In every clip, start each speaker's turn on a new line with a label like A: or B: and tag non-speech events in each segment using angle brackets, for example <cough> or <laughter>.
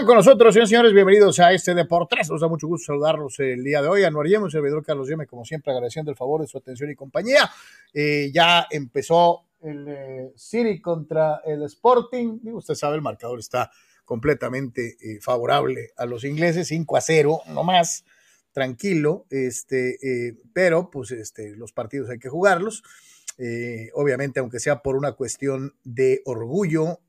A: ¿Cómo están con nosotros, señores señores? Bienvenidos a este Deportes. Nos da mucho gusto saludarlos el día de hoy. Anuar Yemos, servidor Carlos Yeme, como siempre, agradeciendo el favor de su atención y compañía. Eh, ya empezó el eh, City contra el Sporting. Usted sabe, el marcador está completamente eh, favorable a los ingleses, 5 a 0, no más, tranquilo. Este, pero, pues, este, los partidos hay que jugarlos. obviamente, aunque sea por una cuestión de orgullo,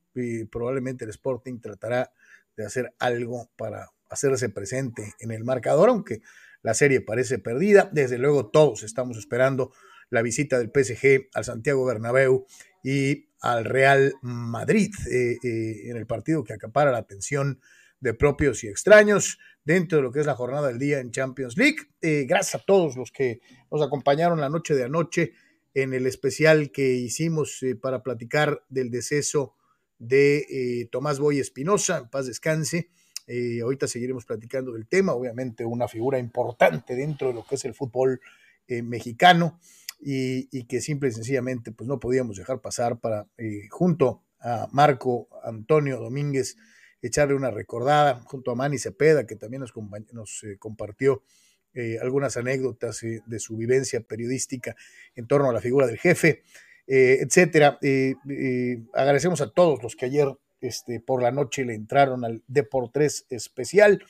A: probablemente el Sporting tratará de hacer algo para hacerse presente en el marcador, aunque la serie parece perdida. Desde luego todos estamos esperando la visita del PSG al Santiago Bernabéu y al Real Madrid eh, eh, en el partido que acapara la atención de propios y extraños dentro de lo que es la jornada del día en Champions League. Eh, gracias a todos los que nos acompañaron la noche de anoche en el especial que hicimos para platicar del deceso de eh, Tomás Boy Espinosa, en paz descanse. Eh, ahorita seguiremos platicando del tema, obviamente una figura importante dentro de lo que es el fútbol eh, mexicano y, que simple y sencillamente pues no podíamos dejar pasar para junto a Marco Antonio Domínguez echarle una recordada, junto a Manny Cepeda que también nos, nos compartió algunas anécdotas de su vivencia periodística en torno a la figura del jefe. Eh, etcétera. Eh, eh, agradecemos a todos los que ayer este, por la noche le entraron al Deportes especial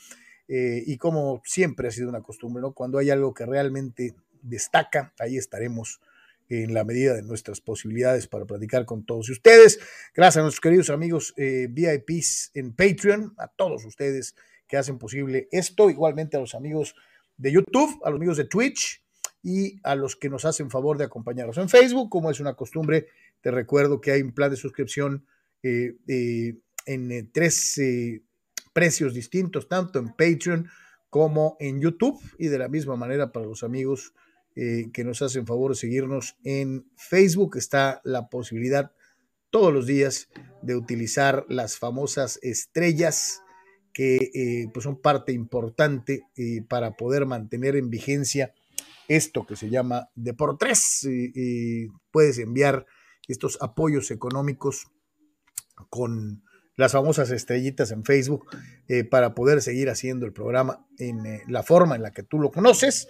A: y como siempre ha sido una costumbre, ¿no? Cuando hay algo que realmente destaca, ahí estaremos en la medida de nuestras posibilidades para platicar con todos ustedes. Gracias a nuestros queridos amigos VIPs en Patreon, a todos ustedes que hacen posible esto, igualmente a los amigos de YouTube, a los amigos de Twitch, y a los que nos hacen favor de acompañarnos en Facebook. Como es una costumbre, te recuerdo que hay un plan de suscripción eh, eh, en eh, tres precios distintos, tanto en Patreon como en YouTube, y de la misma manera para los amigos que nos hacen favor de seguirnos en Facebook está la posibilidad todos los días de utilizar las famosas estrellas que pues son parte importante para poder mantener en vigencia esto que se llama Deportes y, y puedes enviar estos apoyos económicos con las famosas estrellitas en Facebook eh, para poder seguir haciendo el programa en eh, la forma en la que tú lo conoces.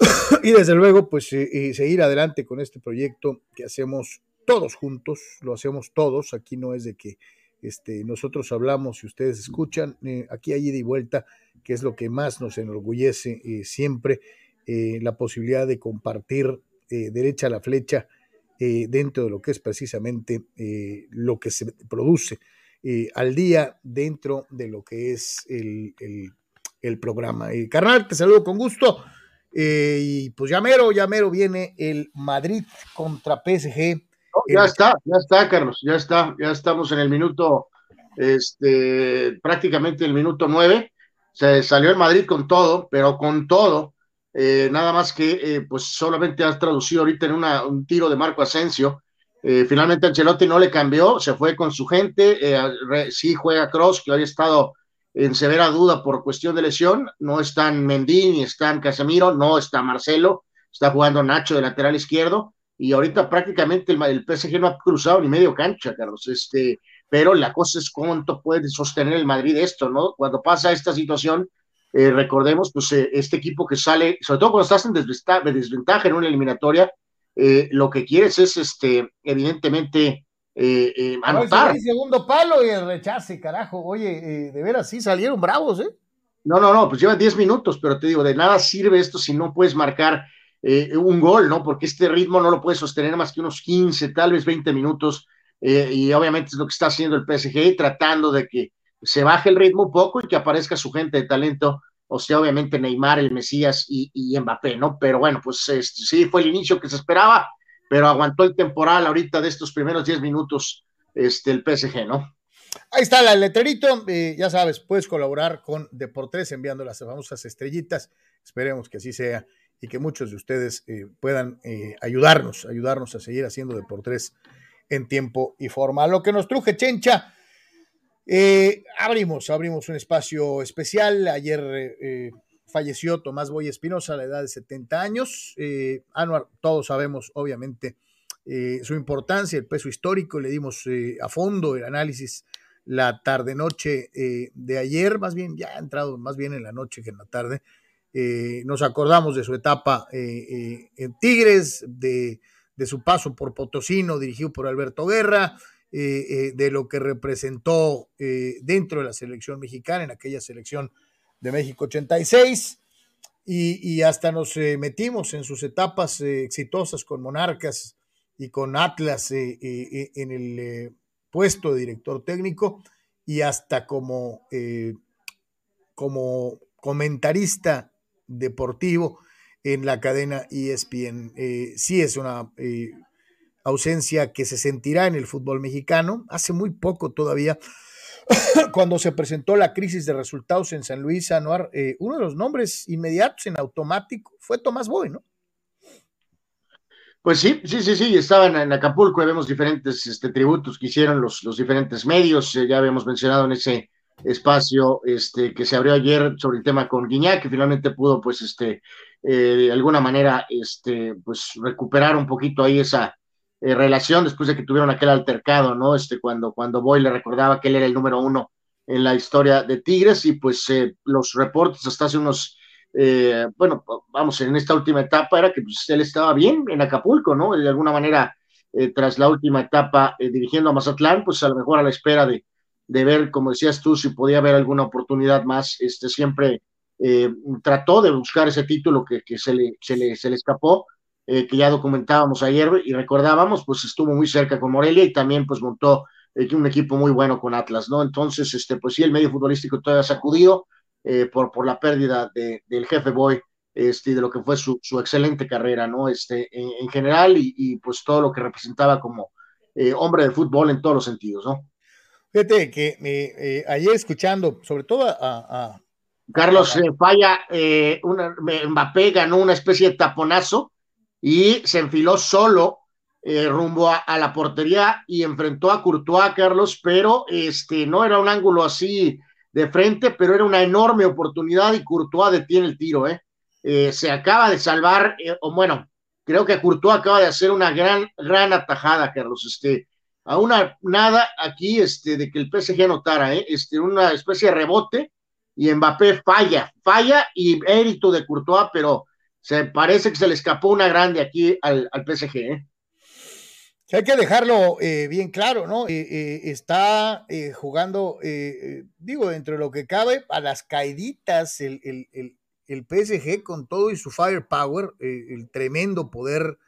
A: <coughs> Y desde luego pues eh, seguir adelante con este proyecto que hacemos todos juntos, lo hacemos todos, aquí no es de que este, nosotros hablamos y ustedes escuchan, aquí ida y vuelta, que es lo que más nos enorgullece siempre eh, la posibilidad de compartir eh, derecha a la flecha eh, dentro de lo que es precisamente lo que se produce al día dentro de lo que es el, el, programa. carnal, te saludo con gusto. y pues ya mero, ya mero viene el Madrid contra PSG.
B: ya está, ya está, Carlos, ya está, ya estamos en el minuto, este, prácticamente el minuto nueve. Se salió el Madrid con todo, pero con todo eh, nada más que eh, pues solamente has traducido ahorita en un tiro de Marco Asensio. Eh, finalmente Ancelotti no le cambió, se fue con su gente, sí juega Cross, que había estado en severa duda por cuestión de lesión, no están Mendy ni están Casemiro, no está Marcelo, está jugando Nacho de lateral izquierdo, y ahorita prácticamente el, el PSG no ha cruzado ni medio cancha, Carlos, este, pero la cosa es cuánto puede sostener el Madrid esto, ¿no? Cuando pasa esta situación, eh, recordemos, pues eh, este equipo que sale, sobre todo cuando estás en desventaja, en una eliminatoria, eh, lo que quieres es, este, evidentemente, anotar.
A: el segundo palo y el rechace, carajo. Oye, de veras, sí salieron bravos, ¿eh?
B: No, no, no, pues lleva 10 minutos, pero te digo, de nada sirve esto si no puedes marcar un gol, ¿no? Porque este ritmo no lo puedes sostener más que unos 15, tal vez 20 minutos. y obviamente es lo que está haciendo el PSG, tratando de que se baje el ritmo un poco y que aparezca su gente de talento, o sea, obviamente Neymar, el Mesías y, y Mbappé, ¿no? Pero bueno, pues este, sí, fue el inicio que se esperaba, pero aguantó el temporal ahorita de estos primeros 10 minutos este, el PSG, ¿no?
A: Ahí está la letrerito, eh, ya sabes, puedes colaborar con Deportes enviando las famosas estrellitas, esperemos que así sea y que muchos de ustedes eh, puedan eh, ayudarnos, ayudarnos a seguir haciendo Deportes en tiempo y forma. Lo que nos truje, Chencha, eh, abrimos, abrimos un espacio especial. Ayer eh, falleció Tomás Boy Espinosa a la edad de 70 años. Eh, todos sabemos, obviamente, su importancia, el peso histórico. Le dimos a fondo el análisis la tarde-noche de ayer, más bien ya ha entrado más bien en la noche que en la tarde. nos acordamos de su etapa en Tigres, de, de, su paso por Potosino, dirigido por Alberto Guerra, de lo que representó dentro de la selección mexicana, en aquella selección de México 86 y, hasta nos eh, metimos en sus etapas eh, exitosas con Monarcas y con Atlas eh, en el puesto de director técnico y hasta como, como comentarista deportivo en la cadena ESPN. sí es una ausencia que se sentirá en el fútbol mexicano. Hace muy poco todavía <coughs> cuando se presentó la crisis de resultados en San Luis Anuar, eh, uno de los nombres inmediatos en automático fue Tomás Boy, ¿no?
B: Pues sí, sí, sí, sí, estaban en Acapulco, vemos diferentes este, tributos que hicieron los, los diferentes medios, eh, ya habíamos mencionado en ese espacio este, que se abrió ayer sobre el tema con Guiñac, que finalmente pudo, pues, este, eh, de alguna manera, este, pues, recuperar un poquito ahí esa, eh, relación después de que tuvieron aquel altercado, ¿no? Este, cuando, cuando Boy le recordaba que él era el número uno en la historia de Tigres y pues eh, los reportes hasta hace unos, eh, bueno, vamos, en esta última etapa era que pues, él estaba bien en Acapulco, ¿no? De alguna manera, tras la última etapa dirigiendo a Mazatlán, pues a lo mejor a la espera de, de ver, como decías tú, si podía haber alguna oportunidad más, este siempre trató de buscar ese título que, que se, le, se, le, se le escapó eh, que ya documentábamos ayer y recordábamos, pues estuvo muy cerca con Morelia y también pues montó eh, un equipo muy bueno con Atlas, ¿no? Entonces, este, pues sí, el medio futbolístico todavía sacudido eh, por, por la pérdida de, del jefe Boy, este, de lo que fue su, su excelente carrera, ¿no? Este, en, general y, y, pues todo lo que representaba como hombre de fútbol en todos los sentidos, ¿no?
A: Fíjate que ayer escuchando, sobre todo a...
B: Carlos falla, una, Mbappé ganó una especie de taponazo y se enfiló solo eh, rumbo a, la portería y enfrentó a Courtois, Carlos, pero este, no era un ángulo así de frente, pero era una enorme oportunidad y Courtois detiene el tiro, ¿eh? eh se acaba de salvar, eh, o bueno, creo que Courtois acaba de hacer una gran, gran atajada, Carlos, este, a una nada aquí, este, de que el PSG anotara, ¿eh? Este, una especie de rebote y Mbappé falla, falla y mérito de Courtois, pero se parece que se le escapó una grande aquí al, al PSG. ¿eh?
A: Hay que dejarlo eh, bien claro, ¿no? Eh, está jugando, digo, dentro de lo que cabe, a las caiditas el, el, el, PSG con todo y su firepower, el tremendo poder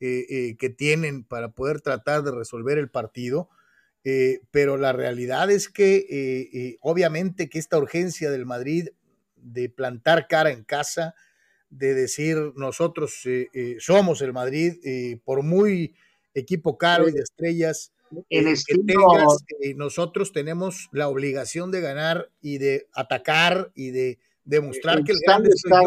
A: que tienen para poder tratar de resolver el partido. pero la realidad es que obviamente que esta urgencia del Madrid de plantar cara en casa, de decir nosotros eh, eh, somos el Madrid, eh, por muy equipo caro y de estrellas en que tengas, nosotros tenemos la obligación de ganar y de atacar y de demostrar que el grande está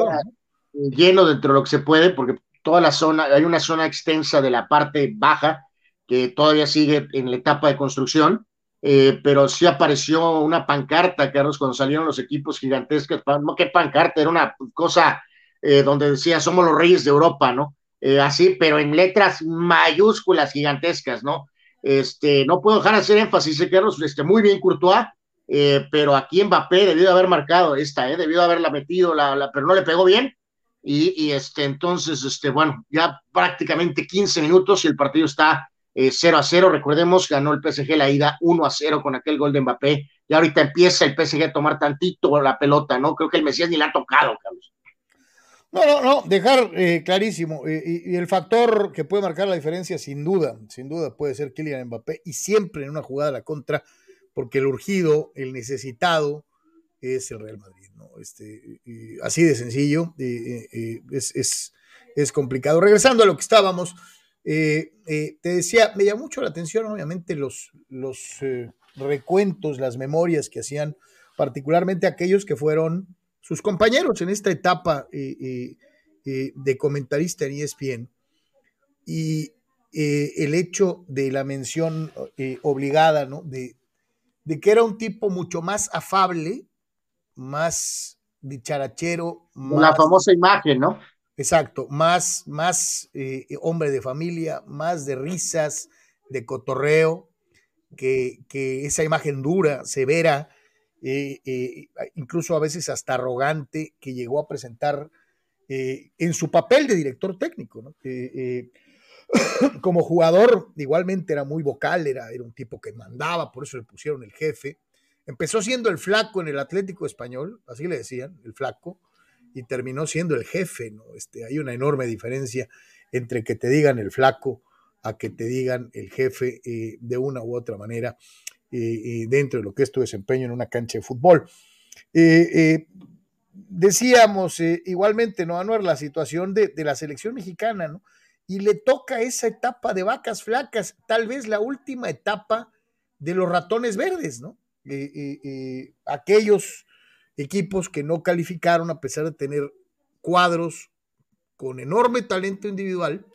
B: lleno dentro de lo que se puede, porque toda la zona, hay una zona extensa de la parte baja que todavía sigue en la etapa de construcción, pero sí apareció una pancarta, Carlos, cuando salieron los equipos gigantescos, no qué pancarta, era una cosa eh, donde decía somos los reyes de Europa, ¿no? Eh, así, pero en letras mayúsculas gigantescas, ¿no? Este, no puedo dejar de hacer énfasis, Carlos, este, muy bien Courtois, eh, pero aquí Mbappé debió de haber marcado esta, eh, debió de haberla metido, la, pero no le pegó bien. Y, y, este, entonces, este, bueno, ya prácticamente 15 minutos y el partido está 0 a 0. Recordemos, ganó el PSG la ida 1 a 0 con aquel gol de Mbappé. Y ahorita empieza el PSG a tomar tantito la pelota, ¿no? Creo que el Mesías ni la ha tocado, Carlos.
A: No, no, no, dejar eh, clarísimo. Eh, y, el factor que puede marcar la diferencia, sin duda, sin duda puede ser Kylian Mbappé y siempre en una jugada a la contra, porque el urgido, el necesitado es el Real Madrid, ¿no? Este, así de sencillo, eh, es, es, es, complicado. Regresando a lo que estábamos, te decía, me llamó mucho la atención, obviamente, los, los recuentos, las memorias que hacían, particularmente aquellos que fueron sus compañeros en esta etapa eh, eh, eh, de comentarista en ESPN y el hecho de la mención obligada, ¿no? De, de, que era un tipo mucho más afable, más dicharachero.
B: Una famosa imagen, ¿no?
A: Exacto, más, más hombre de familia, más de risas, de cotorreo. que, esa imagen dura, severa, eh, eh, incluso a veces hasta arrogante, que llegó a presentar eh, en su papel de director técnico. <coughs> como jugador, igualmente era muy vocal, era, un tipo que mandaba, por eso le pusieron el jefe. Empezó siendo el flaco en el Atlético Español, así le decían, el flaco, y terminó siendo el jefe. ¿no? Este, hay una enorme diferencia entre que te digan el flaco a que te digan el jefe de una u otra manera dentro de lo que es tu desempeño en una cancha de fútbol. decíamos igualmente, ¿no, Anuar? La situación de, de, la selección mexicana, ¿no? Y le toca esa etapa de vacas flacas, tal vez la última etapa de los ratones verdes, ¿no? aquellos equipos que no calificaron a pesar de tener cuadros con enorme talento individual,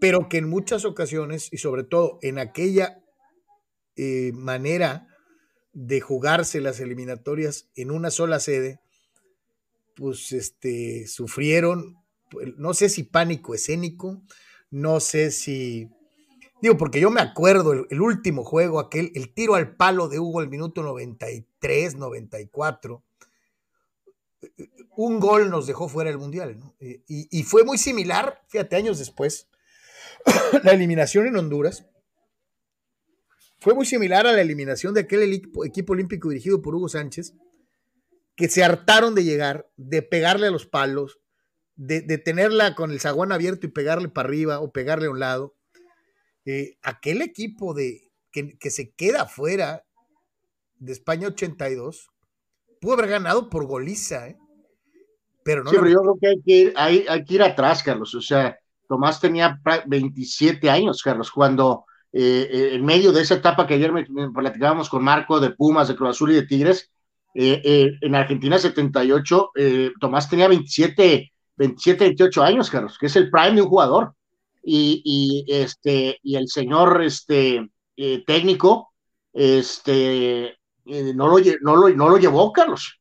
A: pero que en muchas ocasiones, y sobre todo en aquella eh, manera de jugarse las eliminatorias en una sola sede, pues este, sufrieron, pues, no sé si pánico escénico, no sé si, digo, porque yo me acuerdo el, último juego, aquel, el tiro al palo de Hugo el minuto 93, 94, un gol nos dejó fuera del Mundial, ¿no? y, y, fue muy similar, fíjate, años después, <coughs> la eliminación en Honduras fue muy similar a la eliminación de aquel equipo, olímpico dirigido por Hugo Sánchez, que se hartaron de llegar, de pegarle a los palos, de, tenerla con el zaguán abierto y pegarle para arriba o pegarle a un lado. Eh, aquel equipo de, que, se queda fuera de España 82 pudo haber ganado por goliza, ¿eh?
B: Pero no. Sí, pero yo creo que hay que, ir, hay que ir atrás, Carlos. O sea, Tomás tenía 27 años, Carlos, cuando eh, eh, en medio de esa etapa que ayer me, platicábamos con Marco de Pumas, de Cruz Azul y de Tigres, eh, en Argentina 78, Tomás tenía 27, 27, 28 años, Carlos, que es el prime de un jugador. Y, este, y el señor este, técnico este, no, lo, no, lo, no lo llevó, Carlos.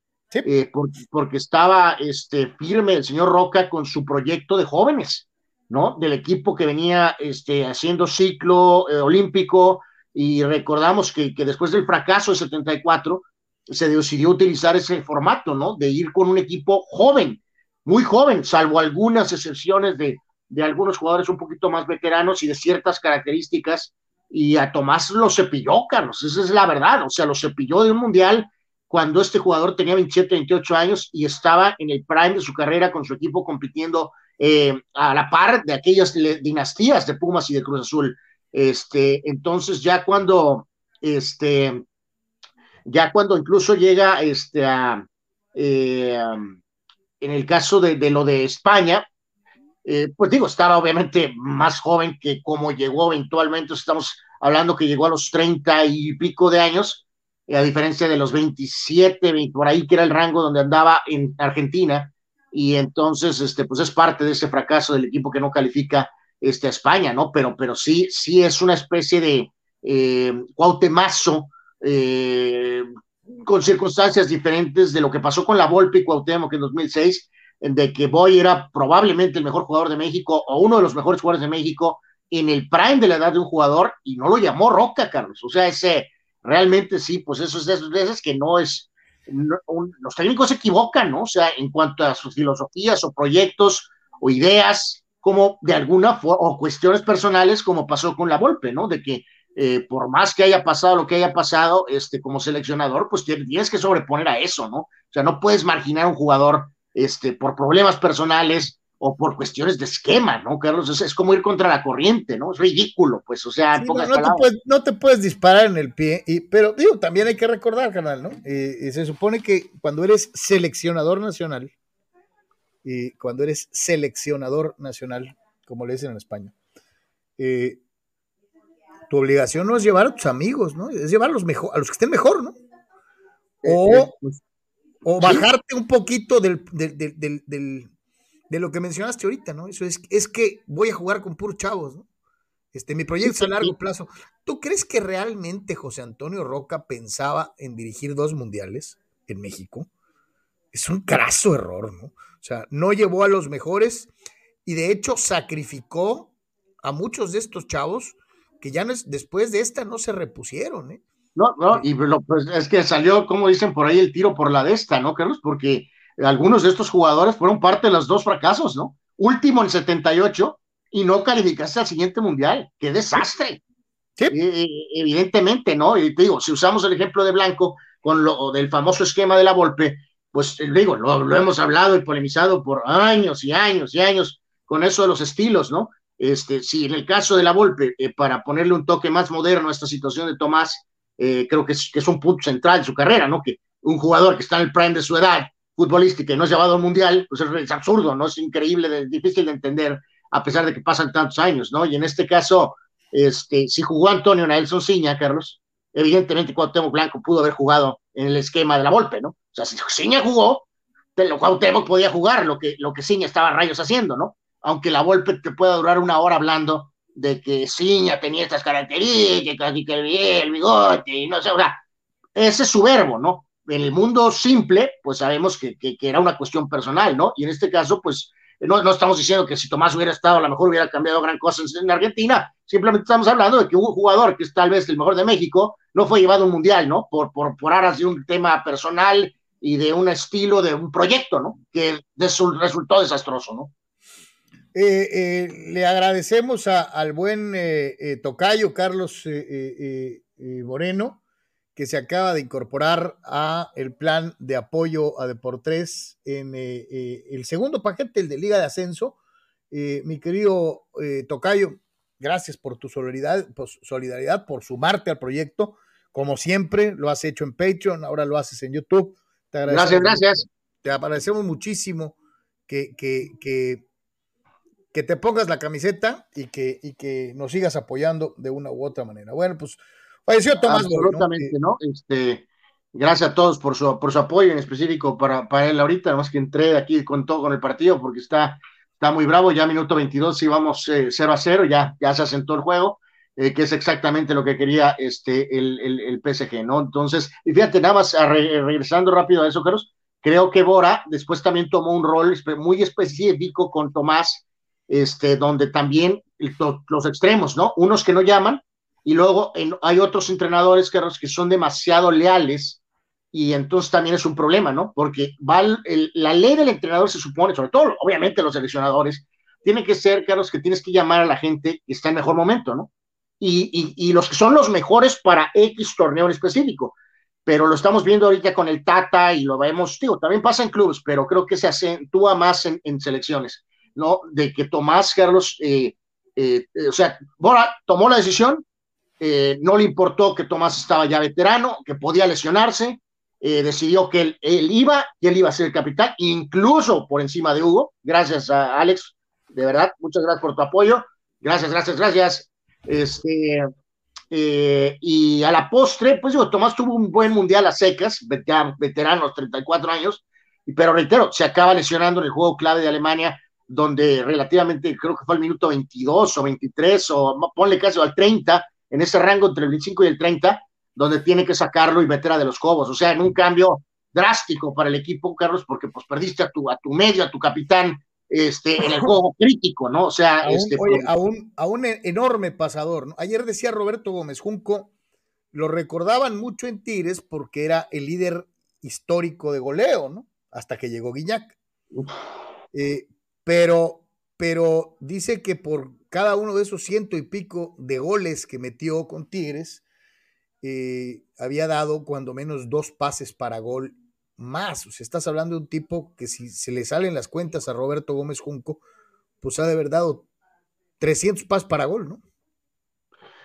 B: porque, estaba este, firme el señor Roca con su proyecto de jóvenes ¿no? Del equipo que venía este, haciendo ciclo eh, olímpico y recordamos que, después del fracaso de 74 se decidió utilizar ese formato, ¿no? De ir con un equipo joven, muy joven, salvo algunas excepciones de, de algunos jugadores un poquito más veteranos y de ciertas características. Y a Tomás lo cepilló, Carlos, esa es la verdad, o sea, lo cepilló de un mundial cuando este jugador tenía 27, 28 años y estaba en el prime de su carrera con su equipo compitiendo eh, a la par de aquellas dinastías de Pumas y de Cruz Azul. Este, entonces ya cuando, este, ya cuando incluso llega este, a, eh, en el caso de, lo de España, eh, pues digo, estaba obviamente más joven que como llegó eventualmente, estamos hablando que llegó a los 30 y pico de años, a diferencia de los 27, 20, por ahí que era el rango donde andaba en Argentina, y entonces, este, pues es parte de ese fracaso del equipo que no califica este, a España, ¿no? Pero, pero sí, sí es una especie de eh, cuautemazo eh, con circunstancias diferentes de lo que pasó con la Volpe y Cuauhtémoc en 2006, de que Boy era probablemente el mejor jugador de México o uno de los mejores jugadores de México en el prime de la edad de un jugador y no lo llamó Roca, Carlos. O sea, ese realmente sí, pues eso es de esas veces que no es, los técnicos se equivocan, ¿no? O sea, en cuanto a sus filosofías o proyectos o ideas, como de alguna forma, o cuestiones personales, como pasó con la Volpe, ¿no? De que eh, por más que haya pasado lo que haya pasado, este, como seleccionador, pues tienes que sobreponer a eso, ¿no? O sea, no puedes marginar a un jugador, este, por problemas personales, o por cuestiones de esquema, ¿no, Carlos? Es, como ir contra la corriente, ¿no? Es ridículo, pues, o sea,
A: no, te puedes, disparar en el pie, y, pero digo, también hay que recordar, canal, ¿no? y se supone que cuando eres seleccionador nacional, y cuando eres seleccionador nacional, como le dicen en España, eh, tu obligación no es llevar a tus amigos, ¿no? Es llevar a los, mejor, a los que estén mejor, ¿no? Eh, o, eh, pues, o bajarte un poquito del, del de lo que mencionaste ahorita, ¿no? Eso es, es que voy a jugar con puros chavos, ¿no? Este, mi proyecto es a largo plazo. ¿Tú crees que realmente José Antonio Roca pensaba en dirigir dos mundiales en México? Es un craso error, ¿no? O sea, no llevó a los mejores y de hecho sacrificó a muchos de estos chavos que ya no es, después de esta no se repusieron, ¿eh?
B: No, no, y pues es que salió, como dicen por ahí, el tiro por la de esta, ¿no, Carlos? Porque algunos de estos jugadores fueron parte de los dos fracasos, ¿no? Último en 78 y no calificaste al siguiente mundial. ¡Qué desastre! Sí. evidentemente, ¿no? Y te digo, si usamos el ejemplo de Blanco con lo del famoso esquema de la Volpe, pues digo, lo, lo hemos hablado y polemizado por años y años y años con eso de los estilos, ¿no? Este, si en el caso de la Volpe, eh, para ponerle un toque más moderno a esta situación de Tomás, eh, creo que es, que es, un punto central de su carrera, ¿no? Que un jugador que está en el prime de su edad futbolística y no es llevado al mundial, pues es, absurdo, ¿no? Es increíble, es difícil de entender, a pesar de que pasan tantos años, ¿no? Y en este caso, este, si jugó Antonio Nelson Ciña, Carlos, evidentemente Cuauhtémoc Blanco pudo haber jugado en el esquema de la Volpe, ¿no? O sea, si Ciña jugó, lo Cuauhtémoc podía jugar lo que, lo que Ciña estaba rayos haciendo, ¿no? aunque la Volpe te pueda durar una hora hablando de que Ciña tenía estas características y que el, bigote y no sé, o sea, ese es su verbo, ¿no? En el mundo simple, pues sabemos que, que, era una cuestión personal, ¿no? Y en este caso, pues no, no, estamos diciendo que si Tomás hubiera estado, a lo mejor hubiera cambiado gran cosa en, Argentina, simplemente estamos hablando de que un jugador que es tal vez el mejor de México no fue llevado a un mundial, ¿no? Por, por, por aras de un tema personal y de un estilo, de un proyecto, ¿no? Que resultó desastroso, ¿no?
A: Eh, eh, le agradecemos al buen eh, tocayo Carlos Moreno, que se acaba de incorporar a el plan de apoyo a Deportes en el segundo paquete, el de Liga de Ascenso. mi querido tocayo, gracias por tu solidaridad, por, solidaridad, por sumarte al proyecto. Como siempre, lo has hecho en Patreon, ahora lo haces en YouTube.
B: gracias, gracias.
A: Te agradecemos muchísimo que, que, que que te pongas la camiseta y que, y que nos sigas apoyando de una u otra manera. Bueno, pues falleció Tomás.
B: Absolutamente, ¿no? Este, gracias a todos por su, por su apoyo en específico para, para él ahorita, más que entré aquí con todo con el partido porque está, está muy bravo, ya minuto 22 íbamos eh, 0 a 0, ya, ya se asentó el juego. Eh, que es exactamente lo que quería este, el, el, el PSG, ¿no? Entonces, y fíjate, nada más regresando rápido a eso, Carlos, creo que Bora después también tomó un rol muy específico con Tomás, este, donde también los extremos, ¿no? Unos que no llaman y luego hay otros entrenadores que, que son demasiado leales y entonces también es un problema, ¿no? Porque la ley del entrenador se supone, sobre todo, obviamente los seleccionadores, tiene que ser, Carlos, que tienes que llamar a la gente que está en mejor momento, ¿no? Y, los que son los mejores para X torneo en específico. Pero lo estamos viendo ahorita con el Tata y lo vemos, digo, también pasa en clubes, pero creo que se acentúa más en, en selecciones. ¿no? De que Tomás Carlos, eh, eh, eh, o sea, Bora tomó la decisión, no le importó que Tomás estaba ya veterano, que podía lesionarse, decidió que él, iba, y él iba a ser el capitán, incluso por encima de Hugo. Gracias a Alex, de verdad, muchas gracias por tu apoyo. Gracias, gracias, gracias. Este, y a la postre, pues digo, Tomás tuvo un buen mundial a secas, veterano, 34 años, pero reitero, se acaba lesionando en el juego clave de Alemania donde relativamente creo que fue el minuto 22 o 23 o ponle casi al 30, en ese rango entre el 25 y el 30, donde tiene que sacarlo y meter a de los cobos. O sea, en un cambio drástico para el equipo, Carlos, porque pues perdiste a tu, a tu medio, a tu capitán, este, en el juego crítico, ¿no? O sea,
A: a un,
B: este,
A: a un, a un enorme pasador. ¿no? Ayer decía Roberto Gómez Junco, lo recordaban mucho en Tigres porque era el líder histórico de goleo, ¿no? Hasta que llegó Guiñac. Eh, pero, pero dice que por cada uno de esos ciento y pico de goles que metió con Tigres, eh, había dado cuando menos dos pases para gol más. O sea, estás hablando de un tipo que si se le salen las cuentas a Roberto Gómez Junco, pues ha de haber dado 300 pases para gol, ¿no?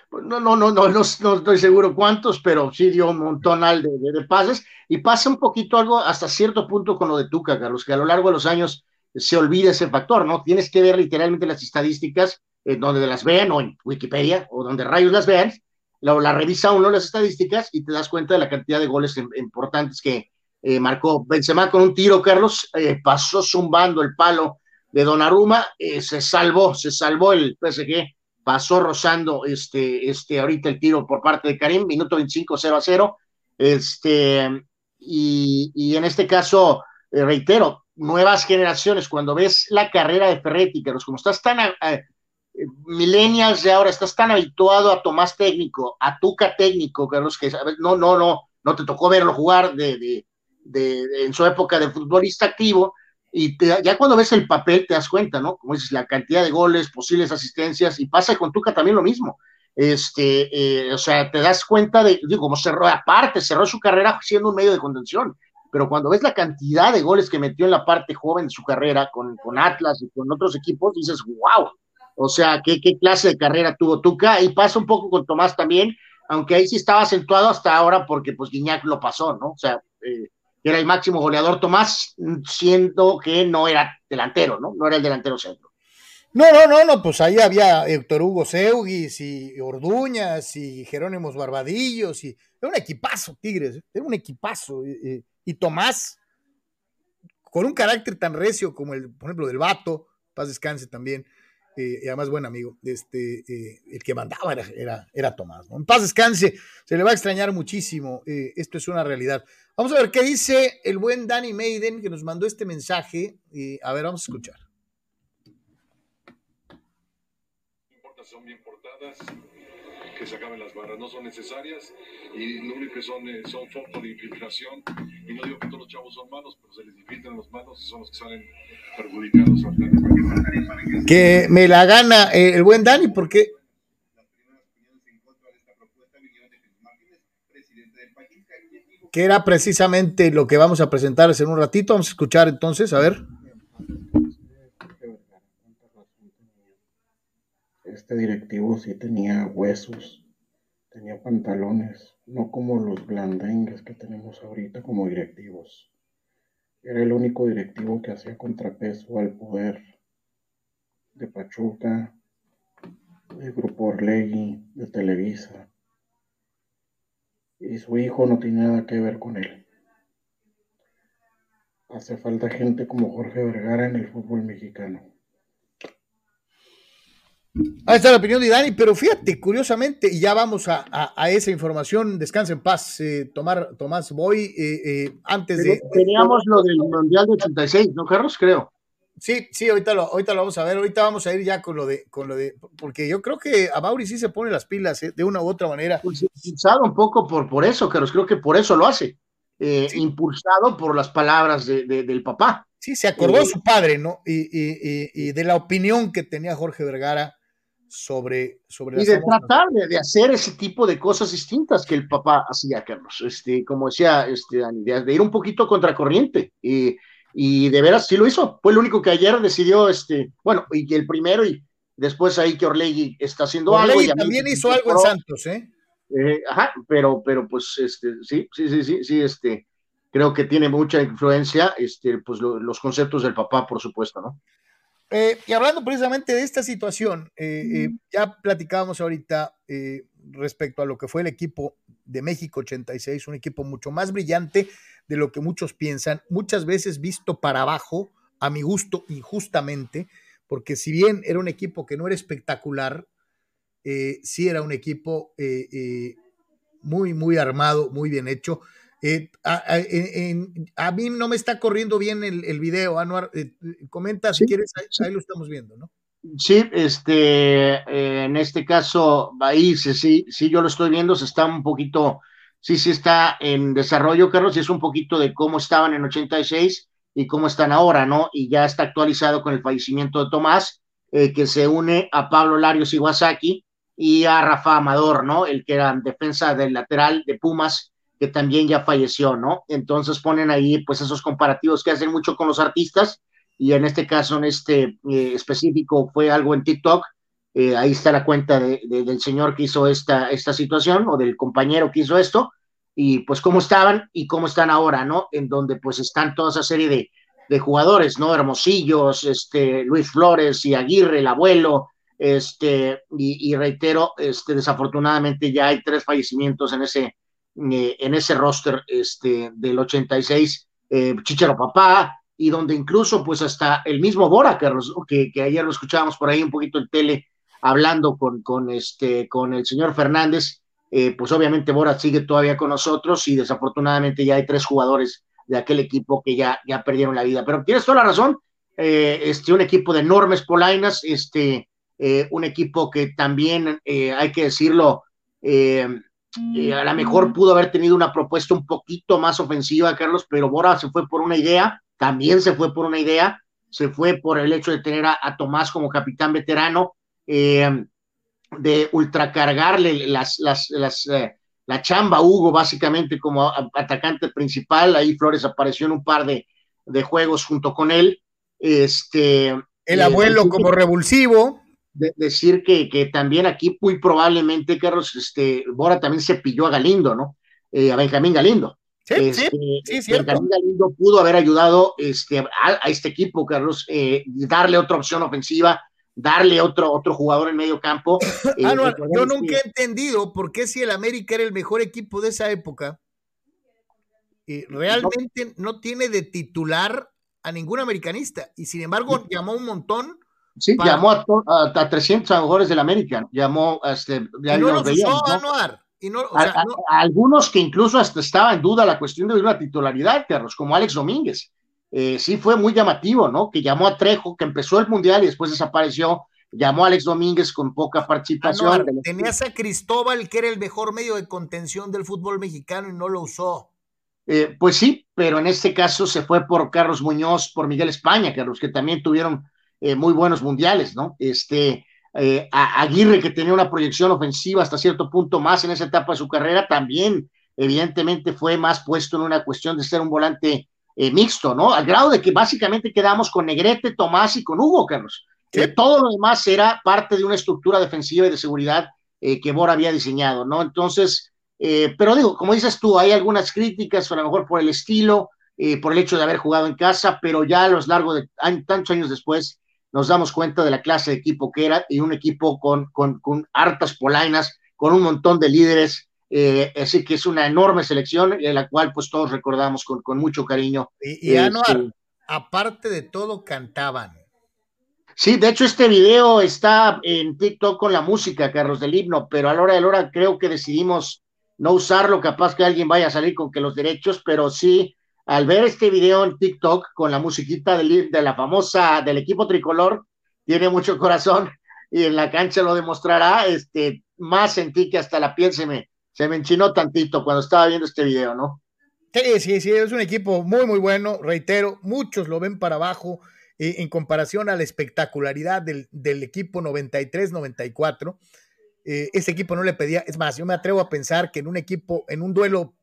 B: Pues no, no, no, no, no, estoy seguro cuántos, pero sí dio un montón de, de, pases. Y pasa un poquito algo hasta cierto punto con lo de Tuca, Carlos, que a lo largo de los años se olvida ese factor, ¿no? Tienes que ver literalmente las estadísticas eh, donde las vean o en Wikipedia o donde rayos las vean, la, la revisa uno las estadísticas y te das cuenta de la cantidad de goles importantes que eh, marcó Benzema con un tiro, Carlos, eh, pasó zumbando el palo de Donnarumma, se salvó, se salvó el PSG, pasó rozando este, este, ahorita el tiro por parte de Karim, minuto 25, 0 a 0, este, y, y en este caso, reitero, nuevas generaciones, cuando ves la carrera de Ferretti, Carlos, como estás tan millennials de ahora, estás tan habituado a Tomás técnico, a Tuca técnico, Carlos, que no, no, no, no te tocó verlo jugar de, de, en su época de futbolista activo, y ya cuando ves el papel te das cuenta, ¿no? Como dices, la cantidad de goles, posibles asistencias, y pasa con Tuca también lo mismo. Este, eh, o sea, te das cuenta de, digo, como cerró, aparte, cerró su carrera siendo un medio de contención, pero cuando ves la cantidad de goles que metió en la parte joven de su carrera con, con Atlas y con otros equipos, dices, wow, o sea, ¿qué, clase de carrera tuvo Tuca, y pasa un poco con Tomás también, aunque ahí sí estaba acentuado hasta ahora porque pues Guiñac lo pasó, ¿no? O sea, eh, era el máximo goleador Tomás, siendo que no era delantero, ¿no? No era el delantero centro.
A: No, no, no, no, pues ahí había Héctor Hugo Seuguis y Orduñas y Jerónimos Barbadillos y era un equipazo, Tigres, era un equipazo. Y, Tomás, con un carácter tan recio como el, por ejemplo, del Vato, paz descanse también, eh, y además buen amigo, este, eh, el que mandaba era, era, Tomás, ¿no? En paz descanse, se le va a extrañar muchísimo, esto es una realidad. Vamos a ver qué dice el buen Danny Maiden que nos mandó este mensaje, y a ver, vamos a escuchar.
C: son bien portadas, que se acaben las barras, no son necesarias y lo único que son eh, son foco de infiltración. Y no digo que todos los chavos son malos, pero se les infiltran los malos y son los que salen perjudicados.
A: Que me la gana eh, el buen Dani, porque que era precisamente lo que vamos a presentarles en un ratito. Vamos a escuchar entonces, a ver.
D: Este directivo sí tenía huesos, tenía pantalones, no como los blandengues que tenemos ahorita como directivos. Era el único directivo que hacía contrapeso al poder de Pachuca, del Grupo Orlegui, de Televisa. Y su hijo no tiene nada que ver con él. Hace falta gente como Jorge Vergara en el fútbol mexicano.
A: Ahí está la opinión de Dani, pero fíjate, curiosamente, y ya vamos a, esa información, descansa en paz, eh, tomar, Tomás Boy, eh, eh, antes de...
B: Teníamos lo del Mundial de 86, ¿no, Carlos? Creo.
A: Sí, sí, ahorita lo, ahorita lo vamos a ver, ahorita vamos a ir ya con lo de, con lo de, porque yo creo que a Mauri sí se pone las pilas de una u otra manera.
B: Pues, impulsado un poco por, por eso, Carlos, creo que por eso lo hace, impulsado por las palabras de, del papá.
A: Sí, se acordó de su padre, ¿no? Y, y, y, de la opinión que tenía Jorge Vergara sobre... sobre
B: y de tratar de, hacer ese tipo de cosas distintas que el papá hacía, Carlos, este, como decía este, de, ir un poquito contracorriente. Y, y de veras sí lo hizo. Fue el único que ayer decidió, este, bueno, y el primero y después ahí que Orlegui está haciendo algo. Y
A: también hizo algo en Santos, ¿eh?
B: ¿eh? Ajá, pero, pero pues este, sí, sí, sí, sí, sí, este, creo que tiene mucha influencia, este, pues los conceptos del papá, por supuesto, ¿no?
A: Eh, y hablando precisamente de esta situación, eh, eh, ya platicábamos ahorita respecto a lo que fue el equipo de México 86, un equipo mucho más brillante de lo que muchos piensan, muchas veces visto para abajo, a mi gusto, injustamente, porque si bien era un equipo que no era espectacular, sí era un equipo muy, muy armado, muy bien hecho eh, a, mí no me está corriendo bien el, el video, Anuar. Eh, comenta si quieres, ahí, lo estamos viendo, ¿no?
B: Sí, este, eh, en este caso, ahí sí, sí, yo lo estoy viendo, se está un poquito, sí, sí está en desarrollo, Carlos, y es un poquito de cómo estaban en 86 y cómo están ahora, ¿no? Y ya está actualizado con el fallecimiento de Tomás, que se une a Pablo Larios Iwasaki y a Rafa Amador, ¿no? El que era defensa del lateral de Pumas que también ya falleció, ¿no? Entonces ponen ahí pues esos comparativos que hacen mucho con los artistas y en este caso, en este eh, específico, fue algo en TikTok. Eh, ahí está la cuenta del señor que hizo esta, esta situación o del compañero que hizo esto y pues cómo estaban y cómo están ahora, ¿no? En donde pues están toda esa serie de, de jugadores, ¿no? Hermosillos, este, Luis Flores y Aguirre, el abuelo, este, y, y, reitero, este, desafortunadamente ya hay tres fallecimientos en ese, en ese roster este, del 86, eh, Chichero Papá, y donde incluso pues hasta el mismo Bora, que, que, ayer lo escuchábamos por ahí un poquito en tele, hablando con, con, este, con el señor Fernández, eh, pues obviamente Bora sigue todavía con nosotros y desafortunadamente ya hay tres jugadores de aquel equipo que ya, ya perdieron la vida. Pero tienes toda la razón, este, un equipo de enormes polainas, este, eh, un equipo que también, eh, hay que decirlo, eh, a lo mejor pudo haber tenido una propuesta un poquito más ofensiva, Carlos, pero Bora se fue por una idea, también se fue por una idea, se fue por el hecho de tener a, Tomás como capitán veterano, de ultracargarle las, las, las la chamba Hugo básicamente como atacante principal, ahí Flores apareció en un par de, de juegos junto con él. Este,
A: el abuelo como revulsivo.
B: Decir que, que, también aquí muy probablemente, Carlos, este, Bora también se pilló a Galindo, ¿no? Eh, a Benjamín Galindo.
A: Sí, sí, este, sí,
B: Benjamín Galindo pudo haber ayudado este, a, este equipo, Carlos, eh, darle otra opción ofensiva, darle otro, otro jugador en medio campo. <coughs>
A: Ah, yo nunca he entendido por qué si el América era el mejor equipo de esa época, y realmente no, tiene de titular a ningún americanista y sin embargo llamó un montón.
B: Sí, llamó a, a, 300 jugadores del América, llamó este,
A: y no los usó Y no,
B: algunos que incluso hasta estaba en duda la cuestión de una titularidad, Carlos, como Alex Domínguez. Eh, sí fue muy llamativo, ¿no? Que llamó a Trejo, que empezó el Mundial y después desapareció, llamó a Alex Domínguez con poca participación.
A: tenías a Cristóbal, que era el mejor medio de contención del fútbol mexicano y no lo usó.
B: Eh, pues sí, pero en este caso se fue por Carlos Muñoz, por Miguel España, Carlos, que también tuvieron eh, muy buenos mundiales, ¿no? Este, Aguirre, que tenía una proyección ofensiva hasta cierto punto más en esa etapa de su carrera, también evidentemente fue más puesto en una cuestión de ser un volante eh, mixto, ¿no? Al grado de que básicamente quedamos con Negrete, Tomás y con Hugo, Carlos. que todo lo demás era parte de una estructura defensiva y de seguridad eh, que Bora había diseñado, ¿no? Entonces, eh, pero digo, como dices tú, hay algunas críticas, a lo mejor por el estilo, por el hecho de haber jugado en casa, pero ya a lo largo de tantos años después nos damos cuenta de la clase de equipo que era y un equipo con, con, con hartas polainas, con un montón de líderes eh, así que es una enorme selección en la cual pues todos recordamos con, mucho cariño.
A: Y, Anuar, este, aparte de todo, cantaban.
B: Sí, de hecho este video está en TikTok con la música, Carlos, del himno, pero a la hora de la hora creo que decidimos no usarlo, capaz que alguien vaya a salir con que los derechos, pero sí, al ver este video en TikTok con la musiquita de, de la famosa, del equipo tricolor, tiene mucho corazón y en la cancha lo demostrará, este, más sentí que hasta la piel se me, se enchinó tantito cuando estaba viendo este video, ¿no?
A: Sí, sí, sí, es un equipo muy, muy bueno, reitero, muchos lo ven para abajo eh, en comparación a la espectacularidad del, equipo 93-94. Eh, ese equipo no le pedía, es más, yo me atrevo a pensar que en un equipo, en un duelo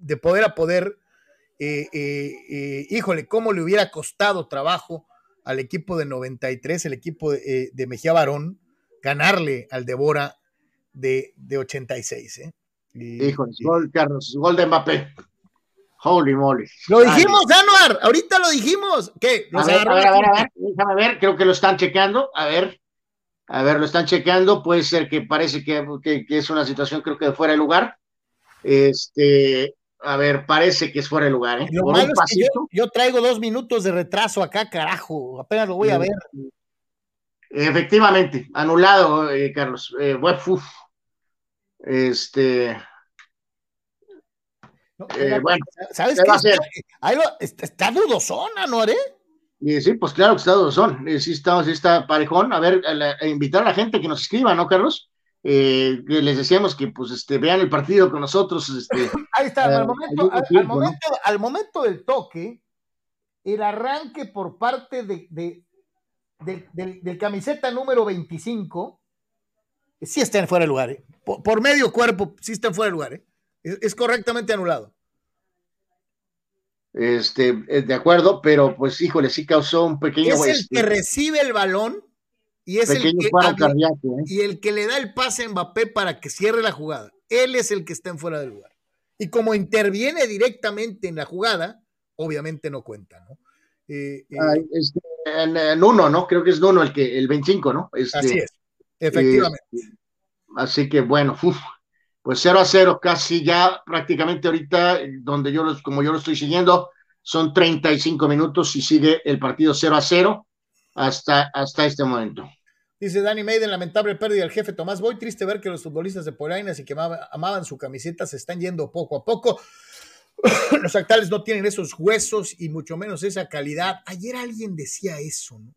A: de poder a poder, eh, híjole, cómo le hubiera costado trabajo al equipo de 93, el equipo de, de Mejía Barón, ganarle al Devora de, de 86. ¿eh?
B: Híjole, gol, Carlos, gol de Mbappé. Holy moly.
A: Lo dijimos, Anuar, ahorita lo dijimos. ¿Qué?
B: A ver, a ver, a ver, déjame ver, creo que lo están chequeando. A ver, a ver, lo están chequeando. Puede ser que parece que, que, es una situación, creo que de fuera de lugar. Este, a ver, parece que es fuera de lugar. ¿eh?
A: yo, traigo dos minutos de retraso acá, carajo. Apenas lo voy a ver.
B: Efectivamente, anulado, eh, Carlos. Eh, este.
A: Eh, bueno, ¿sabes qué? Está, está, dudosona, ¿no, haré?
B: sí, pues claro que está dudosón. sí, está, sí está parejón. A ver, invitar a la gente que nos escriba, ¿no, Carlos? Que les decíamos que pues este, vean el partido con nosotros. Este, <laughs>
A: Ahí está, al, momento, al, momento, al, momento, del toque, el arranque por parte de, del, camiseta número 25, sí está en fuera de lugar. ¿eh? Por, medio cuerpo, sí está en fuera de lugar. ¿eh? Es, correctamente anulado.
B: Este, de acuerdo, pero pues híjole, sí causó un pequeño.
A: Es el este que recibe el balón y es el que, ¿eh? y el que le da el pase a Mbappé para que cierre la jugada. Él es el que está en fuera de lugar. Y como interviene directamente en la jugada, obviamente no cuenta, ¿no?
B: este, en, uno, ¿no? Creo que es uno el que, el 25, ¿no?
A: Este, así es, efectivamente.
B: Este, así que bueno, pues 0 a 0, casi ya prácticamente ahorita, donde yo, como yo lo estoy siguiendo, son 35 minutos y sigue el partido 0 a 0 hasta, hasta este momento.
A: Dice Dani Maiden, lamentable pérdida del jefe Tomás Boy, triste ver que los futbolistas de Polainas y que amaban su camiseta se están yendo poco a poco. <coughs> los actuales no tienen esos huesos y mucho menos esa calidad. Ayer alguien decía eso, ¿no?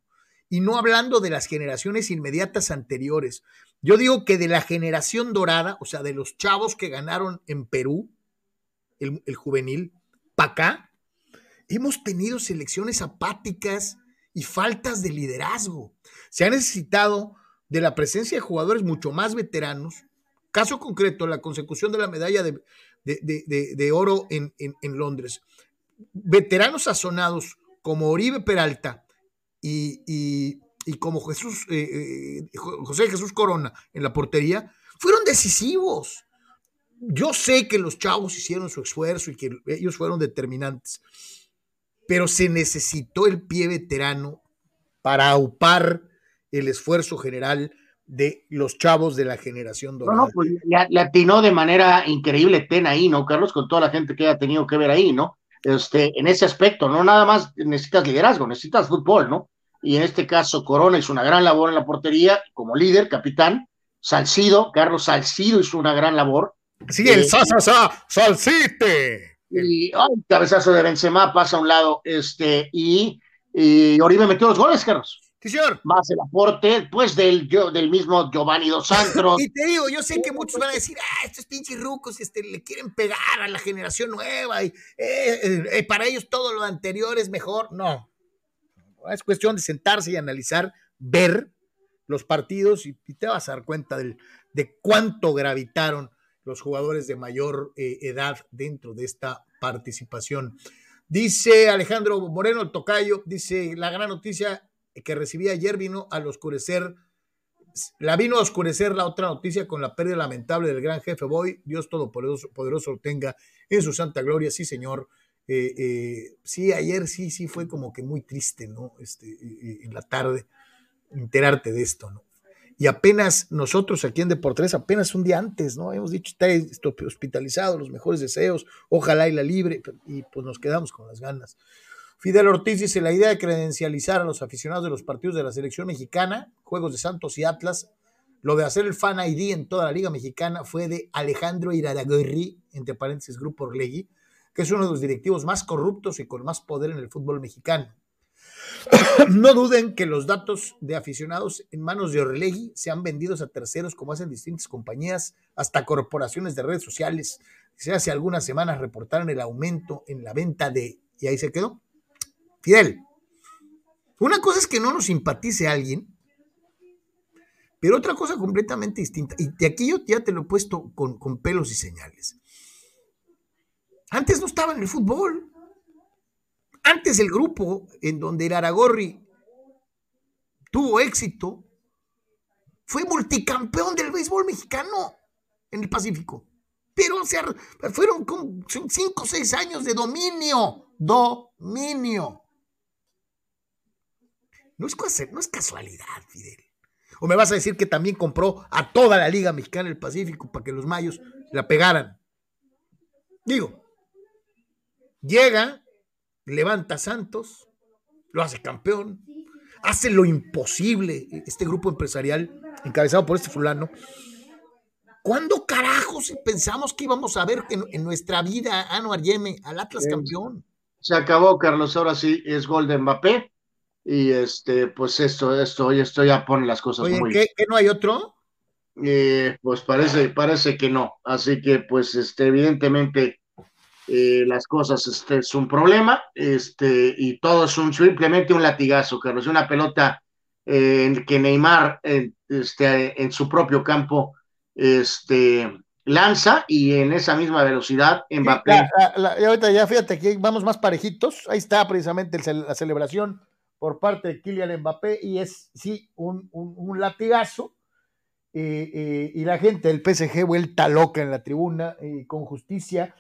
A: y no hablando de las generaciones inmediatas anteriores. Yo digo que de la generación dorada, o sea, de los chavos que ganaron en Perú, el, el juvenil, para acá, hemos tenido selecciones apáticas y faltas de liderazgo. Se ha necesitado de la presencia de jugadores mucho más veteranos. Caso concreto, la consecución de la medalla de, oro en, Londres. Veteranos sazonados como Oribe Peralta y, y, como Jesús, eh, eh, José Jesús Corona en la portería, fueron decisivos. Yo sé que los chavos hicieron su esfuerzo y que ellos fueron determinantes, pero se necesitó el pie veterano para aupar el esfuerzo general de los chavos de la generación dorada.
B: No, no, pues le, atinó de manera increíble Ten ahí, ¿no, Carlos? Con toda la gente que ha tenido que ver ahí, ¿no? Este, en ese aspecto, no nada más necesitas liderazgo, necesitas fútbol, ¿no? Y en este caso, Corona hizo una gran labor en la portería como líder, capitán. Salcido, Carlos Salcido hizo una gran labor.
A: Sí, el eh, sa, sa, sa, Salcite.
B: Y cabezazo de Benzema pasa a un lado, este, y, y Oribe metió los goles, Carlos. Más el aporte, pues, del, yo, del mismo Giovanni Dos Santos. <laughs>
A: y te digo, yo sé que muchos van a decir, ah, estos pinches rucos este, le quieren pegar a la generación nueva y eh, eh, para ellos todo lo anterior es mejor. No. Es cuestión de sentarse y analizar, ver los partidos y, te vas a dar cuenta del, de cuánto gravitaron los jugadores de mayor eh, edad dentro de esta participación. Dice Alejandro Moreno, tocayo, dice, la gran noticia que recibí ayer vino al oscurecer, la vino a oscurecer la otra noticia con la pérdida lamentable del gran jefe Boy. Dios Todopoderoso poderoso lo tenga en su santa gloria, sí, señor. Eh, eh, sí, ayer sí, sí fue como que muy triste, ¿no? Este, en la tarde, enterarte de esto, ¿no? Y apenas nosotros aquí en Deportes, apenas un día antes, ¿no? Hemos dicho, está hospitalizado, los mejores deseos, ojalá y la libre, y pues nos quedamos con las ganas. Fidel Ortiz dice, la idea de credencializar a los aficionados de los partidos de la selección mexicana, Juegos de Santos y Atlas, lo de hacer el Fan ID en toda la Liga Mexicana fue de Alejandro Iraragorri, entre paréntesis Grupo Orlegui, que es uno de los directivos más corruptos y con más poder en el fútbol mexicano. <coughs> no duden que los datos de aficionados en manos de Orlegui sean vendidos a terceros como hacen distintas compañías, hasta corporaciones de redes sociales. Hace algunas semanas reportaron el aumento en la venta de, y ahí se quedó, Fidel, una cosa es que no nos simpatice alguien, pero otra cosa completamente distinta. Y de aquí yo ya te lo he puesto con, con pelos y señales. Antes no estaba en el fútbol. Antes el grupo en donde el Aragorri tuvo éxito fue multicampeón del béisbol mexicano en el Pacífico. Pero fueron cinco o seis años de dominio. Dominio. No es casualidad, Fidel. O me vas a decir que también compró a toda la Liga Mexicana del Pacífico para que los mayos la pegaran. Digo, llega, levanta Santos, lo hace campeón, hace lo imposible este grupo empresarial encabezado por este fulano. ¿Cuándo carajos pensamos que íbamos a ver en, nuestra vida a Anuar Yeme, al Atlas campeón?
B: Se acabó, Carlos, ahora sí es gol de Mbappé y este, pues esto, esto, esto ya pone las cosas
A: muy. ¿qué, ¿qué no hay otro?
B: Eh, pues parece, parece que no. Así que, pues, este, evidentemente, eh, las cosas, este, es un problema, este, y todo es un, simplemente un latigazo, Carlos, una pelota eh, en que Neymar, este, en su propio campo, este, lanza y en esa misma velocidad Mbappé.
A: ahorita ya fíjate que vamos más parejitos, ahí está precisamente la celebración por parte de Kylian Mbappé y es, sí, un, latigazo. Eh, eh, y la gente del PSG vuelta loca en la tribuna, eh, con justicia.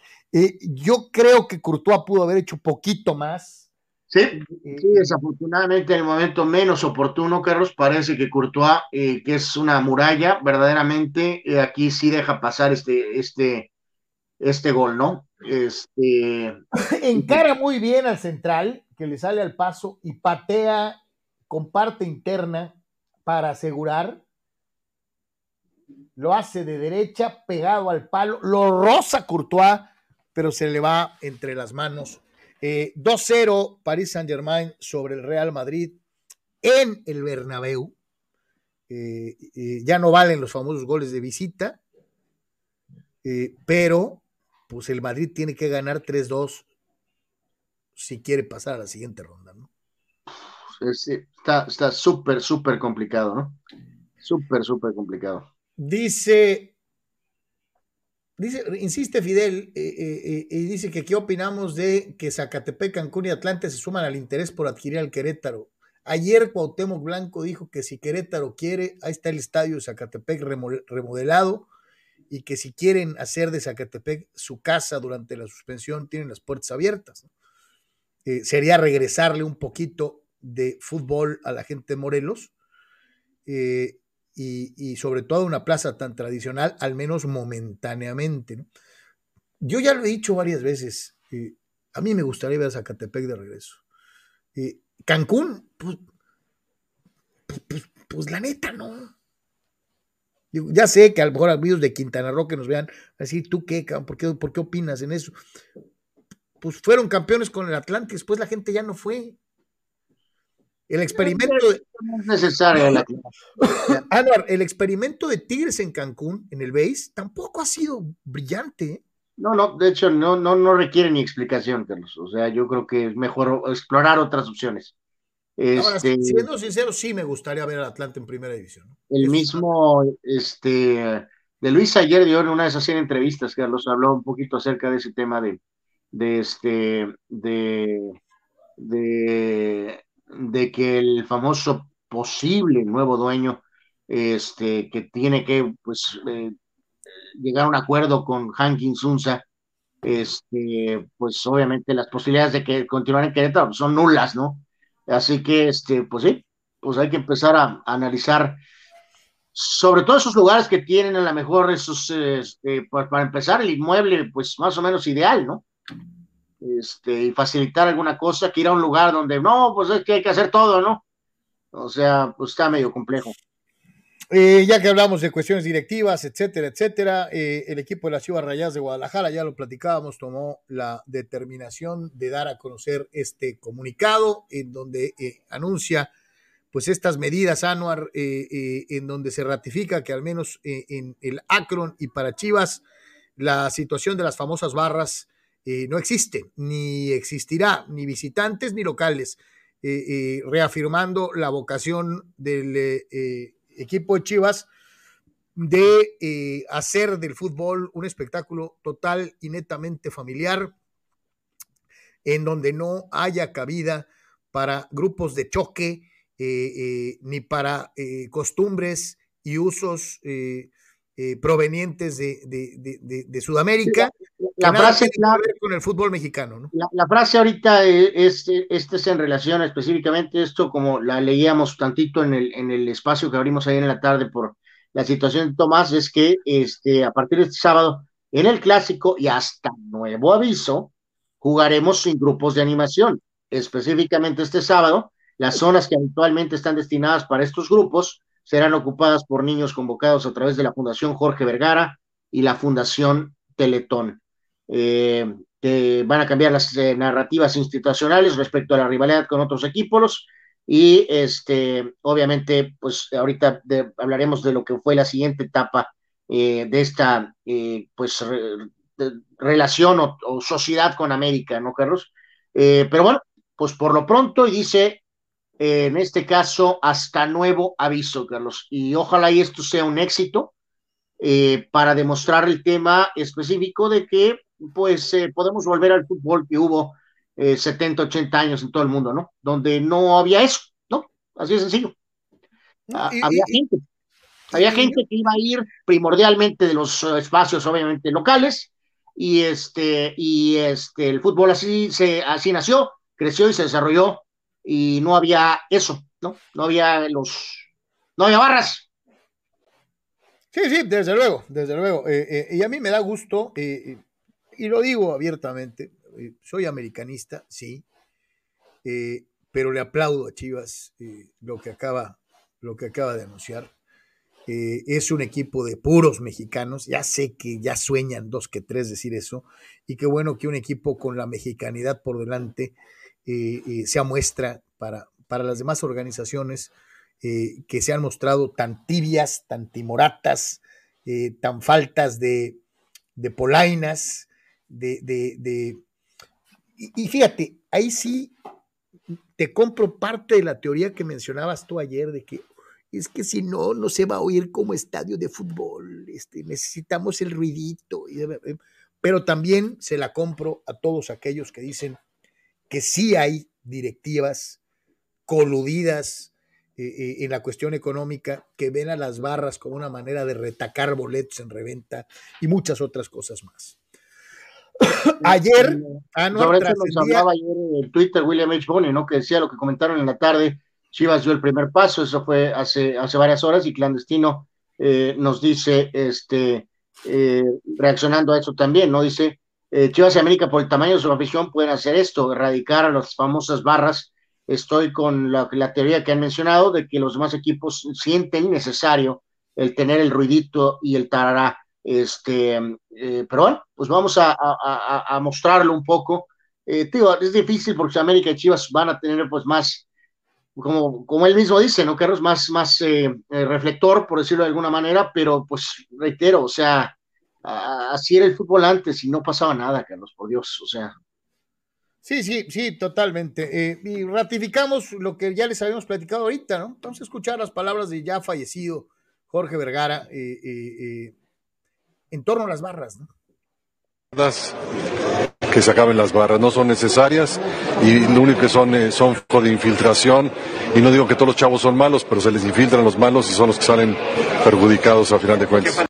A: Yo creo que Courtois pudo haber hecho poquito más.
B: Sí, sí, desafortunadamente en el momento menos oportuno, Carlos, parece que Courtois, que es una muralla, verdaderamente aquí sí deja pasar este, este, este gol, ¿no? Este... <laughs>
A: Encara muy bien al central, que le sale al paso y patea con parte interna para asegurar. Lo hace de derecha, pegado al palo, lo roza Courtois, pero se le va entre las manos. 2-0 eh, París Saint Germain sobre el Real Madrid. en el Bernabéu. ya no valen los famosos goles de visita, pero pues el Madrid tiene que ganar 3-2 si quiere pasar a la siguiente ronda, ¿no?
B: Está súper, súper complicado, ¿no? Súper, súper complicado.
A: Dice, insiste Fidel, eh, eh, eh, y dice que qué opinamos de que Zacatepec, Cancún y Atlante se suman al interés por adquirir al Querétaro. Ayer Cuauhtémoc Blanco dijo que si Querétaro quiere, ahí está el estadio Zacatepec remodelado, y que si quieren hacer de Zacatepec su casa durante la suspensión, tienen las puertas abiertas. sería regresarle un poquito de fútbol a la gente de Morelos y, sobre todo una plaza tan tradicional, al menos momentáneamente. Yo ya lo he dicho varias veces, eh, a mí me gustaría ver a Zacatepec de regreso. Eh, Cancún, pues, pues, pues, pues, la neta, no. ya sé que a lo mejor amigos de Quintana Roo que nos vean, decir, ¿tú qué, ¿Por qué, ¿Por qué opinas en eso? Pues fueron campeones con el Atlante, después la gente ya no fue. El experimento de...
B: necesario <laughs>
A: el experimento de Tigres en Cancún, en el BASE, tampoco ha sido brillante. ¿eh?
B: No, no, de hecho no, no, no requiere ni explicación, Carlos. O sea, yo creo que es mejor explorar otras opciones.
A: Este, siendo sincero, sí me gustaría ver al Atlante en primera división.
B: El mismo, este, de Luis ayer dio en una de esas 100 entrevistas, Carlos, habló un poquito acerca de ese tema de, de este, de, de de que el famoso posible nuevo dueño, este, que tiene que pues, eh, llegar a un acuerdo con Hankin Sunza, este, pues obviamente las posibilidades de que continuar en son nulas, ¿no? Así que, este, pues sí, pues hay que empezar a, analizar sobre todo esos lugares que tienen a lo mejor esos, este, para empezar, el inmueble, pues más o menos ideal, ¿no? Este, y facilitar alguna cosa que ir a un lugar donde no, pues es que hay que hacer todo, ¿no? O sea, pues está medio complejo.
A: Eh, ya que hablamos de cuestiones directivas, etcétera, etcétera, eh, el equipo de las Chivas Rayadas de Guadalajara, ya lo platicábamos, tomó la determinación de dar a conocer este comunicado en donde eh, anuncia pues estas medidas, Anuar, en donde se ratifica que al menos en el Akron y para Chivas la situación de las famosas barras eh, no existe, ni existirá, ni visitantes ni locales, eh, eh, reafirmando la vocación del equipo de Chivas de hacer del fútbol un espectáculo total y netamente familiar, en donde no haya cabida para grupos de choque, ni para costumbres y usos eh, provenientes de, de, Sudamérica.
B: La, frase
A: con el fútbol mexicano. ¿no?
B: La, frase ahorita es, este es en relación específicamente esto, como la leíamos tantito en el, en el espacio que abrimos ayer en la tarde por la situación de Tomás, es que este, a partir de este sábado, en el clásico y hasta nuevo aviso, jugaremos sin grupos de animación. Específicamente este sábado, las zonas que habitualmente están destinadas para estos grupos serán ocupadas por niños convocados a través de la Fundación Jorge Vergara y la Fundación Teletón. Eh, van a cambiar las eh, narrativas institucionales respecto a la rivalidad con otros equipos y este, obviamente, pues ahorita hablaremos de lo que fue la siguiente etapa eh, de esta pues relación o, o, sociedad con América, ¿no, Carlos? pero bueno, pues por lo pronto, y dice en este caso hasta nuevo aviso, Carlos. Y ojalá y esto sea un éxito eh, para demostrar el tema específico de que pues eh, podemos volver al fútbol que hubo 70, eh, 80 años en todo el mundo, ¿no? Donde no había eso, ¿no? Así de sencillo. Ah, había gente. Había gente que iba a ir primordialmente de los espacios, obviamente, locales, y este, y este, el fútbol así se, así nació, creció y se desarrolló y no había eso, ¿no? No había los, no había barras.
A: Sí, sí, desde luego, desde luego. Eh, eh, y a mí me da gusto, eh, y lo digo abiertamente, soy americanista, sí, pero le aplaudo a Chivas lo, que acaba, lo que acaba de anunciar. es un equipo de puros mexicanos, ya sé que ya sueñan dos que tres decir eso, y qué bueno que un equipo con la mexicanidad por delante sea muestra para, para las demás organizaciones eh, que se han mostrado tan tibias, tan timoratas, eh, tan faltas de, de polainas, de... de, y, fíjate, ahí sí te compro parte de la teoría que mencionabas tú ayer de que es que si no, no se va a oír como estadio de fútbol, este, necesitamos el ruidito. Pero también se la compro a todos aquellos que dicen que sí hay directivas coludidas eh, eh, en la cuestión económica, que ven a las barras como una manera de retacar boletos en reventa y muchas otras cosas más. <coughs> ayer,
B: Anuar, sobre eso nos hablaba ayer en Twitter William H. Bonney, ¿no? Que decía lo que comentaron en la tarde, Chivas dio el primer paso, eso fue hace, hace varias horas, y Clandestino eh, nos dice, este, eh, reaccionando a eso también, ¿no? Dice, eh, Chivas y América por el tamaño de su afición pueden hacer esto, erradicar a las famosas barras. Estoy con la, la teoría que han mencionado de que los demás equipos sienten necesario el tener el ruidito y el tarará este, eh, pero bueno, pues vamos a, a, a mostrarlo un poco. Eh, tío, es difícil porque América y Chivas van a tener pues más, como, como él mismo dice, ¿no, Carlos? Más, más eh, eh reflector, por decirlo de alguna manera, pero pues reitero, o sea, así era el fútbol antes y no pasaba nada, Carlos, por Dios, o sea.
A: Sí, sí, sí, totalmente. Eh, y ratificamos lo que ya les habíamos platicado ahorita, ¿no? Vamos a escuchar las palabras de ya fallecido Jorge Vergara. Eh, eh, en torno a las barras. ¿no?
C: que se acaben las barras, no son necesarias y lo único que son eh, son de infiltración y no digo que todos los chavos son malos, pero se les infiltran los malos y son los que salen perjudicados a final de cuentas.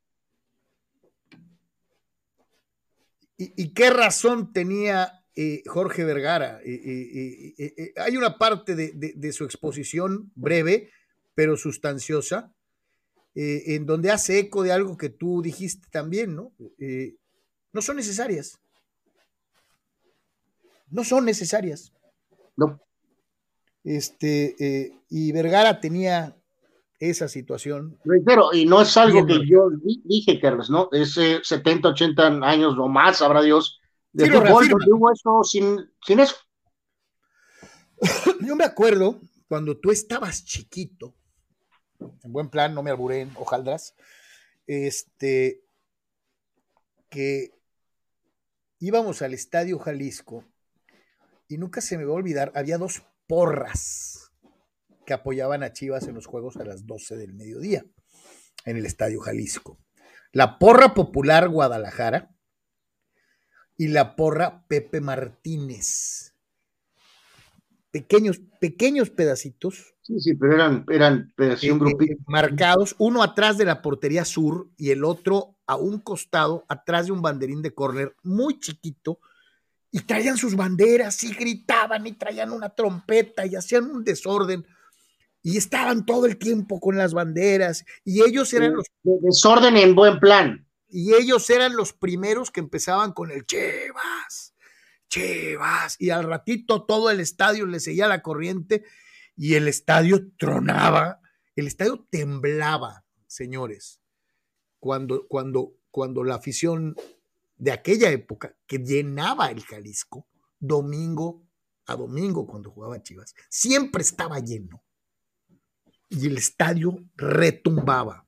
A: ¿Y, y qué razón tenía eh, Jorge Vergara? Eh, eh hay una parte de, de, de su exposición breve, pero sustanciosa, en donde hace eco de algo que tú dijiste también, ¿no? No son necesarias. No son necesarias.
B: No.
A: Este, y Vergara tenía esa situación.
B: Reitero, y no es algo que yo dije, Carlos, ¿no? Es 70, 80 años o más, habrá Dios, de sí, fútbol, donde hubo eso sin, sin eso.
A: Yo me acuerdo cuando tú estabas chiquito, en buen plan, no me alburen, hojaldras, este, que íbamos al Estadio Jalisco y nunca se me va a olvidar, había dos porras que apoyaban a Chivas en los juegos a las 12 del mediodía en el Estadio Jalisco. La porra popular Guadalajara y la porra Pepe Martínez pequeños, pequeños pedacitos.
B: Sí, sí, pero eran, eran
A: un grupito. Eh, marcados, uno atrás de la portería sur y el otro a un costado, atrás de un banderín de córner muy chiquito, y traían sus banderas y gritaban y traían una trompeta y hacían un desorden. Y estaban todo el tiempo con las banderas y ellos eran los...
B: Desorden en buen plan.
A: Y ellos eran los primeros que empezaban con el Chivas Chivas, y al ratito todo el estadio le seguía la corriente y el estadio tronaba, el estadio temblaba, señores, cuando, cuando, cuando la afición de aquella época que llenaba el Jalisco, domingo a domingo cuando jugaba Chivas, siempre estaba lleno y el estadio retumbaba.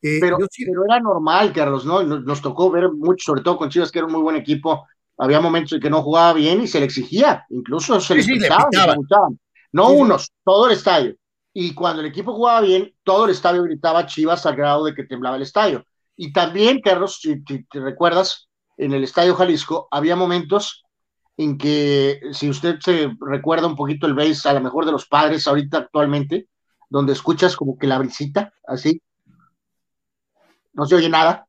B: Eh, pero, sí, pero, era normal, Carlos, ¿no? Nos, nos, tocó ver mucho, sobre todo con Chivas, que era un muy buen equipo, había momentos en que no jugaba bien y se le exigía, incluso se le, sí, pitaba, le se No unos, todo el estadio. Y cuando el equipo jugaba bien, todo el estadio gritaba Chivas al grado de que temblaba el estadio. Y también, Carlos, si, si te recuerdas, en el Estadio Jalisco había momentos en que, si usted se recuerda un poquito el base, a lo mejor de los padres ahorita actualmente, donde escuchas como que la brisita, así, no se oye nada.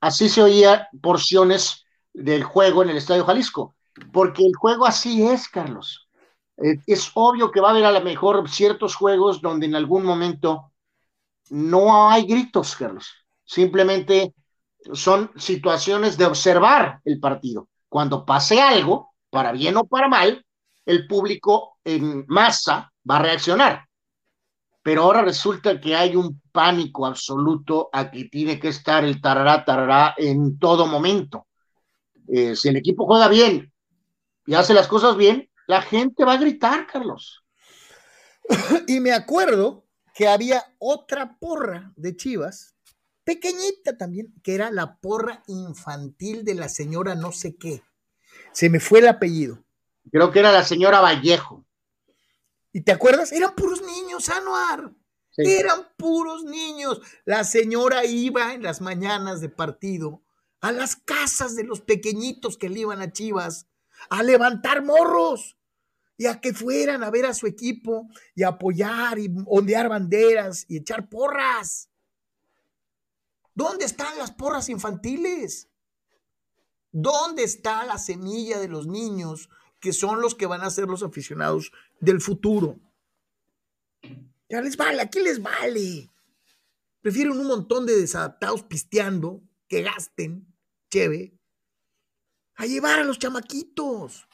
B: Así se oía porciones del juego en el Estadio Jalisco, porque el juego así es, Carlos. Eh, es obvio que va a haber a lo mejor ciertos juegos donde en algún momento no hay gritos, Carlos. Simplemente son situaciones de observar el partido. Cuando pase algo, para bien o para mal, el público en masa va a reaccionar. Pero ahora resulta que hay un pánico absoluto a que tiene que estar el tarará, tarará en todo momento. Eh, si el equipo juega bien y hace las cosas bien, la gente va a gritar, Carlos. <coughs>
A: y me acuerdo que había otra porra de Chivas, pequeñita también, que era la porra infantil de la señora no sé qué. Se me fue el apellido.
B: Creo que era la señora Vallejo.
A: ¿Y te acuerdas? Eran puros niños, Anuar. Eran puros niños. La señora iba en las mañanas de partido a las casas de los pequeñitos que le iban a Chivas a levantar morros y a que fueran a ver a su equipo y apoyar y ondear banderas y echar porras. ¿Dónde están las porras infantiles? ¿Dónde está la semilla de los niños que son los que van a ser los aficionados del futuro? Ya les vale, aquí les vale. Prefieren un montón de desadaptados pisteando que gasten, cheve, a llevar a los chamaquitos.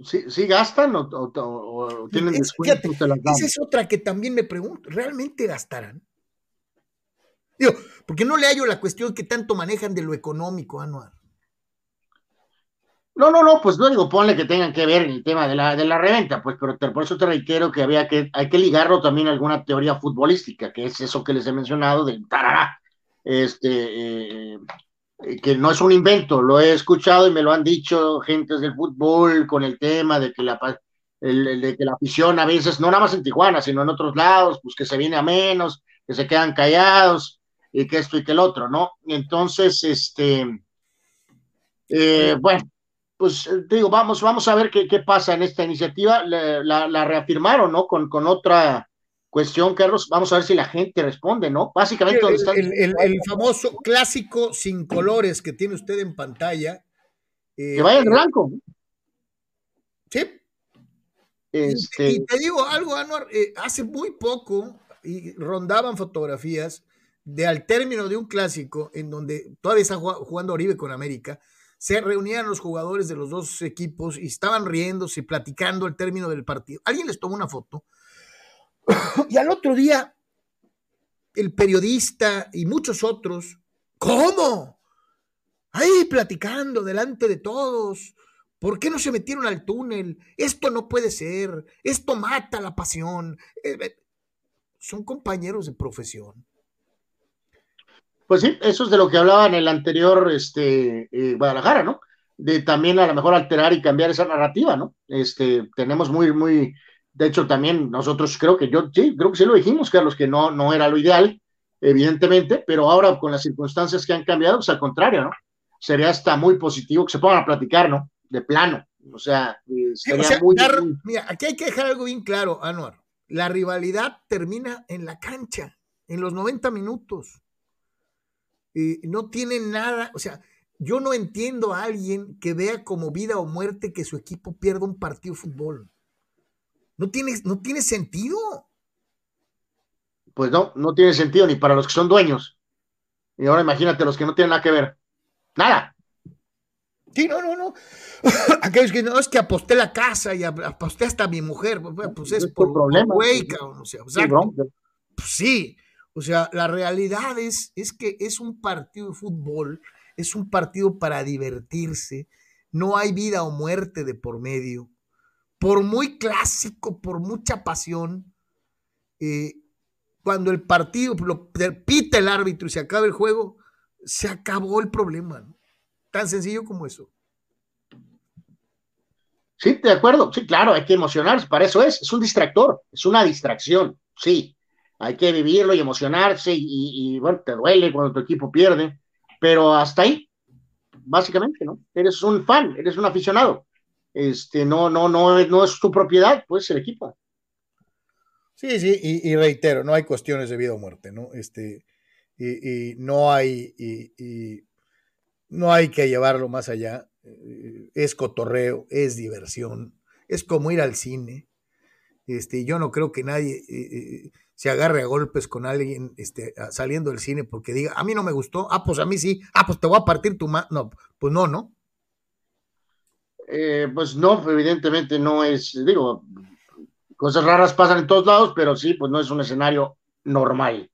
B: Sí, gastan o, tienen descuentos.
A: esa es otra que también me pregunto, ¿realmente gastarán? Digo, porque no le hallo la cuestión que tanto manejan de lo económico, Anuar.
B: No, no, no, pues no digo, ponle que tengan que ver el tema de la, de la reventa, pues, pero por eso te reitero que había que, hay que ligarlo también a alguna teoría futbolística, que es eso que les he mencionado del tarará, este, eh, que no es un invento, lo he escuchado y me lo han dicho gentes del fútbol con el tema de que la, de que la afición a veces, no nada más en Tijuana, sino en otros lados, pues que se viene a menos, que se quedan callados y que esto y que el otro, ¿no? Entonces, este, eh, bueno, pues eh, digo, vamos, vamos a ver qué, qué pasa en esta iniciativa. La, la, reafirmaron, ¿no? Con, con, otra cuestión, Carlos. Vamos a ver si la gente responde, ¿no? Básicamente,
A: el, el, el, famoso clásico sin colores que tiene usted en pantalla.
B: Eh, que vaya en blanco.
A: Sí. Este... Y, te digo algo, Anuar, eh, hace muy poco y rondaban fotografías de al término de un clásico en donde todavía está jugando Oribe con América se reunían los jugadores de los dos equipos y estaban riéndose y platicando el término del partido. Alguien les tomó una foto <coughs> y al otro día el periodista y muchos otros, ¿cómo? Ahí platicando delante de todos. ¿Por qué no se metieron al túnel? Esto no puede ser. Esto mata la pasión. Eh, eh, son compañeros de profesión.
B: Pues sí, eso es de lo que hablaba en el anterior este, eh, Guadalajara, ¿no? De también a lo mejor alterar y cambiar esa narrativa, ¿no? Este, tenemos muy, muy, de hecho también nosotros creo que yo, sí, creo que sí lo dijimos, Carlos, que no, no era lo ideal, evidentemente, pero ahora con las circunstancias que han cambiado, pues al contrario, ¿no? Sería hasta muy positivo que se pongan a platicar, ¿no? De plano. O sea, eh, sería muy,
A: Mira, aquí hay que dejar algo bien claro, Anuar. La rivalidad termina en la cancha, en los 90 minutos no tiene nada, o sea, yo no entiendo a alguien que vea como vida o muerte que su equipo pierda un partido de fútbol. No tiene, no tiene sentido.
B: Pues no, no tiene sentido ni para los que son dueños. Y ahora imagínate los que no tienen nada que ver. Nada.
A: Sí, no, no, no. <laughs> Aquellos que no, es que aposté la casa y aposté hasta a mi mujer. Pues, pues es por, problema. Güey, o sea, sí, pues sí, o sea, la realidad es, es que es un partido de fútbol, es un partido para divertirse, no hay vida o muerte de por medio. Por muy clásico, por mucha pasión, eh, cuando el partido lo pita el árbitro y se acaba el juego, se acabó el problema. Tan sencillo como eso.
B: Sí, de acuerdo. Sí, claro, hay que emocionarse. Para eso es. Es un distractor, es una distracción. Sí, hay que vivirlo y emocionarse y, bueno, te duele cuando tu equipo pierde, pero hasta ahí, básicamente, ¿no? Eres un fan, eres un aficionado. Este, no, no, no, no es tu propiedad, pues el equipo.
A: Sí, sí, y, reitero, no hay cuestiones de vida o muerte, ¿no? Este, y, no hay, y, no hay que llevarlo más allá. Eh, es cotorreo, es diversión, es como ir al cine. Este, yo no creo que nadie, eh, eh, se agarre a golpes con alguien este, saliendo del cine porque diga, a mí no me gustó, ah, pues a mí sí, ah, pues te voy a partir tu mano. No, pues no, ¿no?
B: Eh, pues no, evidentemente no es, digo, cosas raras pasan en todos lados, pero sí, pues no es un escenario normal.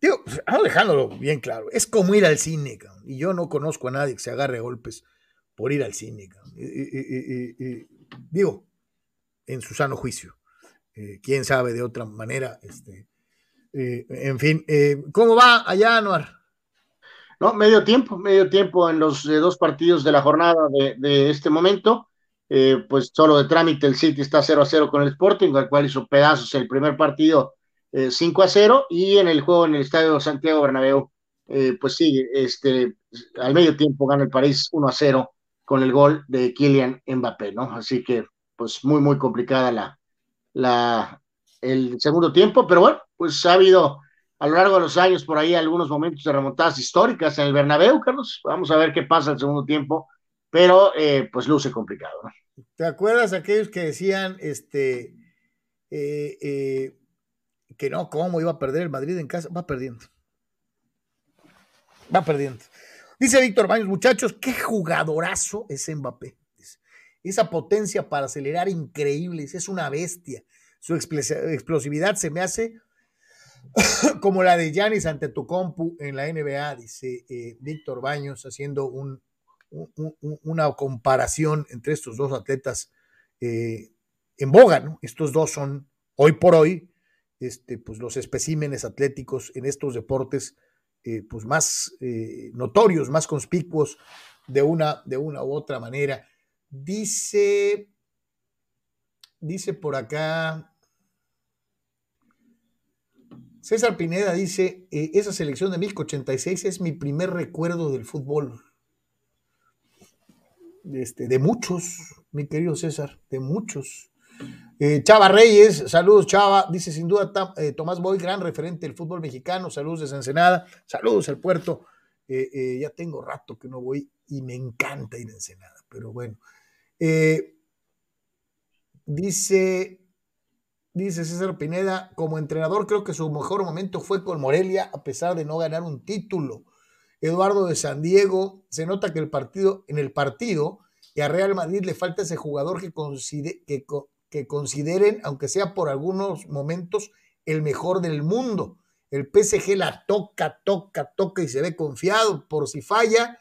A: Digo, pues, dejándolo bien claro, es como ir al cine, y yo no conozco a nadie que se agarre a golpes por ir al cine, digo, en su sano juicio. Quién sabe de otra manera. Este, en fin, ¿cómo va allá, Anuar?
B: No, medio tiempo, medio tiempo en los dos partidos de la jornada de, este momento. pues solo de trámite el City está 0 a 0 con el Sporting, al cual hizo pedazos el primer partido 5 a 0 y en el juego en el Estadio Santiago Bernabéu, pues sí, este, al medio tiempo gana el París 1 a 0 con el gol de Kylian Mbappé, ¿no? Así que, pues muy, muy complicada la, la, el segundo tiempo, pero bueno, pues ha habido a lo largo de los años por ahí algunos momentos de remontadas históricas en el Bernabéu, Carlos. Vamos a ver qué pasa el segundo tiempo, pero eh, pues luce complicado.
A: ¿Te acuerdas aquellos que decían, este, eh, eh, que no, cómo iba a perder el Madrid en casa? Va perdiendo. Va perdiendo. Dice Víctor Baños, muchachos, qué jugadorazo es Mbappé. Esa potencia para acelerar increíble, es una bestia. Su explosividad se me hace <coughs> como la de Giannis ante compu en la NBA, dice eh, Víctor Baños, haciendo un, una comparación entre estos dos atletas eh, en boga, ¿no? Estos dos son, hoy por hoy, este, pues los especímenes atléticos en estos deportes eh, pues más eh, notorios, más conspicuos de una, de una u otra manera. Dice, dice por acá, César Pineda dice, eh, esa selección de 1086 es mi primer recuerdo del fútbol. Este, de muchos, mi querido César, de muchos. Eh, Chava Reyes, saludos Chava, dice sin duda eh, Tomás Boy, gran referente del fútbol mexicano, saludos desde Ensenada, saludos al puerto, ya tengo rato que no voy y me encanta ir a Ensenada, pero bueno. Dice, dice César Pineda, como entrenador creo que su mejor momento fue con Morelia, a pesar de no ganar un título. Eduardo de San Diego, se nota que el partido, en el partido, y a Real Madrid le falta ese jugador que, que, que consideren, aunque sea por algunos momentos, el mejor del mundo. El PSG la toca, toca, toca y se ve confiado por si falla,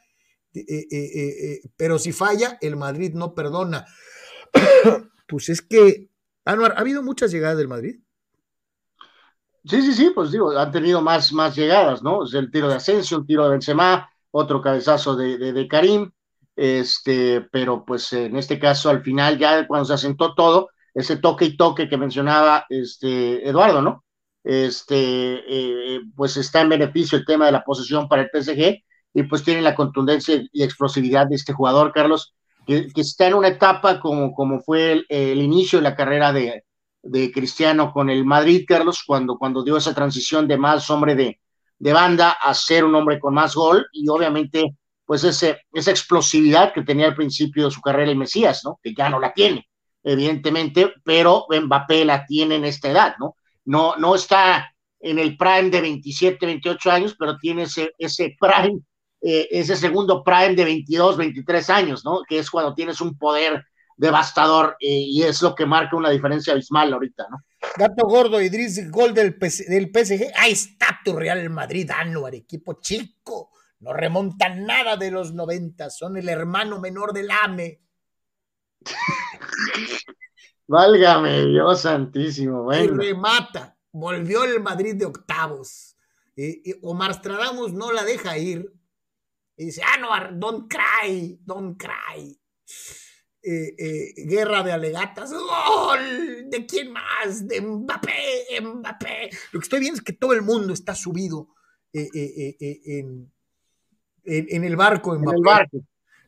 A: eh, eh, eh, pero si falla, el Madrid no perdona. pues es que, Anuar, ¿ha habido muchas llegadas del Madrid?
B: Sí, sí, sí, pues digo, han tenido más, más llegadas, ¿no? Es el tiro de Asensio, un tiro de Benzema, otro cabezazo de, de, Karim, este, pero pues en este caso al final ya cuando se asentó todo, ese toque y toque que mencionaba este Eduardo, ¿no? Este, pues está en beneficio el tema de la posesión para el PSG y pues tiene la contundencia y explosividad de este jugador, Carlos, que, está en una etapa como, como fue el, inicio de la carrera de, de, Cristiano con el Madrid, Carlos, cuando, cuando dio esa transición de más hombre de, de banda a ser un hombre con más gol y obviamente pues ese, esa explosividad que tenía al principio de su carrera el Mesías, ¿no? Que ya no la tiene evidentemente, pero Mbappé la tiene en esta edad, ¿no? No, no está en el prime de 27, 28 años, pero tiene ese, ese prime, eh, ese segundo prime de 22, 23 años, ¿no? Que es cuando tienes un poder devastador eh, y es lo que marca una diferencia abismal ahorita, ¿no?
A: Gato Gordo, Idris, gol del, del PSG. Ahí está tu Real Madrid, Anuar, equipo chico. No remontan nada de los 90, son el hermano menor del AME. <laughs>
B: Válgame Dios santísimo. Bueno.
A: Y remata. Volvió el Madrid de octavos. Y, Omar Stradamus no la deja ir. Y dice, ah, no, don't cry, don't cry. Eh, eh, guerra de alegatas. ¡Gol! ¿De quién más? De Mbappé, Mbappé. Lo que estoy viendo es que todo el mundo está subido eh, en, en, el barco. En el barco.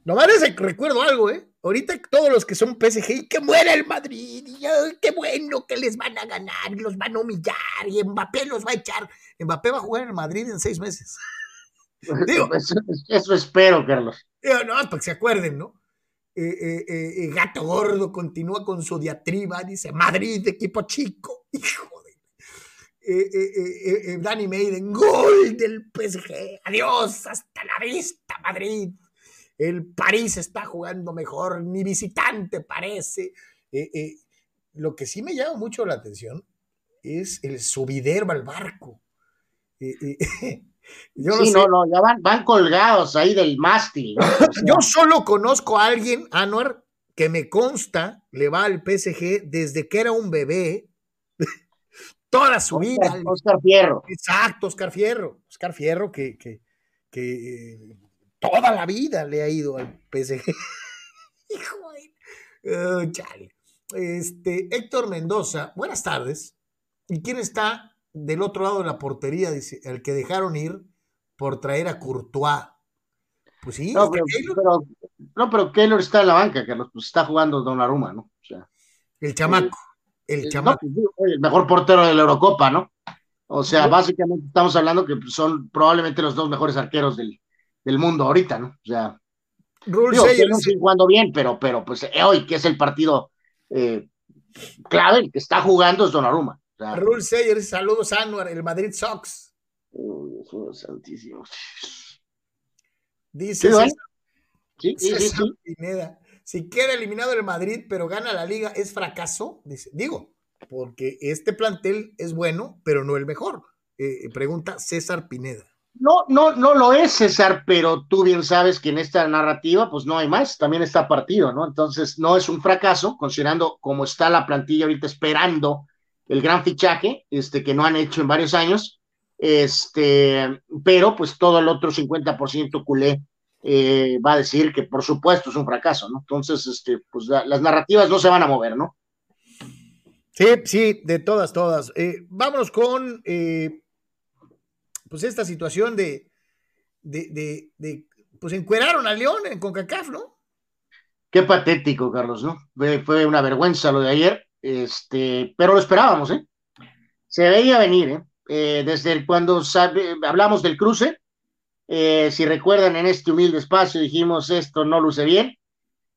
A: Nomás recuerdo algo, ¿eh? Ahorita todos los que son PSG, que muera el Madrid, y, qué bueno que les van a ganar, y los van a humillar, y Mbappé los va a echar. Mbappé va a jugar en el Madrid en seis meses.
B: Digo, <laughs> eso, espero, Carlos.
A: no, para que se acuerden, ¿no? Eh, eh, eh, Gato Gordo continúa con su diatriba, dice Madrid, equipo chico, <laughs> hijo de. Danny Maiden, gol del PSG, adiós, hasta la vista, Madrid el París está jugando mejor, ni visitante parece. Lo que sí me llama mucho la atención es el subidero al barco.
B: Eh, <laughs> yo sí, no, no, ya van, colgados ahí del mástil. <laughs>
A: yo solo conozco a alguien, Anuar, que me consta, le va al PSG desde que era un bebé <laughs> toda su vida.
B: Oscar Fierro.
A: Exacto, Oscar Fierro. Oscar Fierro que, que, que eh, toda la vida le ha ido al PSG. <laughs> Hijo de... chale. Este, Héctor Mendoza, buenas tardes. ¿Y quién está del otro lado de la portería? Dice, el que dejaron ir por traer a Courtois. Pues sí,
B: no, pero, pero, no, pero Keylor está en la banca, que pues está jugando Donnarumma, ¿no? O sea,
A: el chamaco, el,
B: el
A: chamaco.
B: Pues, el mejor portero de la Eurocopa, ¿no? O sea, básicamente estamos hablando que son probablemente los dos mejores arqueros del, del mundo ahorita, ¿no? O sea,
A: Rule
B: no siguen jugando bien, pero, pero pues eh, hoy, que es el partido eh, clave, el que está jugando es Donnarumma. O sea,
A: Rule Sayer, saludos Anuar, el Madrid Sox.
B: Dios mío santísimo.
A: Dice. César-
B: Sí, sí, sí,
A: César
B: sí.
A: Pineda, si queda eliminado el Madrid, pero gana la liga, ¿es fracaso? Dice, digo, porque este plantel es bueno, pero no el mejor. Eh, pregunta César Pineda.
B: No, no, no lo es, César, pero tú bien sabes que en esta narrativa, pues no hay más, también está partido, ¿no? Entonces, no es un fracaso, considerando cómo está la plantilla ahorita esperando el gran fichaje, este, que no han hecho en varios años, este, pero pues todo el otro 50% culé eh, va a decir que por supuesto es un fracaso, ¿no? Entonces, este, pues la- las narrativas no se van a mover, ¿no?
A: Sí, sí, de todas, todas. Eh, vámonos con eh, pues esta situación de, de, de, de, pues encueraron a León en CONCACAF, ¿no?
B: Qué patético, Carlos, ¿no? Fue, fue una vergüenza lo de ayer, este, pero lo esperábamos, ¿eh? Se veía venir, ¿eh? Eh, desde cuando sabe- hablamos del cruce, eh, si recuerdan en este humilde espacio dijimos esto no luce bien,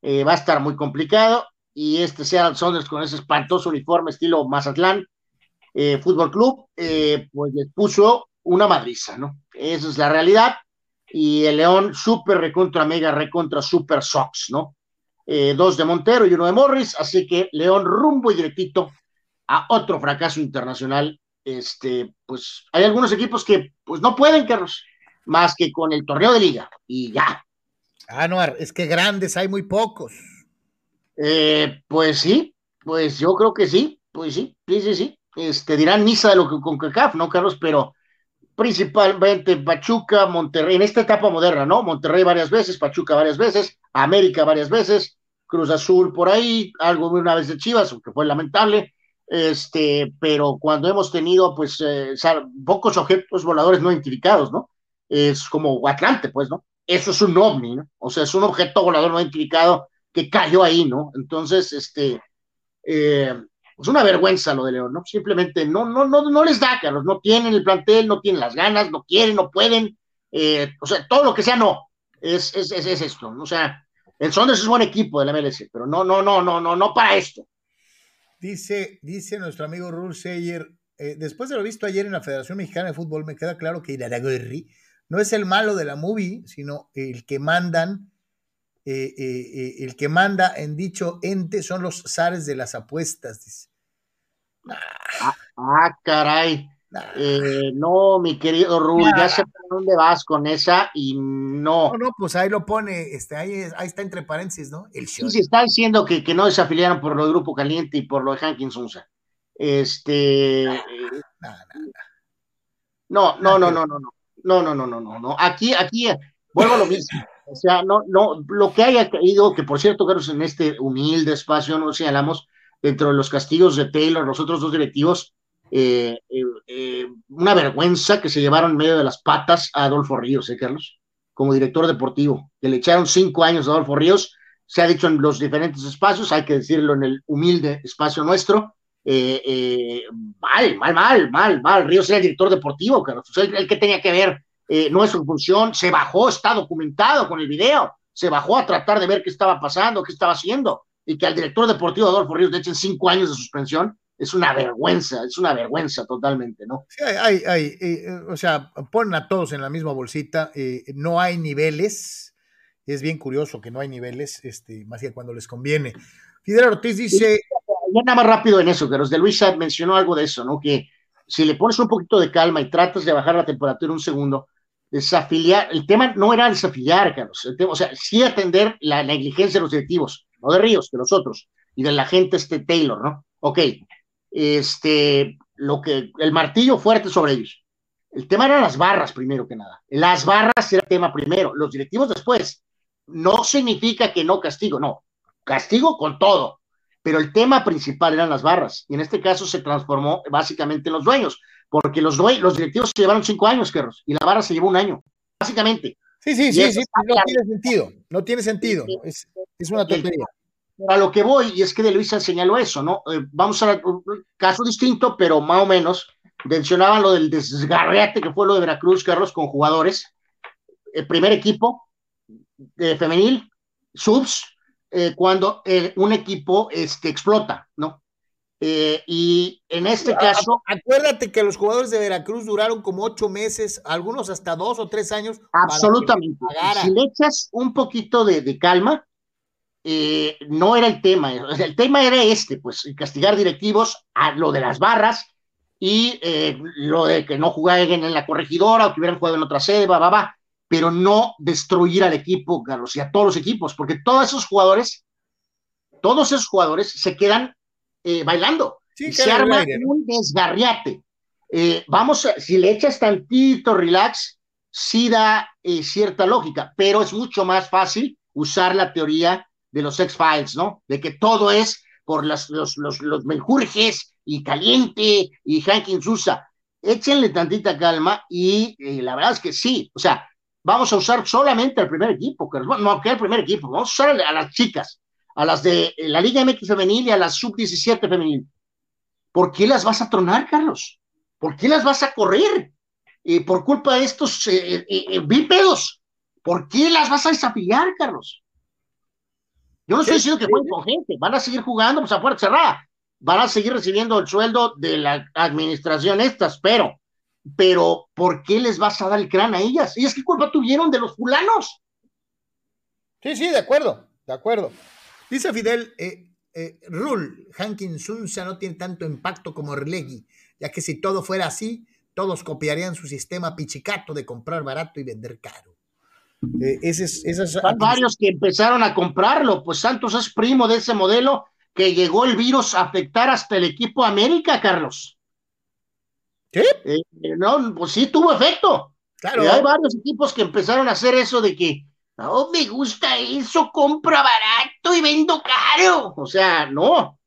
B: eh, va a estar muy complicado, y este Seattle Saunders con ese espantoso uniforme estilo Mazatlán Fútbol Club, pues les puso una madriza, ¿no? Esa es la realidad, y el León súper recontra mega recontra super Sox, ¿no? Eh, dos de Montero y uno de Morris, así que León rumbo y directito a otro fracaso internacional. Este, pues hay algunos equipos que pues no pueden, Carlos, más que con el torneo de liga y ya.
A: Anuar, es que grandes hay muy pocos.
B: Eh, pues sí, pues yo creo que sí, pues sí, sí, sí, sí. Este, dirán misa de lo que con CACAF, ¿no, Carlos? Pero principalmente Pachuca, Monterrey, en esta etapa moderna, ¿no? Monterrey varias veces, Pachuca varias veces, América varias veces, Cruz Azul por ahí, algo una vez de Chivas, aunque fue lamentable, este, pero cuando hemos tenido, pues, eh, pocos objetos voladores no identificados, ¿no? Es como Atlante, pues, ¿no? Eso es un ovni, ¿no? O sea, es un objeto volador no identificado que cayó ahí, ¿no? Entonces, este, eh, es una vergüenza lo de León, ¿no? Simplemente no, no, no, no les da, Carlos, no tienen el plantel, no tienen las ganas, no quieren, no pueden, eh, o sea, todo lo que sea no, es, es, es, es esto, ¿no? o sea, el Sonders es buen equipo de la pero no, no, no, no, no, no para esto.
A: Dice, dice nuestro amigo Rul Seyer, eh, después de lo visto ayer en la Federación Mexicana de Fútbol, me queda claro que Iraragorri no es el malo de la movie, sino el que mandan, eh, eh, eh, el que manda en dicho ente son los zares de las apuestas, dice.
B: Ah, caray.
A: Nah.
B: Eh, no, mi querido Rul,
A: Nah.
B: ya sé por dónde vas con esa y no.
A: No, no, pues ahí lo pone, este, ahí, ahí está entre paréntesis, ¿no? El
B: Sí, sí, está diciendo que, que no desafiliaron por lo de Grupo Caliente y por lo de Hankins Unza. Este,
A: Nah.
B: No, no, no, no, no, no, no, no, no, no, no, no. Aquí, aquí, vuelvo a lo mismo. O sea, no, no, lo que haya caído, que por cierto, Carlos, en este humilde espacio no señalamos, dentro de los castigos de Taylor, los otros dos directivos, eh, eh, eh, una vergüenza que se llevaron en medio de las patas a Adolfo Ríos, ¿eh, Carlos? Como director deportivo, que le echaron cinco años a Adolfo Ríos, se ha dicho en los diferentes espacios, hay que decirlo en el humilde espacio nuestro, eh, eh, mal, mal, mal, mal, mal. Ríos era el director deportivo, Carlos. O el, el que tenía que ver, eh, no es su función, se bajó, está documentado con el video, se bajó a tratar de ver qué estaba pasando, qué estaba haciendo, y que al director deportivo Adolfo Ríos le echen cinco años de suspensión, es una vergüenza, es una vergüenza totalmente, ¿no?
A: Sí, hay, hay, eh, eh, o sea, ponen a todos en la misma bolsita, eh, no hay niveles, es bien curioso que no hay niveles, este, más que cuando les conviene. Fidel Ortiz dice,
B: Ya nada más rápido en eso, Carlos, de Luisa mencionó algo de eso, ¿no? Que si le pones un poquito de calma y tratas de bajar la temperatura un segundo, desafiliar, el tema no era desafiliar, Carlos, el tema, o sea, sí atender la negligencia de los directivos, no de Ríos, de los otros, y de la gente este Taylor, ¿no? Ok, este, lo que, el martillo fuerte sobre ellos. El tema eran las barras, primero que nada. Las barras era el tema primero, los directivos después. No significa que no castigo, no. Castigo con todo. Pero el tema principal eran las barras. Y en este caso se transformó básicamente en los dueños, porque los, los directivos se llevaron cinco años, Carlos, y la barra se llevó un año, básicamente.
A: Sí, sí, sí, sí, no tiene sentido, no tiene sentido, es, es una tontería.
B: A lo que voy, y es que de Luisa señaló eso, ¿no? Eh, vamos a un caso distinto, pero más o menos, mencionaban lo del desgarreate que fue lo de Veracruz, Carlos, con jugadores, el primer equipo de femenil, subs, eh, cuando eh, un equipo este, explota, ¿no? Eh, y en este caso.
A: Acuérdate que los jugadores de Veracruz duraron como ocho meses, algunos hasta dos o tres años.
B: Absolutamente. Si le echas un poquito de, calma, eh, no era el tema. el tema era este: pues castigar directivos a lo de las barras y eh, lo de que no jugaran en la corregidora o que hubieran jugado en otra sede, va, va, va. Pero no destruir al equipo, Carlos, y a todos los equipos, porque todos esos jugadores, todos esos jugadores se quedan eh, bailando. se arma un desgarriate. Eh, vamos, a, si le echas tantito relax, sí da eh, cierta lógica, pero es mucho más fácil usar la teoría de los X-Files, ¿no? De que todo es por las, los, los, los menjurjes y caliente y Hankins usa. Échenle tantita calma y la verdad es que sí, o sea, vamos a usar solamente al primer equipo, no que el primer equipo, vamos a usar a las chicas, a las de la Liga MX femenil y a la sub-17 femenil. ¿Por qué las vas a tronar, Carlos? ¿Por qué las vas a correr? Eh, por culpa de estos eh, eh, bípedos. ¿Por qué las vas a desafiliar, Carlos? Yo no estoy diciendo que jueguen con gente, van a seguir jugando pues a puerta cerrada, van a seguir recibiendo el sueldo de la administración estas, pero, pero, ¿por qué les vas a dar el crán a ellas? ¿Ellas qué culpa tuvieron de los fulanos?
A: Sí, sí, de acuerdo, de acuerdo. Dice Fidel, eh, eh, Rule, Hankin Sunsa no tiene tanto impacto como Relegi, ya que si todo fuera así, todos copiarían su sistema pichicato de comprar barato y vender caro.
B: Eh, ese Hay varios que empezaron a comprarlo, pues Santos es primo de ese modelo que llegó el virus a afectar hasta el equipo América, Carlos.
A: ¿Qué?
B: Eh, no, pues sí tuvo efecto. Claro. hay varios equipos que empezaron a hacer eso de que no me gusta eso, compra barato y vendo caro. O sea, no.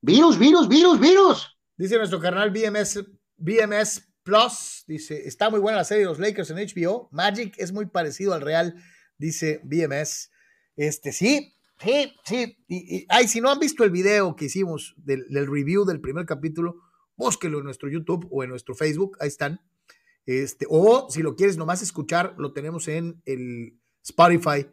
B: Virus, virus, virus, virus.
A: Dice nuestro canal BMS, BMS Plus, dice, está muy buena la serie de los Lakers en HBO. Magic es muy parecido al Real, dice BMS. Este, sí, sí, sí. Y, ay, si no han visto el video que hicimos del, del, review del primer capítulo, búsquelo en nuestro YouTube o en nuestro Facebook, ahí están. Este, o si lo quieres nomás escuchar, lo tenemos en el Spotify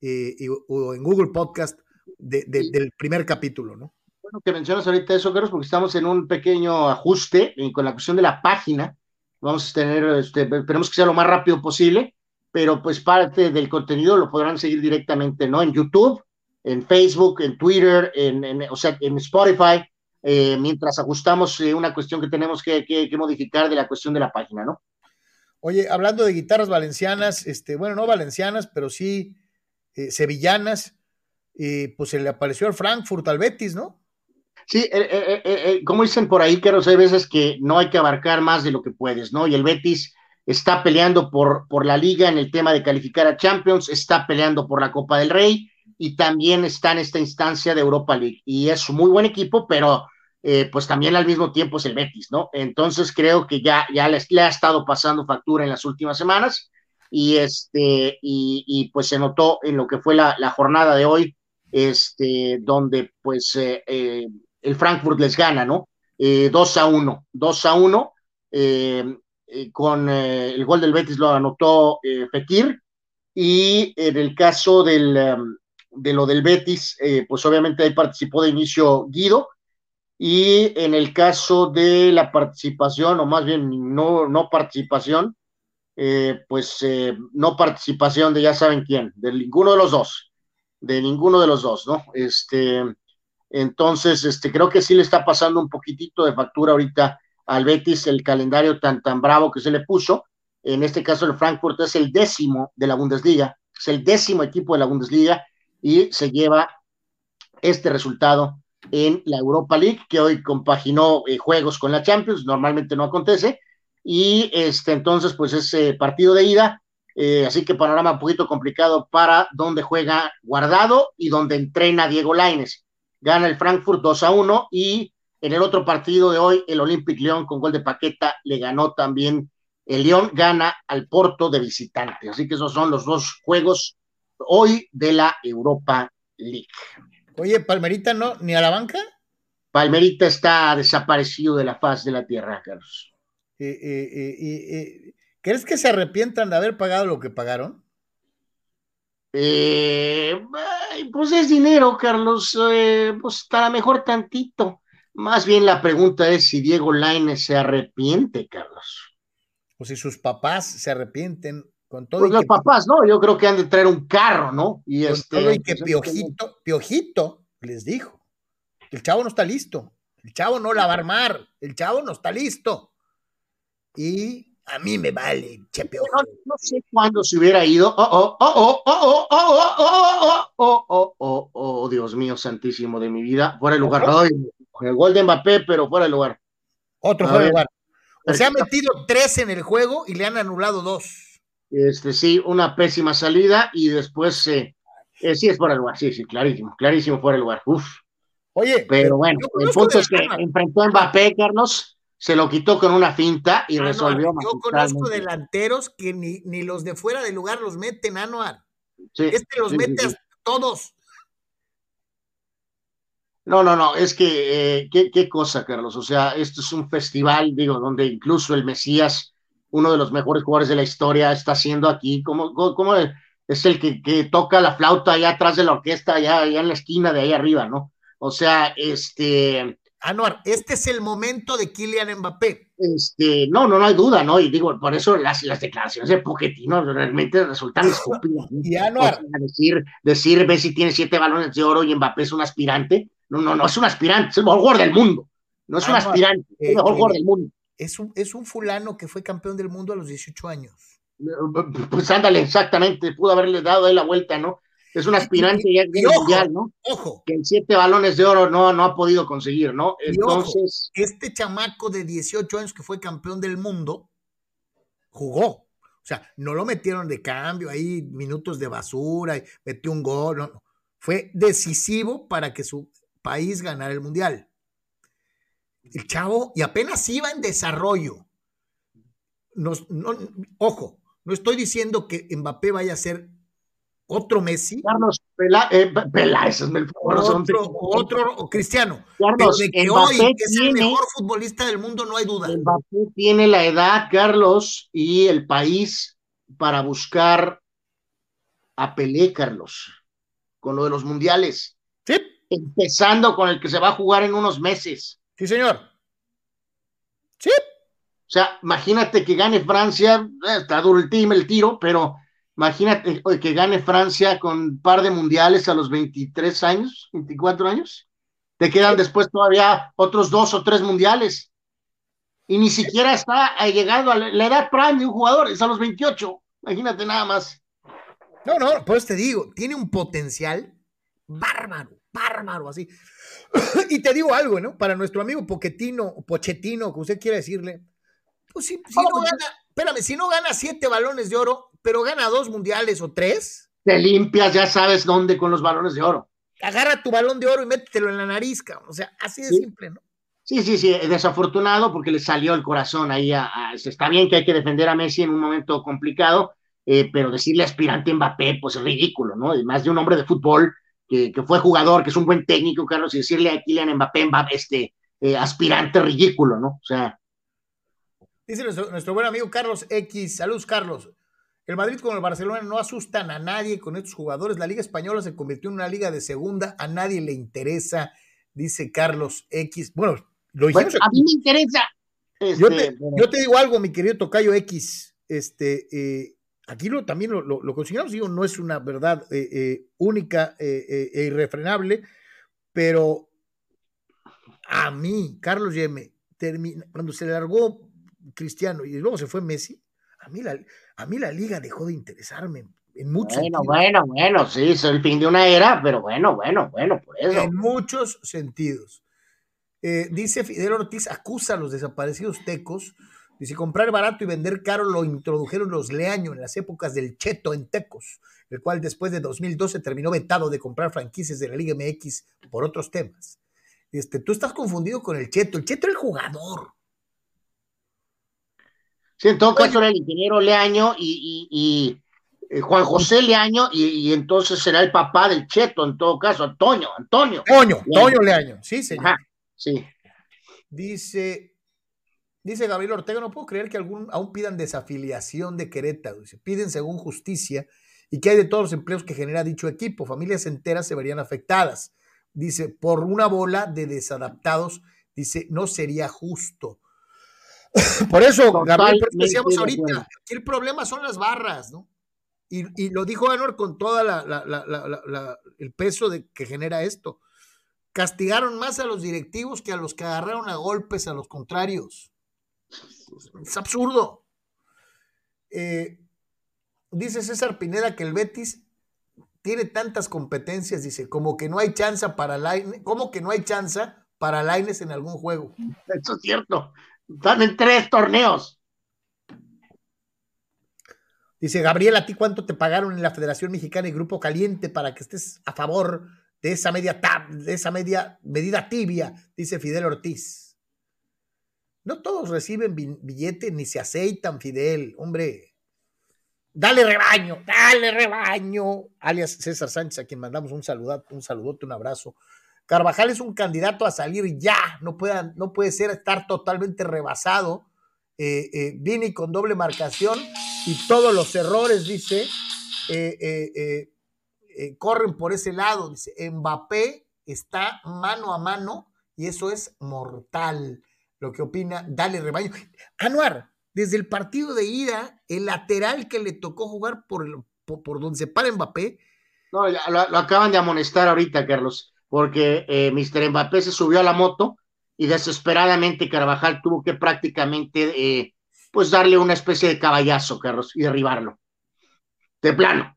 A: eh, o en Google Podcast del primer capítulo, ¿no?
B: Bueno, que mencionas ahorita eso, Carlos, porque estamos en un pequeño ajuste con la cuestión de la página. Vamos a tener, este, esperemos que sea lo más rápido posible, pero pues parte del contenido lo podrán seguir directamente, ¿no? En YouTube, en Facebook, en Twitter, en, o sea, en Spotify, eh, mientras ajustamos eh, una cuestión que tenemos que, que, modificar de la cuestión de la página, ¿no?
A: Oye, hablando de guitarras valencianas, este, bueno, no valencianas, pero sí eh, sevillanas, pues se le apareció al Frankfurt, al Betis, ¿no?
B: Sí, eh, eh, como dicen por ahí, que hay veces que no hay que abarcar más de lo que puedes, ¿no? Y el Betis está peleando por, por la liga en el tema de calificar a Champions, está peleando por la Copa del Rey y también está en esta instancia de Europa League. Y es un muy buen equipo, pero eh, pues también al mismo tiempo es el Betis, ¿no? Entonces creo que ya, ya le, ha estado pasando factura en las últimas semanas y, este, y, pues se notó en lo que fue la, jornada de hoy, este, donde pues eh, eh, el Frankfurt les gana, ¿no? 2 a 1, 2 a 1, con el gol del Betis lo anotó Fekir y en el caso del, de lo del Betis, pues obviamente ahí participó de inicio Guido, y en el caso de la participación, o más bien no, no participación, eh, pues eh, no participación de ya saben quién, de ninguno de los dos, de ninguno de los dos, ¿no? Este, entonces, este, creo que sí le está pasando un poquitito de factura ahorita al Betis el calendario tan, tan bravo que se le puso. En este caso, el Frankfurt es el décimo de la Bundesliga, es el décimo equipo de la Bundesliga y se lleva este resultado en la Europa League, que hoy compaginó eh, juegos con la Champions, normalmente no acontece, y este, entonces, pues ese partido de ida, eh, así que panorama un poquito complicado para donde juega Guardado y donde entrena Diego Laines. Gana el Frankfurt 2 a 1 y en el otro partido de hoy, el Olympic León con gol de Paqueta le ganó también. El León gana al Porto de visitante. Así que esos son los dos juegos hoy de la Europa League.
A: Oye, Palmerita no, ni a la banca.
B: Palmerita está desaparecido de la faz de la tierra, Carlos.
A: Eh, eh, eh, ¿Crees que se arrepientan de haber pagado lo que pagaron?
B: pues es dinero, Carlos. pues estará mejor tantito. Más bien la pregunta es si Diego Laine se arrepiente, Carlos.
A: O si sus papás se arrepienten con todo.
B: Pues los papás, ¿no? Yo creo que han de traer un carro, ¿no?
A: Y este. y que pues, Piojito, Piojito les dijo: el chavo no está listo. El chavo no la va a armar. El chavo no está listo. Y a mí me vale, chepe.
B: No, sé cuándo se hubiera ido. Oh, oh, oh, oh, oh, oh, oh, oh, oh, oh, oh, Dios mío, santísimo de mi vida. Fuera el lugar. el gol de Mbappé, pero fuera el lugar.
A: Otro fuera el lugar. se ha metido tres en el juego y le han anulado dos.
B: Este, sí, una pésima salida y después, eh, sí es fuera el lugar, sí, sí, clarísimo, clarísimo fuera el lugar. Uf. Oye, pero bueno, el punto es que enfrentó a Mbappé, Carlos, se lo quitó con una finta y ah, resolvió.
A: yo conozco delanteros que ni, ni, los de fuera del lugar los meten, Anuar. este los mete a todos.
B: No, no, no, es que, eh, ¿qué, ¿qué, cosa, Carlos. O sea, esto es un festival, digo, donde incluso el Mesías, uno de los mejores jugadores de la historia, está haciendo aquí, como, como es el que, que, toca la flauta allá atrás de la orquesta, allá, allá en la esquina de ahí arriba, ¿no? O sea, este,
A: Anuar, este es el momento de Kylian Mbappé.
B: Este, no, no, no hay duda, ¿no? Y digo, por eso las, las declaraciones de Pochettino realmente resultan estúpidas. <laughs> y Anuar. decir, decir, ve si tiene siete balones de oro y Mbappé es un aspirante. No, no, no es un aspirante, es el mejor jugador del mundo. No es un aspirante, es el mejor jugador del mundo.
A: Es un, es un fulano que fue campeón del mundo a los 18 años.
B: Pues ándale, exactamente, pudo haberle dado ahí la vuelta, ¿no? es un aspirante mundial, ¿no?
A: Ojo.
B: Que en siete balones de oro no, no ha podido conseguir, ¿no? Entonces.
A: este chamaco de 18 años que fue campeón del mundo jugó. O sea, no lo metieron de cambio ahí, minutos de basura, y metió un gol. No, Fue decisivo para que su país ganara el mundial. El chavo, y apenas iba en desarrollo. Nos, no, ojo, no estoy diciendo que Mbappé vaya a ser otro Messi.
B: Carlos Pela, eh, Peláez es el
A: otro, otro Cristiano. Carlos, que hoy es el mejor futbolista del mundo, no hay duda.
B: Mbappé tiene la edad, Carlos, y el país para buscar a Pelé, Carlos, con lo de los mundiales.
A: Sí.
B: Empezando con el que se va a jugar en unos meses.
A: Sí, señor. Sí.
B: O sea, imagínate que gane Francia, eh, está duro el team, el tiro, pero Imagínate que gane Francia con un par de mundiales a los 23 años, 24 años. Te quedan después todavía otros dos o tres mundiales. Y ni siquiera está llegando a la edad prime de un jugador, es a los 28. Imagínate nada más.
A: No, no, pues te digo, tiene un potencial bárbaro, bárbaro, así. <coughs> y te digo algo, ¿no? Para nuestro amigo Poquetino, Pochettino, que usted quiera decirle, pues si, si no gana, espérame, si no gana siete balones de oro, pero gana dos mundiales o tres.
B: Te limpias, ya sabes dónde con los balones de oro.
A: Agarra tu balón de oro y métetelo en la nariz, o sea, así de simple, ¿no?
B: Sí, sí, sí, desafortunado porque le salió el corazón ahí. A, está bien que hay que defender a Messi en un momento complicado, eh, pero decirle aspirante Mbappé, pues es ridículo, ¿no? Además de un hombre de fútbol que, que, fue jugador, que es un buen técnico, Carlos, y decirle a Kylian Mbappé, Mbappé este, eh, aspirante ridículo, ¿no? O sea.
A: Dice nuestro, nuestro buen amigo Carlos X. Saludos, Carlos. El Madrid con el Barcelona no asustan a nadie con estos jugadores. La Liga Española se convirtió en una liga de segunda. A nadie le interesa, dice Carlos X. Bueno, lo dijimos.
B: a mí me interesa.
A: yo, te, este, yo, te, digo algo, mi querido Tocayo X. Este, eh, aquí lo, también lo, lo, consideramos, digo, no es una verdad eh, eh, única e irrefrenable, pero a mí, Carlos Yeme, cuando se largó Cristiano y luego se fue Messi, a mí la, a mí la liga dejó de interesarme. En muchos
B: bueno, bueno, bueno, sí, es el fin de una era, pero bueno, bueno, bueno, por eso.
A: En muchos sentidos. Eh, dice Fidel Ortiz, acusa a los desaparecidos tecos. Dice, comprar barato y vender caro lo introdujeron los Leaño en las épocas del Cheto en Tecos, el cual después de 2012 terminó vetado de comprar franquicias de la Liga MX por otros temas. Este, tú estás confundido con el Cheto. El Cheto era el jugador.
B: Sí, en todo caso era el ingeniero Leaño y, y, y eh, Juan José Leaño, y, y, entonces será el papá del Cheto, en todo caso, Antonio, Antonio.
A: Toño, Toño Leaño, sí, señor.
B: Ajá, sí.
A: Dice, dice Gabriel Ortega, no puedo creer que algún, aún pidan desafiliación de Querétaro. Dice, piden según justicia y que hay de todos los empleos que genera dicho equipo. Familias enteras se verían afectadas. Dice, por una bola de desadaptados, dice, no sería justo. <laughs> Por eso, Gabriel, decíamos ahorita, aquí el problema son las barras, ¿no? Y, y lo dijo Anor con todo el peso de, que genera esto. Castigaron más a los directivos que a los que agarraron a golpes a los contrarios. Es absurdo. Eh, dice César Pineda que el Betis tiene tantas competencias, dice, como que no hay chance para Laines, como que no hay chance para Laines en algún juego.
B: Eso es cierto. Están en tres torneos.
A: Dice Gabriel, ¿a ti cuánto te pagaron en la Federación Mexicana y Grupo Caliente para que estés a favor de esa media tab, de esa media medida tibia? Dice Fidel Ortiz. No todos reciben billete ni se aceitan, Fidel, hombre. Dale rebaño, dale rebaño. Alias César Sánchez, a quien mandamos un un saludote, un abrazo. Carvajal es un candidato a salir ya, no, pueda, no puede ser estar totalmente rebasado. Eh, eh, Vini con doble marcación y todos los errores, dice, eh, corren por ese lado. Dice, Mbappé está mano a mano y eso es mortal. Lo que opina, dale rebaño. Anuar, desde el partido de ida, el lateral que le tocó jugar por, el, por, por donde se para Mbappé.
B: No, lo, lo acaban de amonestar ahorita, Carlos porque eh, Mr. Mbappé se subió a la moto y desesperadamente Carvajal tuvo que prácticamente eh, pues darle una especie de caballazo, Carlos, y derribarlo. De plano.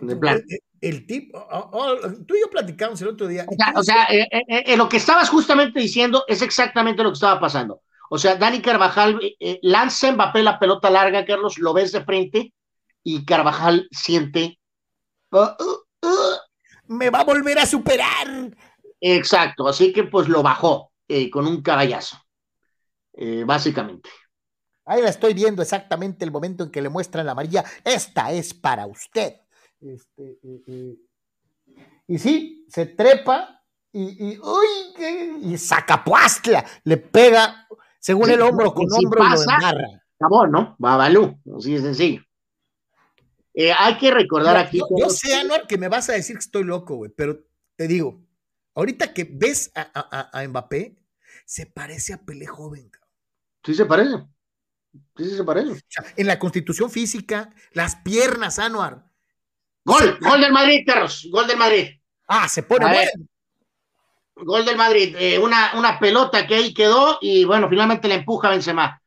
A: De plano. El, tipo, oh, oh, tú y yo platicamos el otro día.
B: O sea, o sea eh, eh, lo que estabas justamente diciendo es exactamente lo que estaba pasando. O sea, Dani Carvajal lanza a Mbappé la pelota larga, Carlos, lo ves de frente y Carvajal siente. Uh, uh, uh,
A: me va a volver a superar.
B: Exacto, así que pues lo bajó eh, con un caballazo, eh, básicamente.
A: Ahí la estoy viendo exactamente el momento en que le muestran la amarilla. Esta es para usted. Este, eh, eh. Y sí, se trepa y, y, uy, y sacapuastla, le pega, según sí, el hombro con si hombro, pasa, y lo.
B: Acabó, ¿no? Babalú, así de sencillo. Eh, hay que recordar
A: no,
B: aquí.
A: Yo, yo sé, Anuar, que me vas a decir que estoy loco, güey, pero te digo, ahorita que ves a, a, a, Mbappé, se parece a Pelé joven, cabrón.
B: Sí, se parece. Sí, sí, se parece. O
A: sea, en la constitución física, las piernas, Anuar.
B: Gol, gol del Madrid, perros, gol del Madrid.
A: Ah, se pone bueno.
B: Gol del Madrid, eh, una, una pelota que ahí quedó y bueno, finalmente le empuja a Benzema.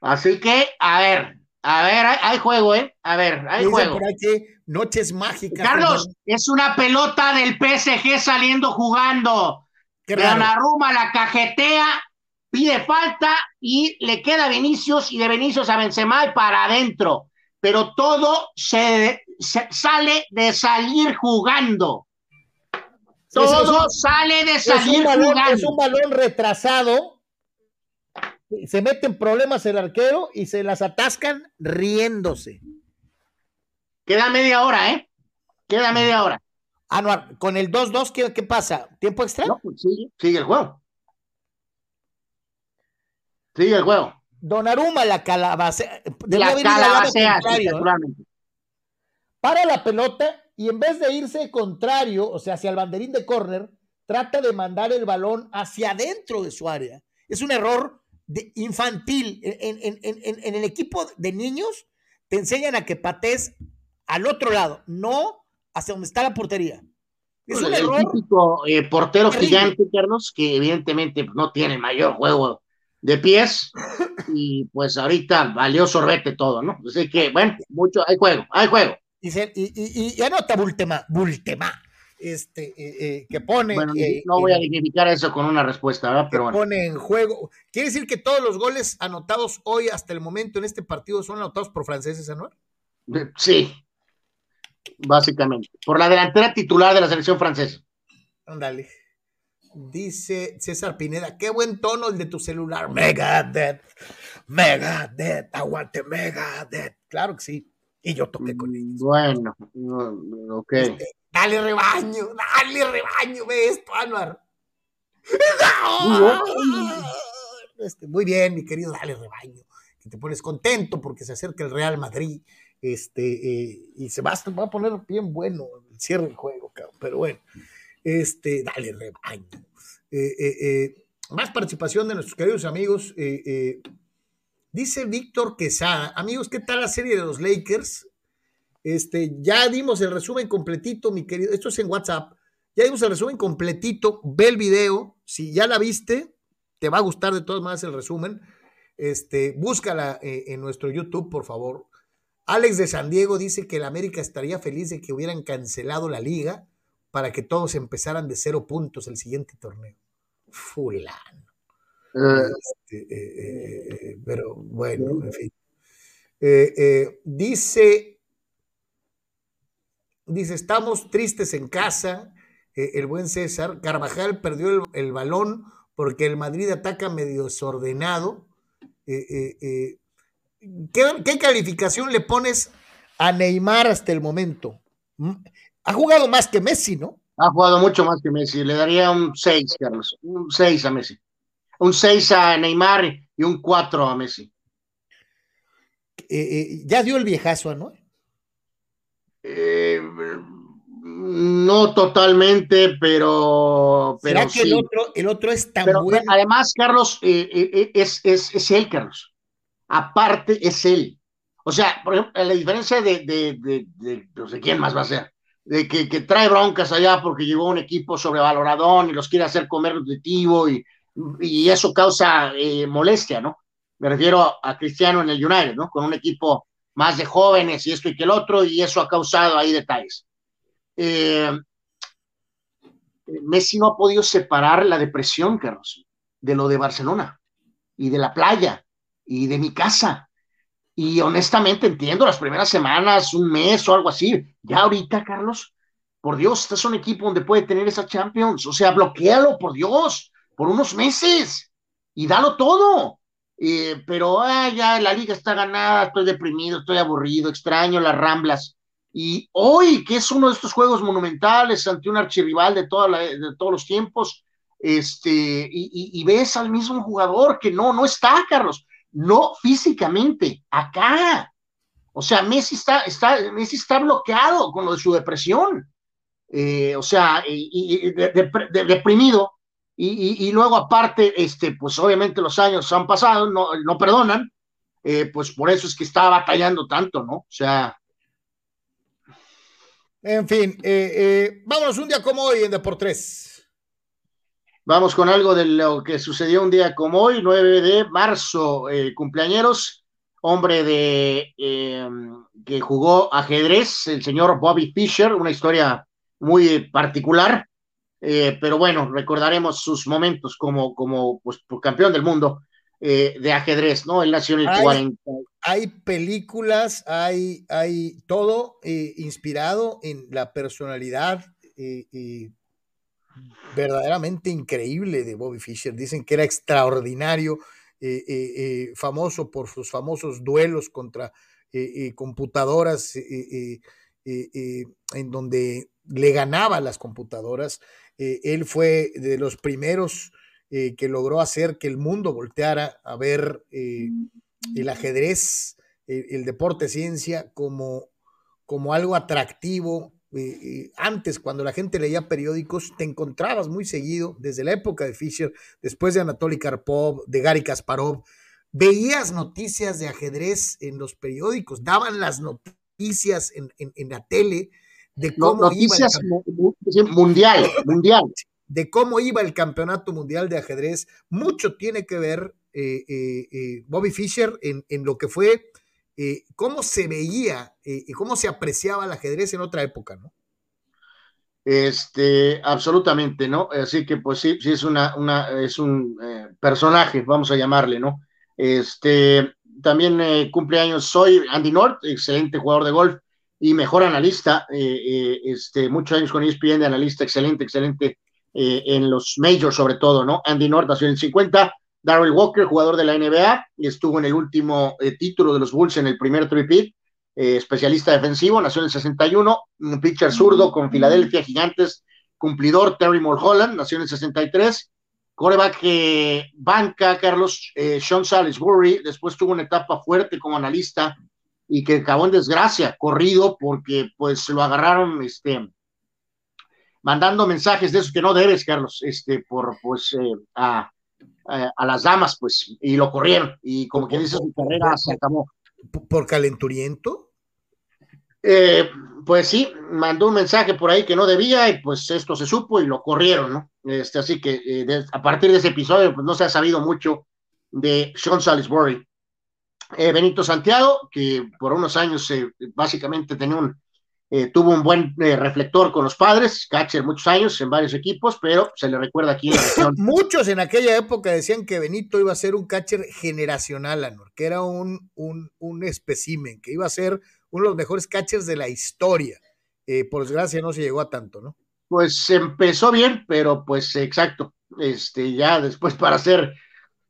B: Así que, a ver, a ver, hay, hay, juego, ¿eh? A ver, hay juego.
A: Por aquí, noches mágicas.
B: Carlos, es una pelota del PSG saliendo jugando. Donnarumma la cajetea, pide falta y le queda a Vinicius y de Vinicius a Benzema y para adentro. Pero todo se, se sale de salir jugando. Todo es, sale de salir
A: es balón,
B: jugando.
A: Es un balón retrasado se mete en problemas el arquero y se las atascan riéndose.
B: Queda media hora, ¿eh? Queda media hora.
A: Anuar, con el 2-2, ¿qué, ¿qué, pasa? ¿Tiempo extra?
B: No, pues sigue, sigue el juego. Sigue el juego.
A: Donaruma la calabacea.
B: La calabacea, sí,
A: ¿eh? Para la pelota y en vez de irse contrario, o sea, hacia el banderín de córner, trata de mandar el balón hacia adentro de su área. Es un error de infantil. En, en, en, en, el equipo de niños te enseñan a que patees al otro lado, no hacia donde está la portería.
B: Es un el error típico eh, portero terrible. gigante, Carlos, que evidentemente no tiene mayor juego de pies y pues ahorita valió sorbete todo, ¿no? Así que, bueno, mucho, hay juego, hay juego.
A: Y, y, y, y anota Bultema, Bultema, este, eh, eh, que pone...
B: Bueno, no voy a dignificar eso con una respuesta, ¿verdad? Pero bueno.
A: pone en juego. ¿Quiere decir que todos los goles anotados hoy hasta el momento en este partido son anotados por franceses, Anuel?
B: Sí, básicamente. Por la delantera titular de la selección francesa.
A: Ándale. Dice César Pineda, qué buen tono el de tu celular. Megadeth, Megadeth, aguante Megadeth. Claro que sí. Y yo toqué con ellos.
B: Bueno, ok.
A: Este, dale rebaño, dale rebaño, ve esto, Anuar. Este, muy bien, mi querido, dale rebaño. Que te pones contento porque se acerca el Real Madrid. Este, eh, y se va, va, a poner bien bueno el cierre del juego, cabrón. Pero bueno. Este, dale rebaño. Eh, eh, eh, más participación de nuestros queridos amigos. dice Víctor Quesada, amigos, ¿qué tal la serie de los Lakers? Este, ya dimos el resumen completito, mi querido. Esto es en WhatsApp. Ya dimos el resumen completito. Ve el video. Si ya la viste, te va a gustar de todas maneras el resumen. Este, búscala en nuestro YouTube, por favor. Alex de San Diego dice que el América estaría feliz de que hubieran cancelado la liga para que todos empezaran de cero puntos el siguiente torneo. Fulano. Este, eh, eh, pero bueno, en fin. Eh, dice, dice, estamos tristes en casa. el buen César, Carvajal perdió el, el, balón porque el Madrid ataca medio desordenado. ¿qué, ¿Qué calificación le pones a Neymar hasta el momento? Ha jugado más que Messi, ¿no?
B: Ha jugado mucho más que Messi. Le daría un 6, Carlos. Un 6 a Messi. Un 6 a Neymar y un 4 a Messi.
A: Eh, eh, ¿Ya dio el viejazo, no?
B: Eh, no totalmente, pero. pero
A: ¿Será que el, otro, el otro es tan
B: pero,
A: bueno?
B: Además, Carlos, es, es, es él, Carlos. Aparte, es él. O sea, por ejemplo, la diferencia de, de, de, de, no sé quién más va a ser, de que, que, trae broncas allá porque llegó un equipo sobrevaloradón y los quiere hacer comer nutritivo y, y eso causa eh, molestia, ¿no? Me refiero a, Cristiano en el United, ¿no? Con un equipo más de jóvenes y esto y que el otro, y eso ha causado ahí detalles. Eh, Messi no ha podido separar la depresión, Carlos, de lo de Barcelona y de la playa y de mi casa y honestamente entiendo las primeras semanas, un mes o algo así. Ya ahorita, Carlos, por Dios, este es un equipo donde puede tener esa Champions. O sea, bloquealo, por Dios, por unos meses y dalo todo. Eh, pero ah, ya la liga está ganada, estoy deprimido, estoy aburrido, extraño las ramblas. Y hoy, que es uno de estos juegos monumentales ante un archirrival de, todos los tiempos, este, y, y, y ves al mismo jugador que no, no está, Carlos no físicamente, acá. O sea, Messi está, está, Messi está bloqueado con lo de su depresión. Eh, o sea, y, y de, de, deprimido. Y, y, luego aparte, este, pues obviamente los años han pasado, no, no perdonan, eh, pues por eso es que está batallando tanto, ¿no? O sea.
A: En fin, eh, eh, vámonos un día como hoy en Deportes.
B: Vamos con algo de lo que sucedió un día como hoy, 9 de marzo, eh, cumpleañeros, hombre de eh, que jugó ajedrez, el señor Bobby Fischer, una historia muy particular, eh, pero bueno, recordaremos sus momentos como, como pues, campeón del mundo eh, de ajedrez, ¿no? Él nació en el
A: hay,
B: 40.
A: Hay películas, hay, hay todo eh, inspirado en la personalidad y verdaderamente increíble de Bobby Fischer. Dicen que era extraordinario, eh, eh, eh, famoso por sus famosos duelos contra computadoras en donde le ganaba a las computadoras. él fue de los primeros que logró hacer que el mundo volteara a ver el ajedrez, el deporte ciencia como, como algo atractivo, eh, antes, cuando la gente leía periódicos, te encontrabas muy seguido, desde la época de Fischer, después de Anatoly Karpov, de Gary Kasparov, veías noticias de ajedrez en los periódicos, daban las noticias en, en, en la tele de cómo
B: noticias
A: iba
B: el mundial, mundial.
A: De cómo iba el campeonato mundial de ajedrez. Mucho tiene que ver Bobby Fischer en, en, lo que fue cómo se veía y cómo se apreciaba el ajedrez en otra época, ¿no?
B: Este, absolutamente, ¿no? Así que, pues sí, sí es una, una es un personaje, vamos a llamarle, ¿no? Este, también eh, cumpleaños soy Andy North, excelente jugador de golf y mejor analista, eh, eh, este, muchos años con ESPN de analista, excelente, excelente en los majors sobre todo, ¿no? Andy North nació en el 50, Darrell Walker, jugador de la NBA, estuvo en el último título de los Bulls en el primer tripit, especialista defensivo, nació en el 61, un pitcher zurdo con Filadelfia Gigantes, cumplidor Terry Mulholland, nació en el 63, Coreback que banca Carlos eh, Sean Salisbury, después tuvo una etapa fuerte como analista y que acabó en desgracia, corrido porque pues lo agarraron este, mandando mensajes de esos que no debes, Carlos, este, por pues eh, a, las damas, pues, y lo corrieron. Y como que dice, su carrera se acabó.
A: ¿Por calenturiento?
B: Eh, pues sí, mandó un mensaje por ahí que no debía y pues esto se supo y lo corrieron, ¿no? Este, así que eh, a partir de ese episodio pues no se ha sabido mucho de Sean Salisbury. Eh, Benito Santiago, que por unos años básicamente tenía un, tuvo un buen reflector con los padres, catcher muchos años en varios equipos, pero se le recuerda aquí en la región. <laughs>
A: Muchos en aquella época decían que Benito iba a ser un catcher generacional, Anor, que era un, un, un especímen, que iba a ser uno de los mejores catchers de la historia. Eh, por desgracia no se llegó a tanto, ¿no?
B: Pues empezó bien, pero pues exacto. Este, ya después para ser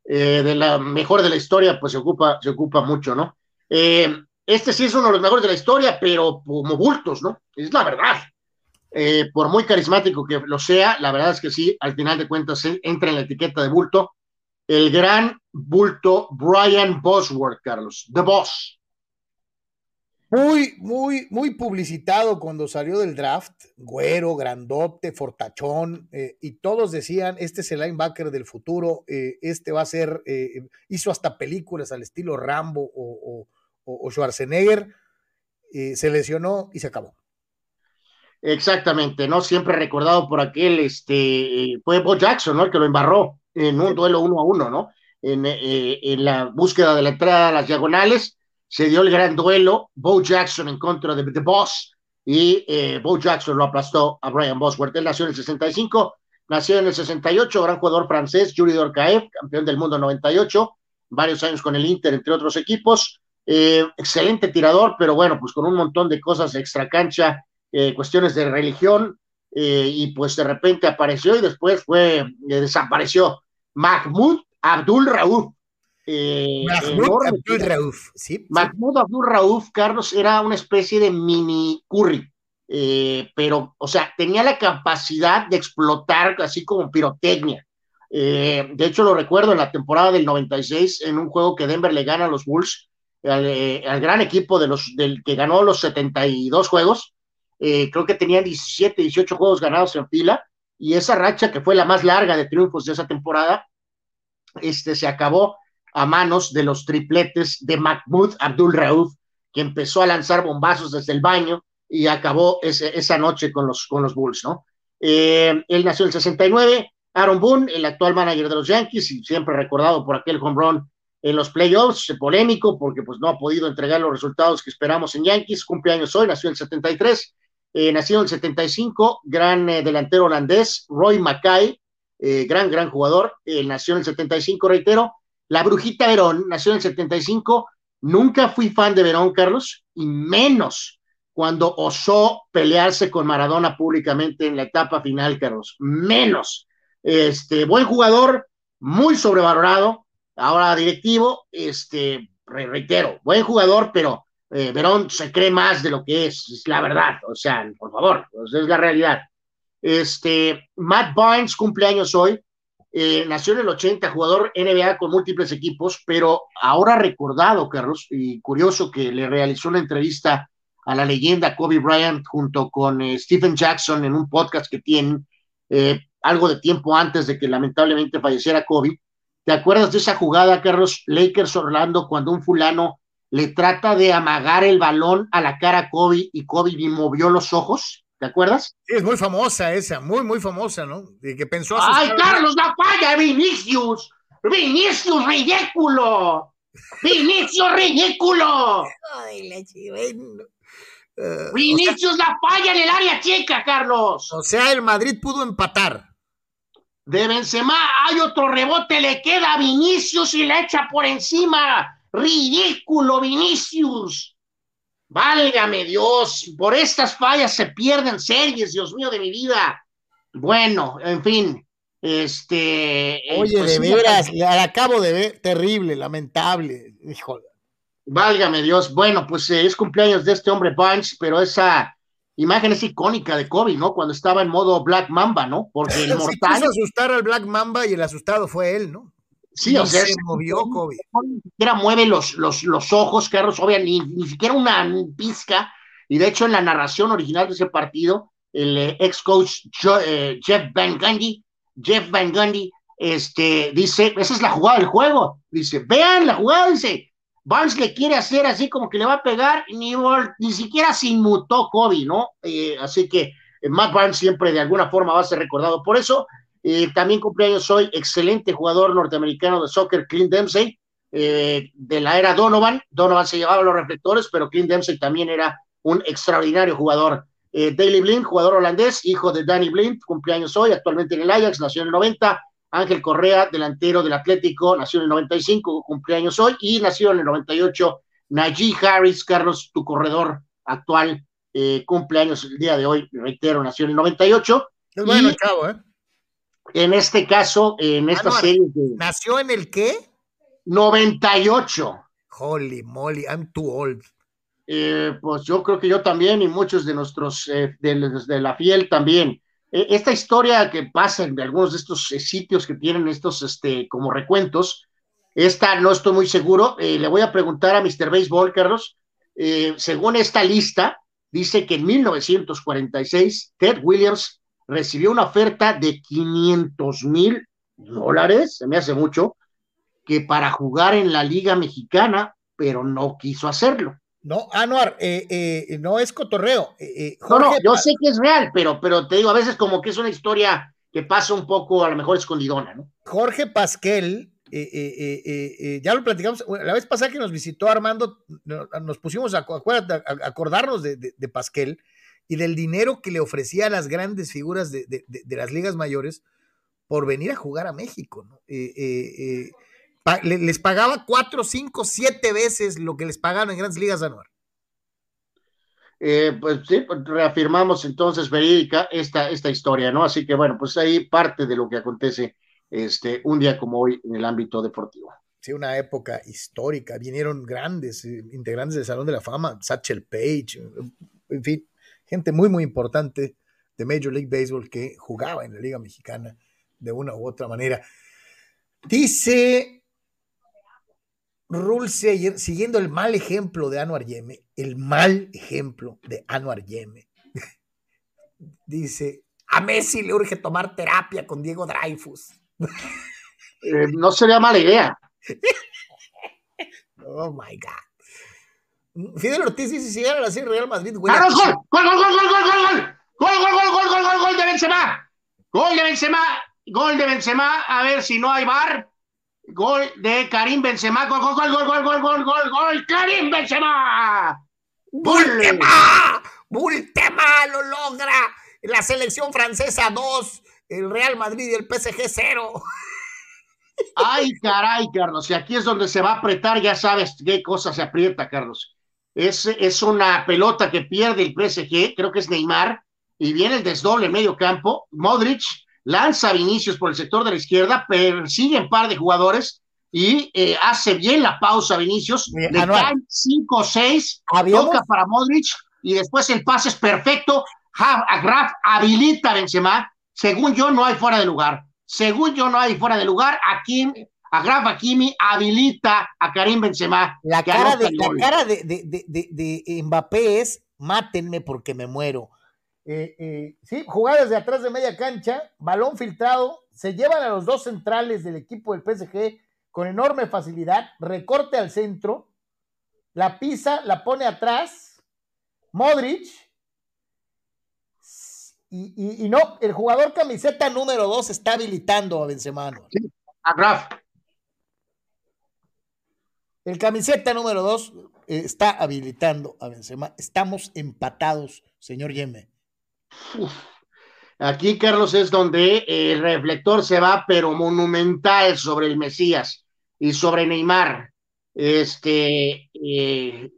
B: eh, de la mejor de la historia, pues se ocupa, se ocupa mucho, ¿no? Eh, este sí es uno de los mejores de la historia, pero como bultos, ¿no? Es la verdad. por muy carismático que lo sea, la verdad es que sí, al final de cuentas entra en la etiqueta de bulto. El gran bulto Brian Bosworth, Carlos, The Boss.
A: Muy, muy, muy publicitado cuando salió del draft, güero, grandote, fortachón, eh, y todos decían, este es el linebacker del futuro, eh, este va a ser, eh, hizo hasta películas al estilo Rambo o, Schwarzenegger, se lesionó y se acabó.
B: Exactamente, ¿no? Siempre recordado por aquel, este, fue Bo Jackson, ¿no? El que lo embarró en un duelo uno a uno, ¿no? En, en la búsqueda de la entrada a las diagonales, se dio el gran duelo, Bo Jackson en contra de The Boss, y eh, Bo Jackson lo aplastó a Brian Bosworth. Él nació en el 65, nació en el 68, gran jugador francés, Yuri Dorkaev, campeón del mundo en 98, varios años con el Inter, entre otros equipos. Eh, excelente tirador, pero bueno, pues con un montón de cosas extra cancha, eh, cuestiones de religión, y pues de repente apareció y después fue, desapareció. Mahmoud Abdul
A: eh, Mahmoud Abdul Rauf, ¿sí?
B: Mahmoud Abdul Rauf, Carlos, era una especie de mini curry, eh, pero, o sea, tenía la capacidad de explotar así como pirotecnia. Eh, de hecho, lo recuerdo en la temporada del 96, en un juego que Denver le gana a los Bulls, al, gran equipo de los, del que ganó los 72 juegos. creo que tenía 17, 18 juegos ganados en fila, y esa racha, que fue la más larga de triunfos de esa temporada, este, se acabó a manos de los tripletes de Mahmoud Abdul Rauf, que empezó a lanzar bombazos desde el baño y acabó esa noche con los, con los Bulls, ¿no? Eh, él nació en el 69, Aaron Boone, el actual manager de los Yankees, y siempre recordado por aquel home run en los playoffs, polémico, porque pues no ha podido entregar los resultados que esperamos en Yankees, cumpleaños hoy, nació en el 73, eh, nació en el 75, gran eh, delantero holandés, Roy Mackay, gran, gran jugador, nació en el 75, reitero, la Brujita Verón nació en el 75. Nunca fui fan de Verón, Carlos, y menos cuando osó pelearse con Maradona públicamente en la etapa final, Carlos. Menos. Este, buen jugador, muy sobrevalorado, ahora directivo, este, reitero, buen jugador, pero eh, Verón se cree más de lo que es, es la verdad, o sea, por favor, pues, es la realidad. Este, Matt Barnes cumpleaños hoy, eh, nació en el 80, jugador NBA con múltiples equipos, pero ahora recordado, Carlos, y curioso que le realizó una entrevista a la leyenda Kobe Bryant junto con eh, Stephen Jackson en un podcast que tienen eh, algo de tiempo antes de que lamentablemente falleciera Kobe. ¿Te acuerdas de esa jugada, Carlos? Lakers Orlando, cuando un fulano le trata de amagar el balón a la cara a Kobe y Kobe movió los ojos. ¿Te acuerdas?
A: Sí, es muy famosa esa, muy, muy famosa, ¿no? De que pensó
B: ¡Ay, Carlos, la falla, Vinicius! Vinicius ridículo. Vinicius ridículo.
A: Ay, la
B: uh, Vinicius la falla en el área chica, Carlos.
A: O sea, el Madrid pudo empatar.
B: De Benzema hay otro rebote, le queda a Vinicius y le echa por encima. Ridículo, Vinicius. Válgame Dios, por estas fallas se pierden series, Dios mío de mi vida. Bueno, en fin, este.
A: Eh, Oye, pues de veras, la acabo de ver, terrible, lamentable, híjole.
B: Válgame Dios. Bueno, pues eh, es cumpleaños de este hombre Bunch, pero esa imagen es icónica de Kobe, ¿no? Cuando estaba en modo Black Mamba, ¿no? Porque el <laughs> mortal.
A: quiso asustar al Black Mamba y el asustado fue él, ¿no?
B: Sí, o sea, se movió Kobe. Ni siquiera mueve los, los, los ojos, Carlos, obviamente, ni, siquiera una pizca. Y de hecho, en la narración original de ese partido, el eh, ex coach eh, Jeff Van Gundy, Jeff Van Gundy, este, dice, esa es la jugada del juego. Dice, vean la jugada, dice, Barnes le quiere hacer así como que le va a pegar, ni, ni siquiera se inmutó Kobe, ¿no? Eh, así que Matt Barnes siempre de alguna forma va a ser recordado por eso. Eh, también cumpleaños hoy, excelente jugador norteamericano de soccer, Clint Dempsey, eh, de la era Donovan. Donovan se llevaba los reflectores, pero Clint Dempsey también era un extraordinario jugador. Eh, Daley Blind, jugador holandés, hijo de Danny Blind, cumpleaños hoy, actualmente en el Ajax, nació en el 90. Ángel Correa, delantero del Atlético, nació en el 95, cumpleaños hoy, y nació en el 98. Najee Harris, Carlos, tu corredor actual, cumpleaños el día de hoy, reitero, nació en el 98.
A: Es bueno, chavo, ¿eh?
B: en este caso, en esta serie.
A: ¿Nació en el qué?
B: 98.
A: Holy moly, I'm too old.
B: Eh, pues yo creo que yo también y muchos de nuestros, eh, de, la fiel también. E, esta historia que pasa en algunos de estos eh, sitios que tienen estos, este, como recuentos, esta no estoy muy seguro. le voy a preguntar a Mr. Baseball, Carlos. según esta lista, dice que en 1946 Ted Williams recibió una oferta de 500 mil dólares, se me hace mucho, que para jugar en la Liga Mexicana, pero no quiso hacerlo.
A: No, Anuar, eh, eh, no es cotorreo.
B: Eh, no, no, yo sé que es real, pero, pero te digo, a veces como que es una historia que pasa un poco, a lo mejor escondidona, ¿no?
A: Jorge Pasquel, ya lo platicamos, la vez pasada que nos visitó Armando, nos pusimos a, acordarnos de, de Pasquel, y del dinero que le ofrecía a las grandes figuras de, las ligas mayores por venir a jugar a México. Eh, eh, eh, les pagaba cuatro, cinco, siete veces lo que les pagaban en grandes ligas anual.
B: pues sí, pues reafirmamos entonces verídica esta, esta historia, ¿no? Así que bueno, pues ahí parte de lo que acontece este, un día como hoy en el ámbito deportivo.
A: Sí, una época histórica. Vinieron grandes integrantes del Salón de la Fama, Satchel Page, en fin, gente muy, muy importante de Major League Baseball que jugaba en la Liga Mexicana de una u otra manera. Dice Ayer, siguiendo el mal ejemplo de Anuar Yeme, el mal ejemplo de Anuar Yeme, dice, a Messi le urge tomar terapia con Diego Dreyfus.
B: Eh, no sería mala idea.
A: oh my God. Fidel Ortiz dice si la serie Real Madrid,
B: güey. ¡Gol, gol, gol, gol, gol, gol, gol, gol! ¡Gol, gol, gol, gol, gol, gol, gol de Benzema! ¡Gol de Benzema! ¡Gol de Benzema! A ver si no hay bar. Gol de Karim Benzema. ¡Gol, gol, gol, gol, gol, gol, gol, gol, gol! ¡Karim Benzema!
A: ¡Bultema! ¡Bultema lo logra! La selección francesa 2, el Real Madrid y el PSG 0.
B: Ay, caray, Carlos. Y aquí es donde se va a apretar, ya sabes qué cosa se aprieta, Carlos es, una pelota que pierde el PSG, creo que es Neymar, y viene el desdoble medio campo. Modric lanza a Vinicius por el sector de la izquierda, persigue un par de jugadores y eh, hace bien la pausa a Vinicius. le caen 5 o 6, toca para Modric y después el pase es perfecto. Graf habilita a Benzema. Según yo, no hay fuera de lugar. Según yo, no hay fuera de lugar. Aquí a Graf Hakimi habilita a Karim Benzema.
A: La cara, de, la cara de, Mbappé es, mátenme porque me muero. Eh, eh, sí, jugadas de atrás de media cancha, balón filtrado, se llevan a los dos centrales del equipo del PSG con enorme facilidad, recorte al centro, la pisa, la pone atrás, Modric, y, no, el jugador camiseta número dos está habilitando a Benzema.
B: a Graf.
A: El camiseta número dos eh, está habilitando a Benzema. Estamos empatados, señor Yeme.
B: Aquí, Carlos, es donde el reflector se va, pero monumental sobre el Mesías y sobre Neymar. Este. Eh,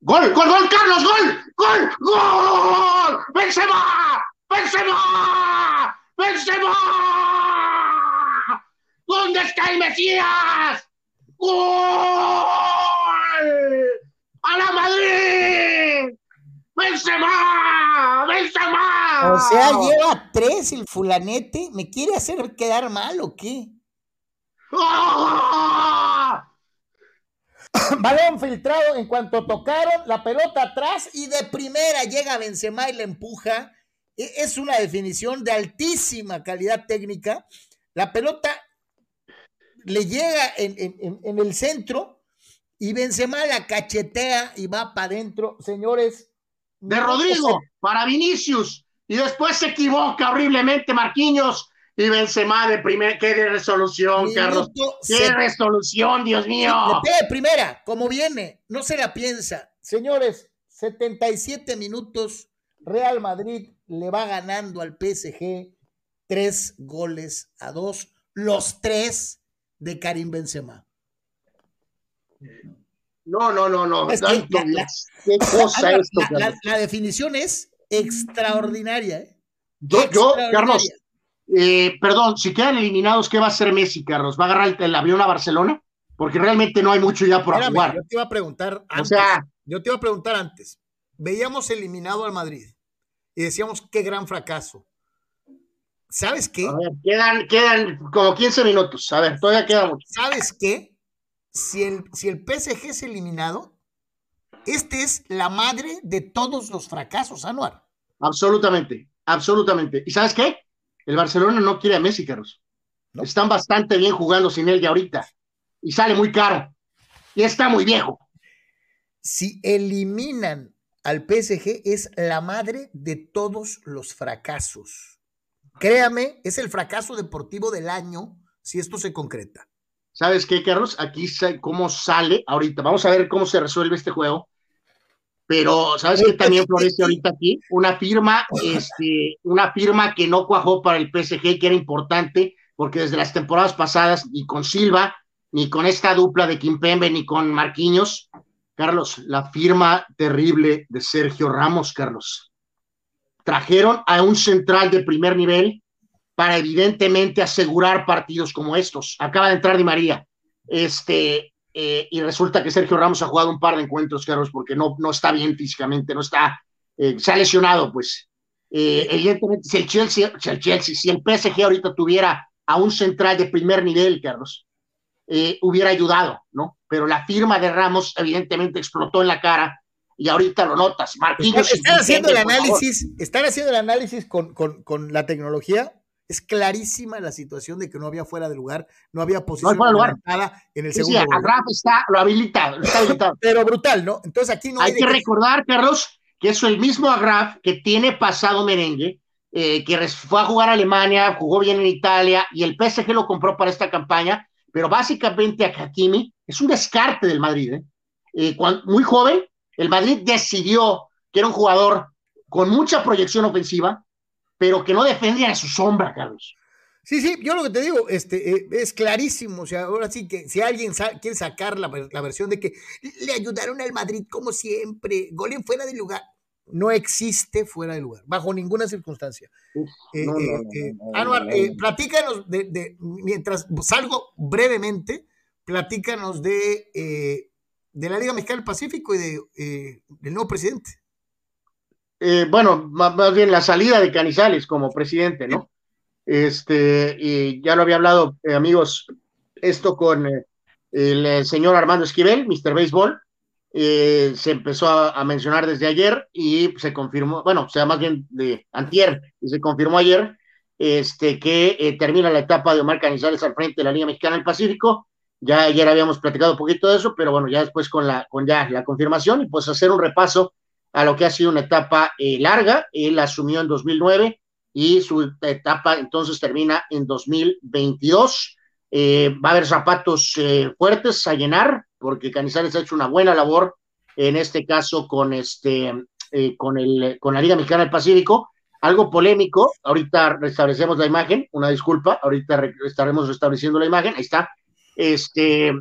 B: ¡Gol, gol, gol, Carlos! ¡Gol! ¡Gol! ¡Gol! ¡Benzema! ¡Benzema! ¡Benzema! ¿Dónde está el Mesías? ¡Gol! ¡A la Madrid! ¡Benzema! ¡Benzema!
A: O sea, lleva tres el fulanete. ¿Me quiere hacer quedar mal o qué? ¡Ah! Balón filtrado en cuanto tocaron la pelota atrás y de primera llega Benzema y le empuja. E, es una definición de altísima calidad técnica. La pelota le llega en, en el centro y Benzema la cachetea y va para adentro. Señores,
B: de Rodrigo para Vinicius y después se equivoca horriblemente Marquinhos y Benzema de primera, qué de resolución, Carlos, qué resolución, Dios mío.
A: de primera, como viene, no se la piensa. Señores, 77 minutos, Real Madrid le va ganando al PSG tres goles a dos, los tres de Karim Benzema.
B: No, no, no, no.
A: la, definición es extraordinaria. ¿eh?
B: Yo, yo, Carlos, eh, perdón, si quedan eliminados, ¿qué va a hacer Messi, Carlos? ¿Va a agarrar el, avión a Barcelona? Porque realmente no hay mucho ya por jugar.
A: Yo te iba a preguntar antes. O sea, yo te iba a preguntar antes. Veíamos eliminado al Madrid y decíamos qué gran fracaso. ¿Sabes qué?
B: quedan, quedan como 15 minutos. A ver, todavía queda mucho.
A: ¿Sabes qué? Si el, si el PSG es eliminado, este es la madre de todos los fracasos, Anuar.
B: Absolutamente, absolutamente. ¿Y sabes qué? El Barcelona no quiere a Messi, Carlos. Están bastante bien jugando sin él ya ahorita. Y sale muy caro. Y está muy viejo.
A: Si eliminan al PSG, es la madre de todos los fracasos. Créame, es el fracaso deportivo del año si esto se concreta.
B: ¿Sabes qué, Carlos? Aquí cómo sale ahorita. Vamos a ver cómo se resuelve este juego. Pero, ¿sabes qué también florece ahorita aquí? Una firma, este, una firma que no cuajó para el PSG, que era importante, porque desde las temporadas pasadas, ni con Silva, ni con esta dupla de Kimpembe, ni con Marquinhos, Carlos, la firma terrible de Sergio Ramos, Carlos. Trajeron a un central de primer nivel para evidentemente asegurar partidos como estos. Acaba de entrar Di María, este, eh, y resulta que Sergio Ramos ha jugado un par de encuentros, Carlos, porque no, no está bien físicamente, no está, eh, se ha lesionado, pues. Eh, evidentemente, si el Chelsea, si el Chelsea, si el PSG ahorita tuviera a un central de primer nivel, Carlos, hubiera ayudado, ¿no? Pero la firma de Ramos evidentemente explotó en la cara y ahorita lo notas. Marquinhos.
A: Están, haciendo el análisis, están haciendo el análisis con, con, con la tecnología es clarísima la situación de que no había fuera de lugar, no había posición
B: no
A: en el segundo.
B: Sí, Agraf está lo habilitado, está habilitado. <laughs>
A: Pero brutal, ¿no? Entonces aquí no
B: hay, que, recordar, Carlos, que es el mismo Agraf que tiene pasado merengue, eh, que fue a jugar a Alemania, jugó bien en Italia y el PSG lo compró para esta campaña, pero básicamente a Hakimi es un descarte del Madrid. ¿eh? Eh, muy joven, el Madrid decidió que era un jugador con mucha proyección ofensiva, pero que no defendían a su sombra, Carlos.
A: Sí, sí, yo lo que te digo, este, eh, es clarísimo, o sea, ahora sí que si alguien quiere sacar la, versión de que le ayudaron al Madrid como siempre, golen fuera de lugar, no existe fuera de lugar, bajo ninguna circunstancia. Anuar, platícanos de, mientras salgo brevemente, platícanos de, eh, de la Liga Mexicana del Pacífico y de, eh, del nuevo presidente.
B: Eh, bueno, más, bien la salida de Canizales como presidente, ¿no? Este, y ya lo había hablado, eh, amigos, esto con eh, el señor Armando Esquivel, Mr. Baseball, se empezó a, mencionar desde ayer y se confirmó, bueno, o sea, más bien de antier, y se confirmó ayer, este, que termina la etapa de Omar Canizales al frente de la Liga Mexicana del Pacífico, ya ayer habíamos platicado un poquito de eso, pero bueno, ya después con la, con ya la confirmación y pues hacer un repaso a lo que ha sido una etapa eh, larga. Él asumió en 2009 y su etapa entonces termina en 2022. Eh, va a haber zapatos eh, fuertes a llenar porque Canizales ha hecho una buena labor, en este caso con, este, eh, con, el, con la Liga Mexicana del Pacífico. Algo polémico, ahorita restablecemos la imagen, una disculpa, ahorita estaremos restableciendo la imagen, ahí está, este,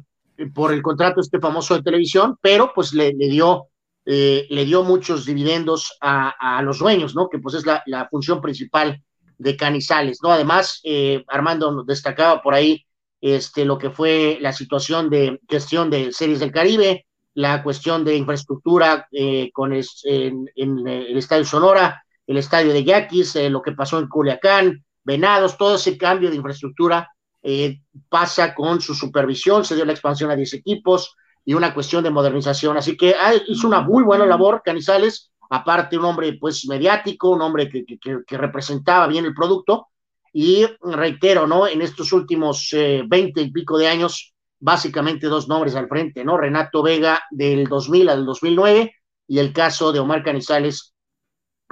B: por el contrato este famoso de televisión, pero pues le, le dio eh, le dio muchos dividendos a, los dueños, ¿no? Que pues es la, función principal de Canizales, ¿no? Además, eh, Armando destacaba por ahí este, lo que fue la situación de gestión de series del Caribe, la cuestión de infraestructura eh, con en, en, el Estadio Sonora, el Estadio de Yaquis, eh, lo que pasó en Culiacán, Venados, todo ese cambio de infraestructura eh, pasa con su supervisión, se dio la expansión a 10 equipos y una cuestión de modernización. Así que ah, hizo una muy buena labor Canizales, aparte un hombre pues mediático, un hombre que, que, representaba bien el producto, y reitero, ¿no? En estos últimos veinte eh, y pico de años, básicamente dos nombres al frente, ¿no? Renato Vega del 2000 al 2009 y el caso de Omar Canizales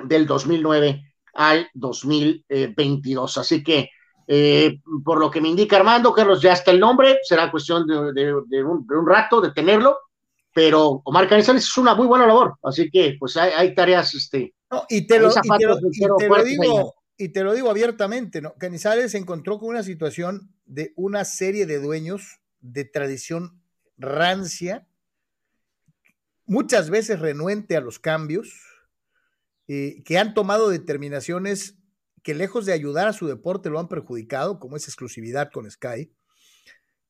B: del 2009 al 2022. Así que, eh, por lo que me indica Armando, Carlos, ya está el nombre, será cuestión de, de, de, un, de un, rato de tenerlo, pero Omar Canizales es una muy buena labor, así que pues hay, hay tareas, este...
A: No, y te lo, y te lo, y te lo digo, y te lo digo abiertamente, ¿no? Canizales se encontró con una situación de una serie de dueños de tradición rancia, muchas veces renuente a los cambios, eh, que han tomado determinaciones que lejos de ayudar a su deporte lo han perjudicado, como es exclusividad con Sky.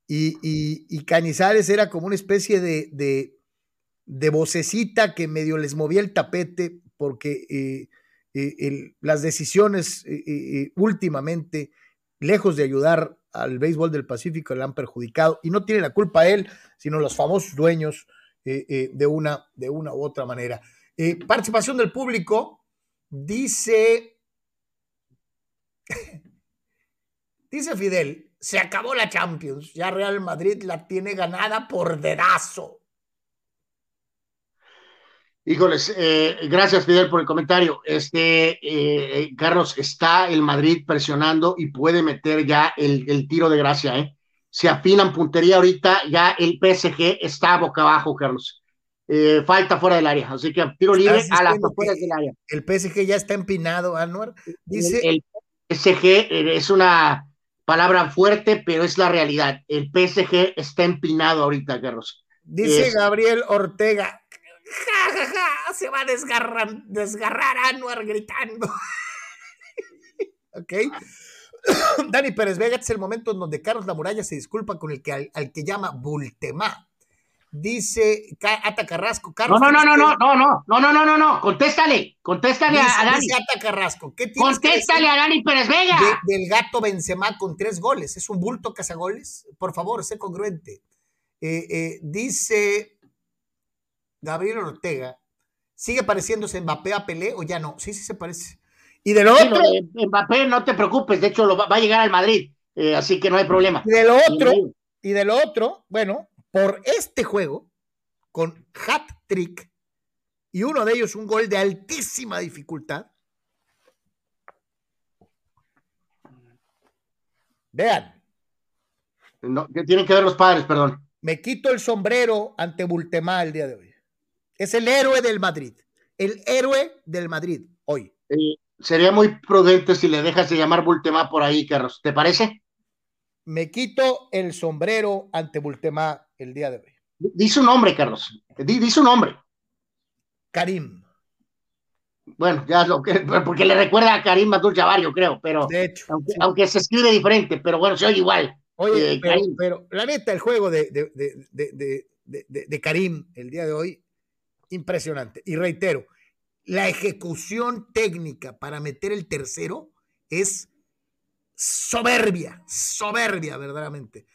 A: Y, y, Canizales era como una especie de, de, de, vocecita que medio les movía el tapete porque... Eh, eh, las decisiones eh, últimamente, lejos de ayudar al béisbol del Pacífico, le han perjudicado y no tiene la culpa él, sino los famosos dueños de, una, de una u otra manera. participación del público, dice, <laughs> dice Fidel, se acabó la Champions, ya Real Madrid la tiene ganada por dedazo.
B: Híjoles, eh, gracias Fidel por el comentario. Este, eh, eh, Carlos, está el Madrid presionando y puede meter ya el, el, tiro de gracia, ¿eh? Se afinan puntería ahorita, ya el PSG está boca abajo, Carlos. Eh, falta fuera del área, así que tiro libre a las afueras del área.
A: El PSG ya está empinado, Anuar. Dice.
B: El, el PSG es una palabra fuerte, pero es la realidad. El PSG está empinado ahorita, Carlos.
A: Dice es, Gabriel Ortega, ja, ja, ja, se va a desgarrar, desgarrar Anuar gritando. <laughs> ok. <coughs> Dani Pérez Vega, este es el momento en donde Carlos La Muralla se disculpa con el que al, al que llama Bultemá. Dice Ata Carrasco. Carlos,
B: no, no, no, no, no, no, no, no, no, no, no, contéstale, contéstale
A: dice,
B: a Dani.
A: Dice Ata Carrasco. ¿Qué
B: contéstale a Dani Pérez Vega.
A: De, del gato Benzema con tres goles. ¿Es un bulto cazagoles? Por favor, sé congruente. Eh, eh, dice Gabriel Ortega, ¿sigue pareciéndose Mbappé a Pelé o ya no? Sí, sí se parece. Y del otro.
B: Sí, no, Mbappé, no te preocupes, de hecho lo va, va a llegar al Madrid, eh, así que no hay problema.
A: Y del otro, y del otro, bueno, por este juego, con hat trick, y uno de ellos un gol de altísima dificultad. Vean.
B: No, ¿Qué tienen que ver los padres, perdón?
A: Me quito el sombrero ante Bultemá el día de hoy. Es el héroe del Madrid. El héroe del Madrid hoy.
B: Eh, sería muy prudente si le dejas de llamar Bultemá por ahí, Carlos. ¿Te parece?
A: Me quito el sombrero ante Bultemá el día de hoy.
B: Dice un nombre, Carlos. Dice un nombre.
A: Karim.
B: Bueno, ya lo que, <laughs> porque le recuerda a Karim Abdul Jabbar, yo creo, pero
A: de hecho,
B: aunque, sí. aunque, se escribe diferente, pero bueno, se oye igual.
A: Oye, eh, pero, pero, la neta, el juego de, de, de, de, Karim el día de hoy impresionante. Y reitero, la ejecución técnica para meter el tercero es soberbia, soberbia verdaderamente.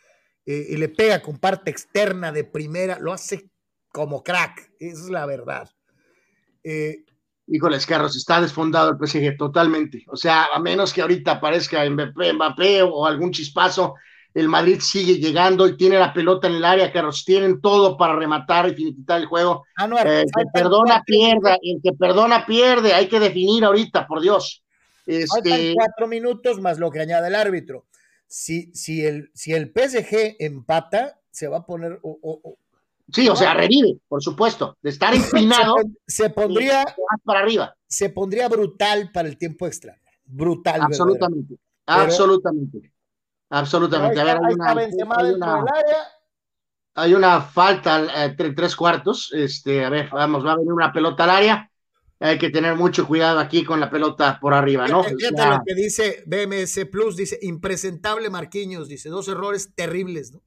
A: Eh, y le pega con parte externa de primera, lo hace como crack, esa es la verdad.
B: Eh, Híjoles, Carlos, está desfondado el PSG totalmente. O sea, a menos que ahorita aparezca Mbappé, Mbappé o algún chispazo, el Madrid sigue llegando y tiene la pelota en el área, Carlos, tienen todo para rematar y finiquitar el juego. Ah, no, eh, el que perdona pierda, el que perdona pierde, hay que definir ahorita, por Dios.
A: Este... cuatro minutos más lo que añade el árbitro. Si, si, el, si el PSG empata, se va a poner, o, o,
B: Sí, o sea, revive, por supuesto. De estar <laughs> empinado.
A: se, pondría.
B: para arriba.
A: Se pondría brutal para el tiempo extra. Brutal.
B: Absolutamente. absolutamente. Absolutamente. a ver, hay una, hay, una, falta entre tres cuartos. Este, a ver, vamos, va a venir una pelota al área. Hay que tener mucho cuidado aquí con la pelota por arriba, ¿no?
A: Fíjate, lo que dice BMS Plus, dice impresentable Marquinhos, dice dos errores terribles, ¿no?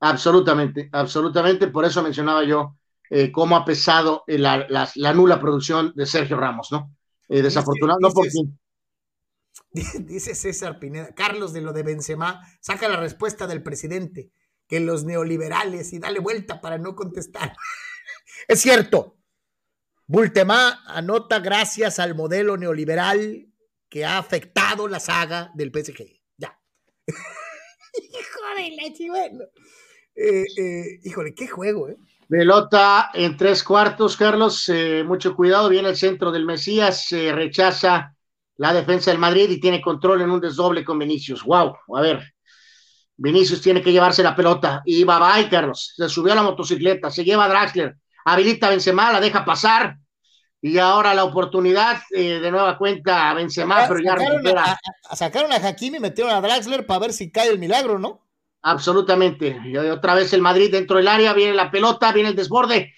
B: Absolutamente, absolutamente. Por eso mencionaba yo eh, cómo ha pesado la, nula producción de Sergio Ramos, ¿no? Eh, desafortunado, no por <laughs>
A: Dice César Pineda, Carlos de lo de Benzema, saca la respuesta del presidente, que los neoliberales, y dale vuelta para no contestar. <laughs> es cierto, Bultemá anota gracias al modelo neoliberal que ha afectado la saga del PSG. Ya. <laughs> Hijo de eh, eh, híjole, qué juego, ¿eh?
B: Pelota en tres cuartos, Carlos. Eh, mucho cuidado, viene el centro del Mesías, rechaza la defensa del Madrid y tiene control en un desdoble con Vinicius. Wow, a ver. Vinicius tiene que llevarse la pelota y va, bye, Carlos. Se subió a la motocicleta, se lleva a Draxler, habilita a Benzema, la deja pasar y ahora la oportunidad de nueva cuenta a Benzema, pero ya
A: sacaron a, sacaron a Hakimi y metieron a Draxler para ver si cae el milagro, ¿no?
B: Absolutamente. Y otra vez el Madrid dentro del área, viene la pelota, viene el desborde.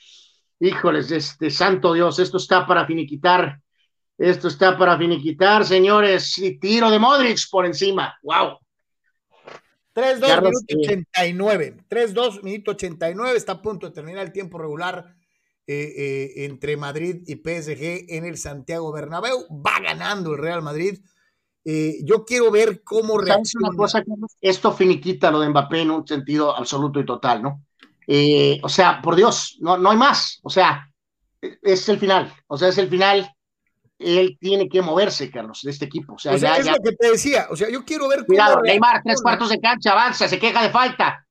B: Híjoles, este santo Dios, esto está para finiquitar. Esto está para finiquitar, señores. Y tiro de Modric por encima. ¡Wow!
A: 3-2, minuto 89. 3-2, minuto 89. Está a punto de terminar el tiempo regular eh, eh, entre Madrid y PSG en el Santiago Bernabéu. Va ganando el Real Madrid eh, yo quiero ver cómo
B: reacciona. Una cosa, Esto finiquita lo de Mbappé en un sentido absoluto y total, ¿no? O sea, por Dios, no, no hay más. O sea, es el final. O sea, es el final. Él tiene que moverse, Carlos, de este equipo. O sea,
A: ya, es lo que te decía. O sea, yo quiero ver
B: Cuidado, Neymar, tres cuartos de cancha, avanza, se queja de falta.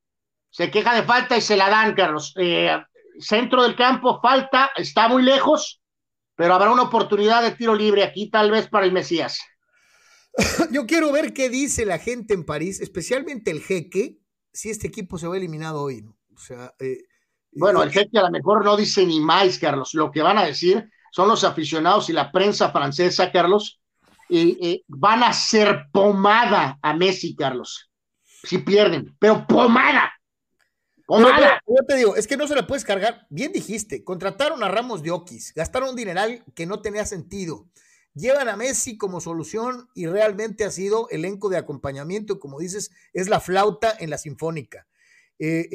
B: Se queja de falta y se la dan, Carlos. Eh, centro del campo, falta, está muy lejos, pero habrá una oportunidad de tiro libre aquí, tal vez para el Mesías. <laughs>
A: Yo quiero ver qué dice la gente en París, especialmente el jeque, si este equipo se va eliminado hoy, ¿no? O sea, eh,
B: bueno, el jeque a lo mejor no dice ni más, Carlos. Lo que van a decir son los aficionados y la prensa francesa, Carlos, van a ser pomada a Messi, Carlos. Si pierden, pero pomada.
A: Pomada. yo te digo, es que no se la puedes cargar. Bien dijiste, contrataron a Ramos de Oquis, gastaron un dineral que no tenía sentido llevan a Messi como solución y realmente ha sido elenco de acompañamiento, como dices, es la flauta en la sinfónica. Eh,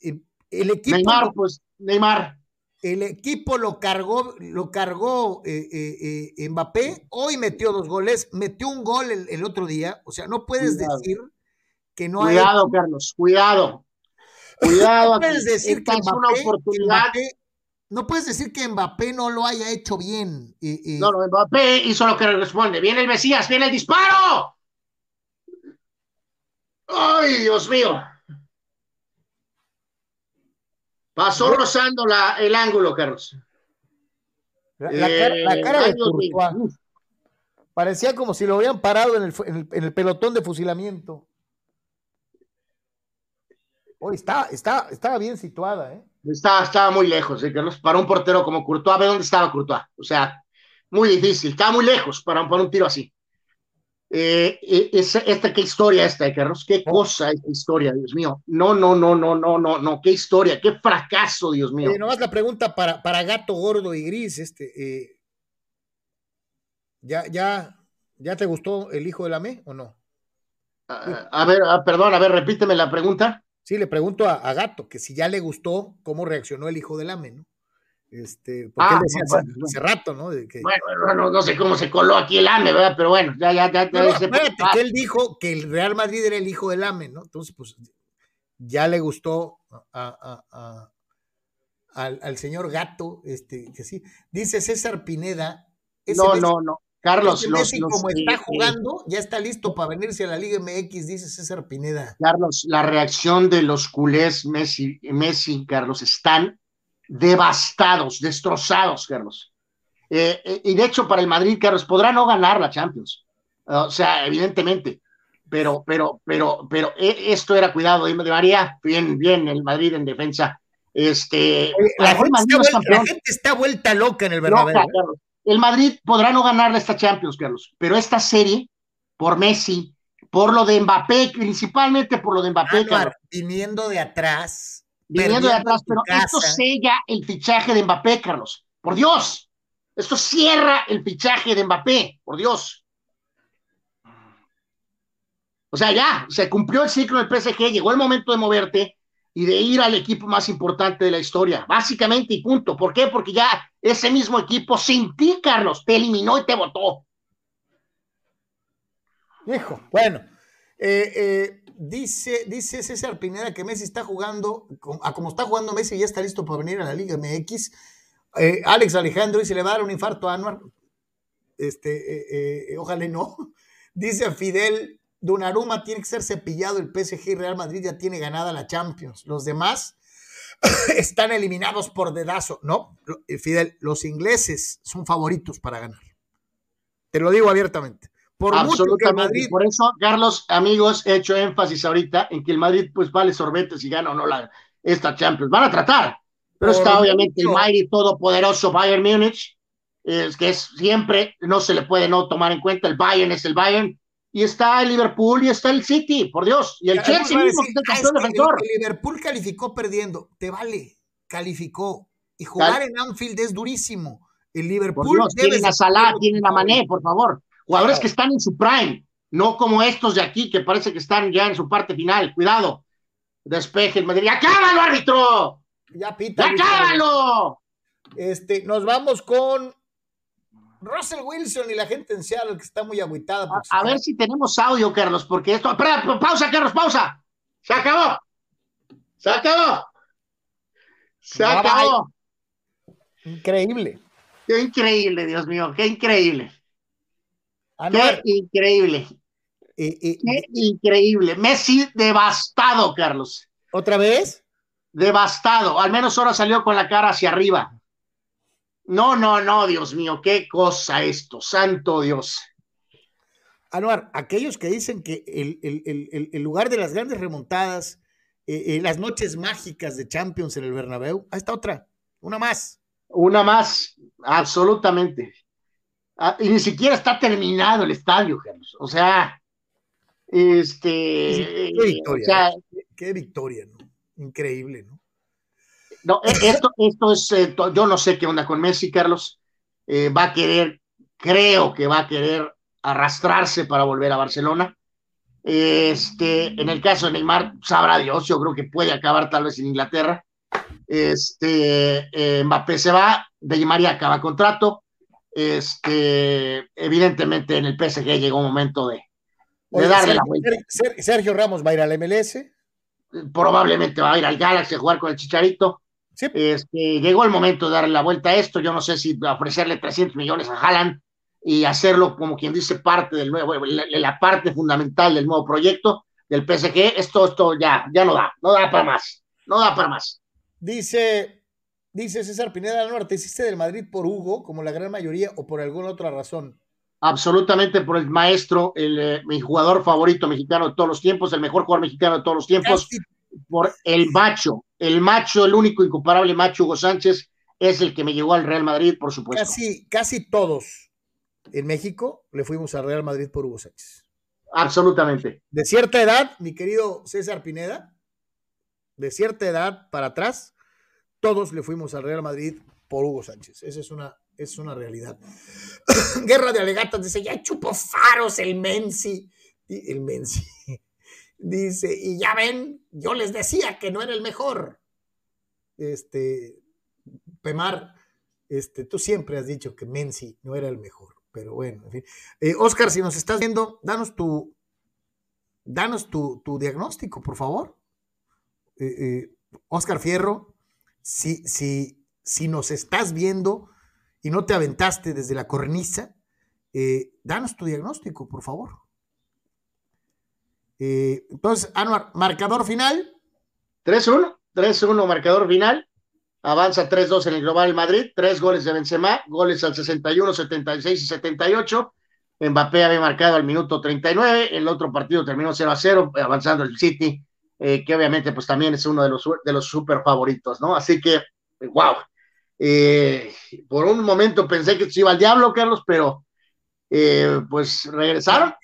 A: eh, el equipo.
B: Neymar, pues, Neymar.
A: El equipo lo cargó, lo cargó eh, Mbappé, hoy metió dos goles, metió un gol el, otro día, o sea, no puedes decir que no
B: hay. Cuidado, Carlos, cuidado. Cuidado,
A: no puedes decir que es una oportunidad. No puedes decir que Mbappé no lo haya hecho bien.
B: No, no, Mbappé hizo lo que responde. Viene el Mesías, viene el disparo. ¡Ay, Dios mío! Pasó rozando la, el ángulo, Carlos.
A: La, cara, de eh, Parecía como si lo hubieran parado en el, en el, pelotón de fusilamiento. Hoy estaba, estaba, estaba bien situada, ¿eh?
B: Estaba, estaba muy lejos, ¿eh, Carlos? Para un portero como Courtois, ve dónde estaba Courtois. O sea, muy difícil, estaba muy lejos para, para un tiro así. Eh, eh esta, qué historia esta, Carlos, qué oh. cosa esta historia, Dios mío. No, no, no, no, no, no, no, qué historia, qué fracaso, Dios mío.
A: No nomás la pregunta para, para gato gordo y gris, este, eh, ¿ya, ya, ¿ya te gustó el hijo de la ME o no?
B: a ver, perdón, a ver, repíteme la pregunta.
A: Sí, le pregunto a, Gato que si ya le gustó cómo reaccionó el hijo del AME, ¿no? Este, porque él ah, decía hace, rato, ¿no?
B: Bueno, no, sé cómo se coló aquí el AME, ¿verdad? Pero bueno, ya, ya, ya.
A: ya espérate, que él dijo que el Real Madrid era el hijo del AME, ¿no? Entonces, pues, ya le gustó a, al, al, señor Gato, este, que sí. Dice César Pineda.
B: No, no, no. Carlos,
A: Messi, como está jugando, ya está listo para venirse a la Liga MX, dice César Pineda.
B: Carlos, la reacción de los culés Messi, Messi Carlos, están devastados, destrozados, Carlos. Eh, eh, y de hecho, para el Madrid, Carlos, podrá no ganar la Champions. O sea, evidentemente. Pero, pero, pero, pero eh, esto era cuidado de María, bien, bien, el Madrid en defensa Este,
A: la, gente está vuelta, la, gente está vuelta, loca en el Bernabéu. ¿eh?
B: El Madrid podrá no ganarle esta Champions, Carlos, pero esta serie, por Messi, por lo de Mbappé, principalmente por lo de Mbappé, Carlos,
A: viniendo de atrás.
B: Viniendo de atrás, pero esto sella el fichaje de Mbappé, Carlos. Por Dios, esto cierra el fichaje de Mbappé, por Dios. O sea, ya, se cumplió el ciclo del PSG, llegó el momento de moverte y de ir al equipo más importante de la historia, básicamente y punto. ¿Por qué? Porque ya ese mismo equipo sin ti, Carlos, te eliminó y te votó.
A: Hijo, bueno, eh, eh, dice, dice César Pineda que Messi está jugando, a como está jugando Messi, ya está listo para venir a la Liga MX. Eh, Alex Alejandro dice, le va a dar un infarto a Anuar. Este, ojalá no. <laughs> Dice Fidel Donnarumma tiene que ser cepillado, el PSG y Real Madrid ya tiene ganada la Champions. Los demás <coughs> están eliminados por dedazo. No, eh, Fidel, los ingleses son favoritos para ganar. Te lo digo abiertamente.
B: Por Absolutamente. Por eso, Carlos, amigos, he hecho énfasis ahorita en que el Madrid pues vale sorbetes y gana o no la, esta Champions. Van a tratar. Pero está obviamente el Mighty todopoderoso Bayern Múnich, es que es siempre, no se le puede no tomar en cuenta, el Bayern es el Bayern, y está el Liverpool y está el City, por Dios, y el Chelsea mismo que es el campeón defensor.
A: El Liverpool calificó perdiendo, te vale, calificó. Y jugar en Anfield es durísimo. El Liverpool.
B: Dios, tienen a Salah, tienen a Mané, por favor. Jugadores que están en su prime, no como estos de aquí que parece que están ya en su parte final. Cuidado. Despeje el Madrid. ¡Acábalo, árbitro!
A: Ya pita.
B: ¡Acábalo!
A: Este, nos vamos con Russell Wilson y la gente en Seattle que está muy agüitada.
B: A, ver si tenemos audio, Carlos, porque esto. Espera, pausa, Carlos, pausa. Se acabó. Se acabó. Se acabó.
A: Increíble.
B: Qué increíble, Dios mío, qué increíble. qué increíble. qué increíble. Messi devastado, Carlos.
A: ¿Otra vez?
B: Devastado. Al menos ahora salió con la cara hacia arriba. No, no, no, Dios mío, qué cosa esto, santo Dios.
A: Anuar, aquellos que dicen que el, lugar de las grandes remontadas, eh, eh, las noches mágicas de Champions en el Bernabéu, ahí está otra, una más.
B: Una más, absolutamente. Ah, y ni siquiera está terminado el estadio, Carlos. O sea, este.
A: Qué victoria, qué victoria, ¿no? Increíble, ¿no?
B: No, e, esto, esto es, eh, yo no sé qué onda con Messi, Carlos. Eh, va a querer, creo que va a querer arrastrarse para volver a Barcelona. Este, en el caso de Neymar, sabrá Dios, yo creo que puede acabar tal vez en Inglaterra. Este, eh, Mbappé se va, De María acaba contrato. Este, evidentemente en el PSG llegó un momento de, darle la vuelta.
A: Sergio Ramos va a ir al MLS.
B: Probablemente va a ir al Galaxy a jugar con el Chicharito. Este, llegó el momento de darle la vuelta a esto. Yo no sé si ofrecerle 300 millones a Haaland y hacerlo como quien dice parte del nuevo, la, parte fundamental del nuevo proyecto del PSG. Esto, esto ya, ya no da, no da para más, no da para más.
A: Dice, dice César Pineda Norte, ¿hiciste del Madrid por Hugo, como la gran mayoría, o por alguna otra razón?
B: Absolutamente por el maestro, el, eh, mi jugador favorito mexicano de todos los tiempos, el mejor jugador mexicano de todos los tiempos por el macho, el macho, el único incomparable macho Hugo Sánchez, es el que me llegó al Real Madrid, por supuesto.
A: Casi, casi todos en México le fuimos al Real Madrid por Hugo Sánchez.
B: Absolutamente.
A: De cierta edad, mi querido César Pineda, de cierta edad para atrás, todos le fuimos al Real Madrid por Hugo Sánchez. Esa es una, es una realidad. <coughs> Guerra de alegatas dice, ya chupó faros el Menzi. El Menzi. Dice, y ya ven, yo les decía que no era el mejor. Este, Pemar, este, tú siempre has dicho que Menzi no era el mejor, pero bueno, en fin. Eh, Oscar, si nos estás viendo, danos tu, danos tu, diagnóstico, por favor. Eh, eh, Oscar Fierro, si, si, si nos estás viendo y no te aventaste desde la cornisa, danos tu diagnóstico, por favor. Eh, entonces, Anuar, marcador final.
B: 3-1, 3-1, marcador final. Avanza 3-2 en el Global Madrid, tres goles de Benzema, goles al 61, 76 y 78. Mbappé había marcado al minuto 39, el otro partido terminó 0 0, avanzando el City eh, que obviamente pues también es uno de los, de los super favoritos, ¿no? Así que, wow. Eh, por un momento pensé que se iba al diablo, Carlos, pero eh, pues regresaron.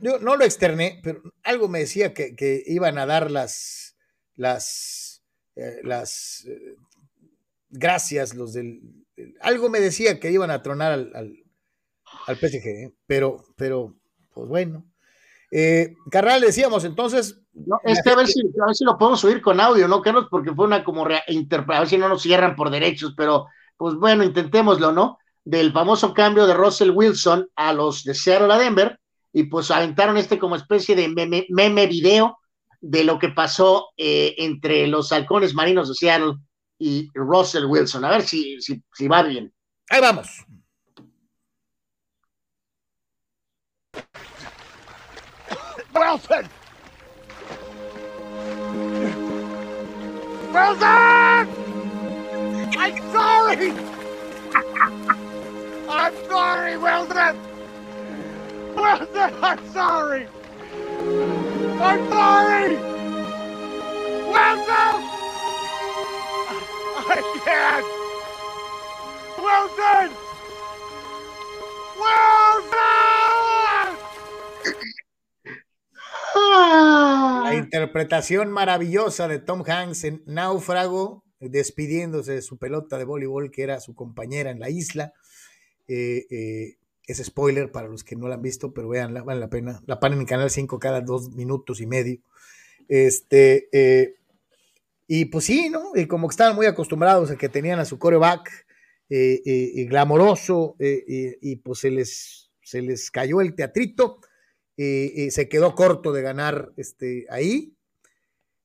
A: yo, no lo externé, pero algo me decía que, iban a dar las, las, las gracias, los del, algo me decía que iban a tronar al, al, al PSG, pero, pero, pues bueno, eh, Carnal, decíamos entonces.
B: No, este a ver, si, a ver si lo podemos subir con audio, ¿no, Carlos? Porque fue una como interpretación, a ver si no nos cierran por derechos, pero pues bueno, intentémoslo, ¿no? Del famoso cambio de Russell Wilson a los de Seattle a Denver, y pues aventaron este como especie de meme, meme video de lo que pasó eh, entre los halcones marinos de Seattle y Russell Wilson. A ver si, si, si va bien.
A: Ahí vamos. Wilson! Wilson! I'm sorry! I'm sorry, Wilson! Wilson, I'm sorry! I'm sorry! Wilson! I can't! Wilson! Wilson! La interpretación maravillosa de Tom Hanks en Náufrago, despidiéndose de su pelota de voleibol, que era su compañera en la isla. Eh, eh, es spoiler para los que no la han visto, pero veanla, vale la pena. La ponen en Canal 5 cada dos minutos y medio. Este, eh, y pues sí, ¿no? Y como que estaban muy acostumbrados a que tenían a su coreback glamoroso, y pues se les, se les cayó el teatrito eh, eh, se quedó corto de ganar este, ahí.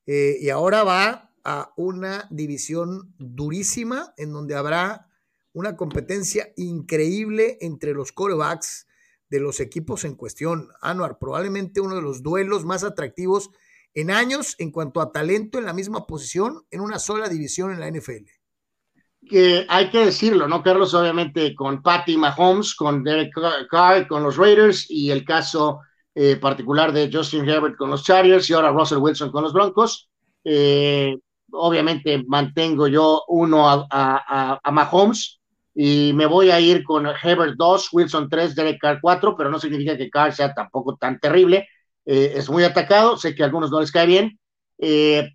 A: Eh, y ahora va a una división durísima en donde habrá una competencia increíble entre los corebacks de los equipos en cuestión. Anuar, probablemente uno de los duelos más atractivos en años en cuanto a talento en la misma posición en una sola división en la NFL.
B: Que hay que decirlo, ¿no, Carlos? Obviamente con Patty Mahomes, con Derek Carr, con los Raiders y el caso eh, particular de Justin Herbert con los Chargers y ahora Russell Wilson con los Broncos. Eh, obviamente mantengo yo uno a, a, Mahomes y me voy a ir con Herbert 2, Wilson 3, Derek Carr 4, pero no significa que Carr sea tampoco tan terrible. Eh, es muy atacado, sé que a algunos no les cae bien,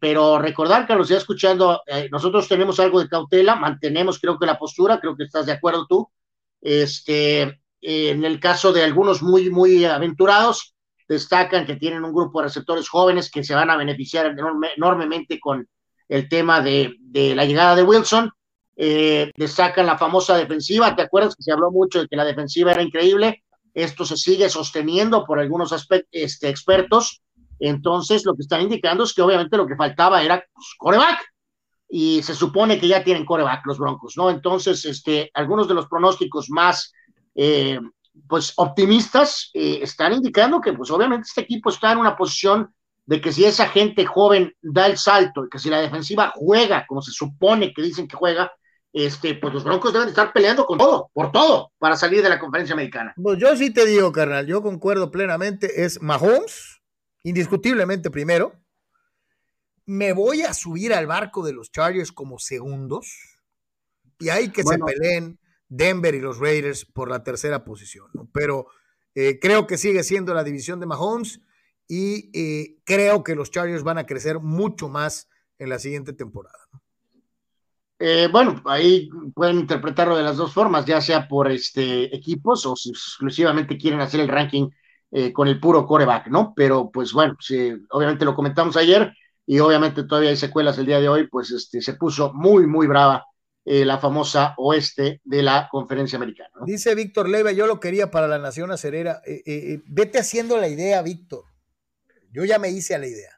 B: pero recordar, Carlos, ya escuchando, nosotros tenemos algo de cautela, mantenemos creo que la postura, creo que estás de acuerdo tú. Este, en el caso de algunos muy, muy aventurados, destacan que tienen un grupo de receptores jóvenes que se van a beneficiar enormemente con el tema de, la llegada de Wilson. Eh, la famosa defensiva, ¿te acuerdas que se habló mucho de que la defensiva era increíble? Esto se sigue sosteniendo por algunos aspectos, este, expertos. Entonces, lo que están indicando es que obviamente lo que faltaba era pues, coreback. Y se supone que ya tienen coreback los Broncos, ¿no? Entonces, este, algunos de los pronósticos más eh, pues optimistas eh, están indicando que pues obviamente este equipo está en una posición de que si esa gente joven da el salto y que si la defensiva juega como se supone que dicen que juega, este, pues los Broncos deben estar peleando con todo, por todo, para salir de la conferencia americana.
A: Pues yo sí te digo, carnal, yo concuerdo plenamente, es Mahomes, indiscutiblemente primero. Me voy a subir al barco de los Chargers como segundos y hay que se peleen Denver y los Raiders por la tercera posición, ¿no? Pero eh, creo que sigue siendo la división de Mahomes y eh, creo que los Chargers van a crecer mucho más en la siguiente temporada.
B: Eh, bueno, ahí pueden interpretarlo de las dos formas, ya sea por este, equipos o si exclusivamente quieren hacer el ranking con el puro coreback, ¿no? Pero pues bueno, obviamente lo comentamos ayer y obviamente todavía hay secuelas el día de hoy, pues este, se puso muy, muy brava eh, la famosa oeste de la conferencia americana.
A: Dice Víctor Leiva, yo lo quería para la Nación Acerera. Eh, eh, vete haciendo la idea, Víctor. Yo ya me hice a la idea.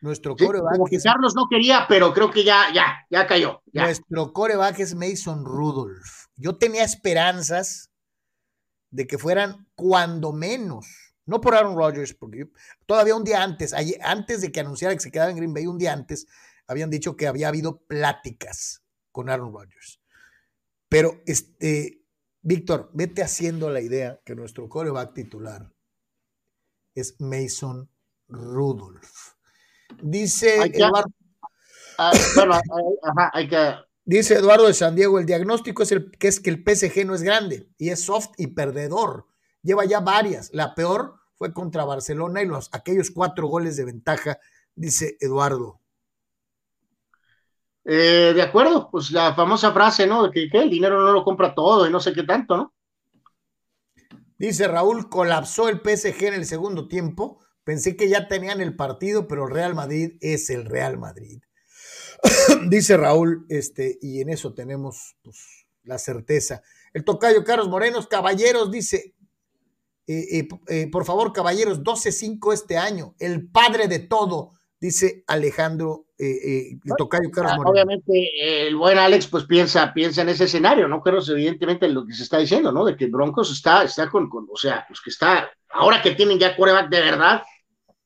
A: Nuestro coreback.
B: Como que Carlos no quería, pero creo que ya, ya, ya cayó.
A: Nuestro coreback es Mason Rudolph. Yo tenía esperanzas de que fueran cuando menos. No por Aaron Rodgers, porque todavía un día antes, antes de que anunciara que se quedaba en Green Bay, un día antes, habían dicho que había habido pláticas con Aaron Rodgers. Pero, este, Víctor, vete haciendo la idea que nuestro coreback titular es Mason Rudolph. Dice
B: Hay que-
A: Eduardo,
B: Ah, bueno, ajá, hay que.
A: dice Eduardo de San Diego, el diagnóstico es el que es que el PSG no es grande y es soft y perdedor. Lleva ya varias. La peor fue contra Barcelona y los aquellos cuatro goles de ventaja, dice Eduardo.
B: Eh, de acuerdo, pues la famosa frase, ¿no? De que, que el dinero no lo compra todo y no sé qué tanto, ¿no?
A: Dice Raúl, colapsó el PSG en el segundo tiempo. Pensé que ya tenían el partido, pero el Real Madrid es el Real Madrid. <coughs> Dice Raúl, este, y en eso tenemos pues, la certeza. El tocayo Carlos Morenos, caballeros, dice, eh, eh, eh, por favor, caballeros, 12-5 este año, el padre de todo, dice Alejandro, eh, el tocayo Carlos
B: Ah,
A: Moreno.
B: Obviamente, el buen Alex, pues piensa, piensa en ese escenario, ¿no? Pero es evidentemente lo que se está diciendo, ¿no? De que Broncos está, está con, con, o sea, pues que está, ahora que tienen ya coreback de verdad,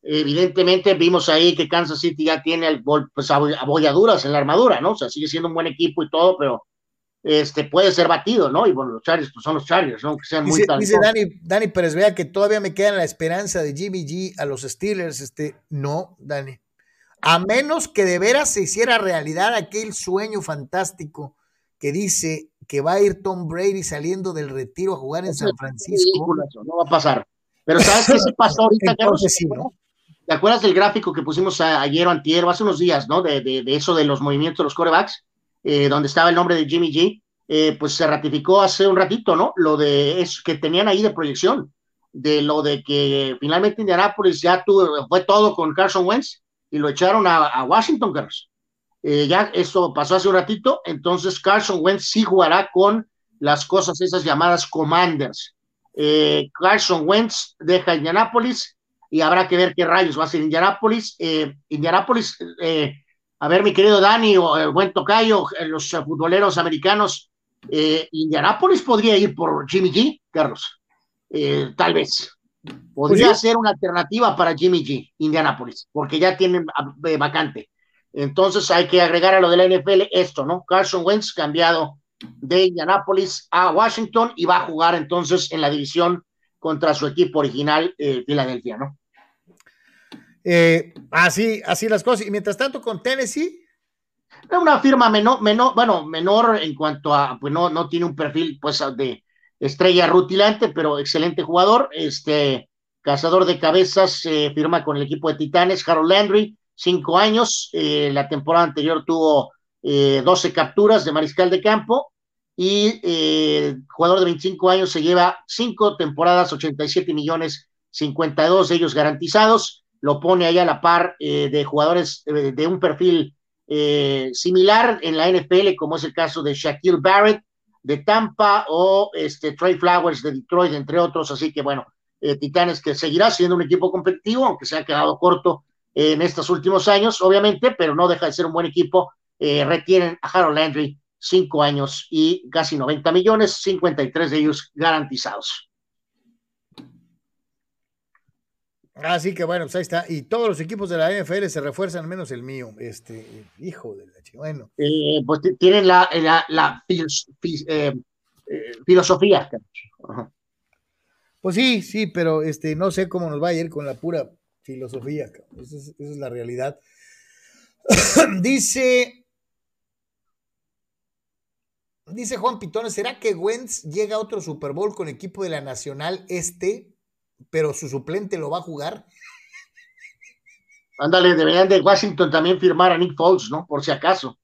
B: evidentemente vimos ahí que Kansas City ya tiene pues abo- abolladuras en la armadura, ¿no? O sea, sigue siendo un buen equipo y todo, pero este puede ser batido, ¿no? Y bueno, los Chargers, pues son los Chargers, ¿no? Que sean muy
A: Dice, dice
B: talentosos.
A: Dani, Dani Pérez Vea que todavía me queda la esperanza de Jimmy G a los Steelers. Este, no, Dani. A menos que de veras se hiciera realidad aquel sueño fantástico que dice que va a ir Tom Brady saliendo del retiro a jugar en San Francisco.
B: ridículo eso, no va a pasar. Pero ¿sabes qué se pasó ahorita, <laughs> Carlos?
A: Entonces sí, ¿no?
B: ¿Te acuerdas del gráfico que pusimos ayer o antier, hace unos días, ¿no? De, eso de los movimientos de los corebacks, eh, donde estaba el nombre de Jimmy G, eh, pues se ratificó hace un ratito, ¿no? Lo de eso que tenían ahí de proyección, de lo de que finalmente Indianapolis ya tuvo, fue todo con Carson Wentz y lo echaron a, Washington, Carlos. Eh, ya esto pasó hace un ratito, entonces Carson Wentz sí jugará con las cosas esas llamadas commanders. Carson Wentz deja Indianapolis y habrá que ver qué rayos va a hacer Indianapolis. Eh, Indianapolis, eh, a ver, mi querido Dani o el buen Tocayo, eh, los eh, futboleros americanos, eh, Indianapolis podría ir por Jimmy G, Carlos. Eh, tal vez. Podría
A: Pues
B: ser una alternativa para Jimmy G, Indianapolis, porque ya tienen ah, eh, vacante. Entonces hay que agregar a lo de la NFL esto, ¿no? Carson Wentz cambiado de Indianapolis a Washington y va a jugar entonces en la división contra su equipo original, eh, Filadelfia, ¿no?
A: Eh, así, así las cosas. Y mientras tanto, con Tennessee,
B: Es una firma menor, menor, bueno, menor en cuanto a, pues no, no tiene un perfil pues de estrella rutilante, pero excelente jugador, este cazador de cabezas, eh, firma con el equipo de Titanes, Harold Landry, cinco años, eh, la temporada anterior tuvo eh, 12 capturas de mariscal de campo. Y eh, jugador de 25 años se lleva cinco temporadas, 87 millones, 52 de ellos garantizados, lo pone ahí a la par eh, de jugadores eh, de un perfil eh, similar en la NFL, como es el caso de Shaquille Barrett de Tampa o este Trey Flowers de Detroit, entre otros. Así que bueno, Titanes que seguirá siendo un equipo competitivo, aunque se ha quedado corto en estos últimos años, obviamente, pero no deja de ser un buen equipo. Retienen a Harold Landry cinco años y casi 90 millones, 53 de ellos garantizados.
A: Así que bueno, pues ahí está. Y todos los equipos de la NFL se refuerzan, menos el mío. Este, hijo de la chica. Bueno,
B: Eh, pues tienen la, la, la fil- eh, eh, filosofía. Ajá.
A: Pues sí, sí, pero este, no sé cómo nos va a ir con la pura filosofía. Esa es, esa es la realidad. <coughs> dice, dice Juan Pitones, ¿será que Wentz llega a otro Super Bowl con equipo de la Nacional Este, pero su suplente lo va a jugar?
B: Ándale, deberían de Washington también firmar a Nick Foles, ¿no? Por si acaso.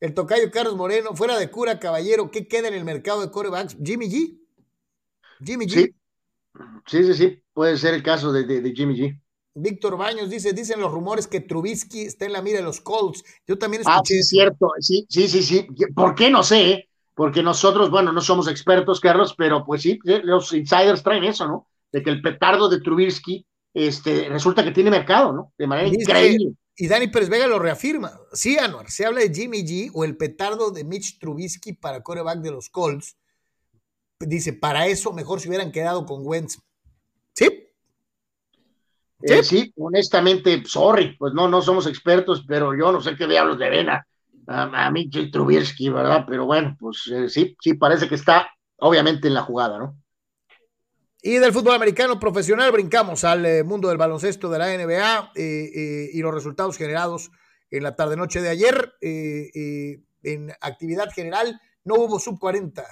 A: El tocayo Carlos Moreno, fuera de cura, caballero, ¿qué queda en el mercado de corebacks? Jimmy G. Jimmy G.
B: Sí, sí, sí, sí. Puede ser el caso de, de, de Jimmy G.
A: Víctor Baños dice, dicen los rumores que Trubisky está en la mira de los Colts. Yo también
B: Ah,
A: escuché
B: sí,
A: eso.
B: cierto. Sí, sí, sí, sí. ¿Por qué? No sé, ¿eh? Porque nosotros, bueno, no somos expertos, Carlos, pero pues sí, eh, los insiders traen eso, ¿no? De que el petardo de Trubisky este, resulta que tiene mercado, ¿no? De manera increíble.
A: Y Dani Pérez Vega lo reafirma. Sí, Anuar, se habla de Jimmy G o el petardo de Mitch Trubisky para coreback de los Colts. Dice, para eso mejor se hubieran quedado con Wentz. ¿Sí?
B: Eh, sí, honestamente, sorry, pues no, no somos expertos, pero yo no sé qué diablos le ven a, a, Mitchell Trubisky, ¿verdad? Pero bueno, pues eh, sí, sí, parece que está obviamente en la jugada, ¿no?
A: Y del fútbol americano profesional brincamos al eh, mundo del baloncesto de la NBA eh, eh, y los resultados generados en la tarde-noche de ayer. en actividad general no hubo sub 40.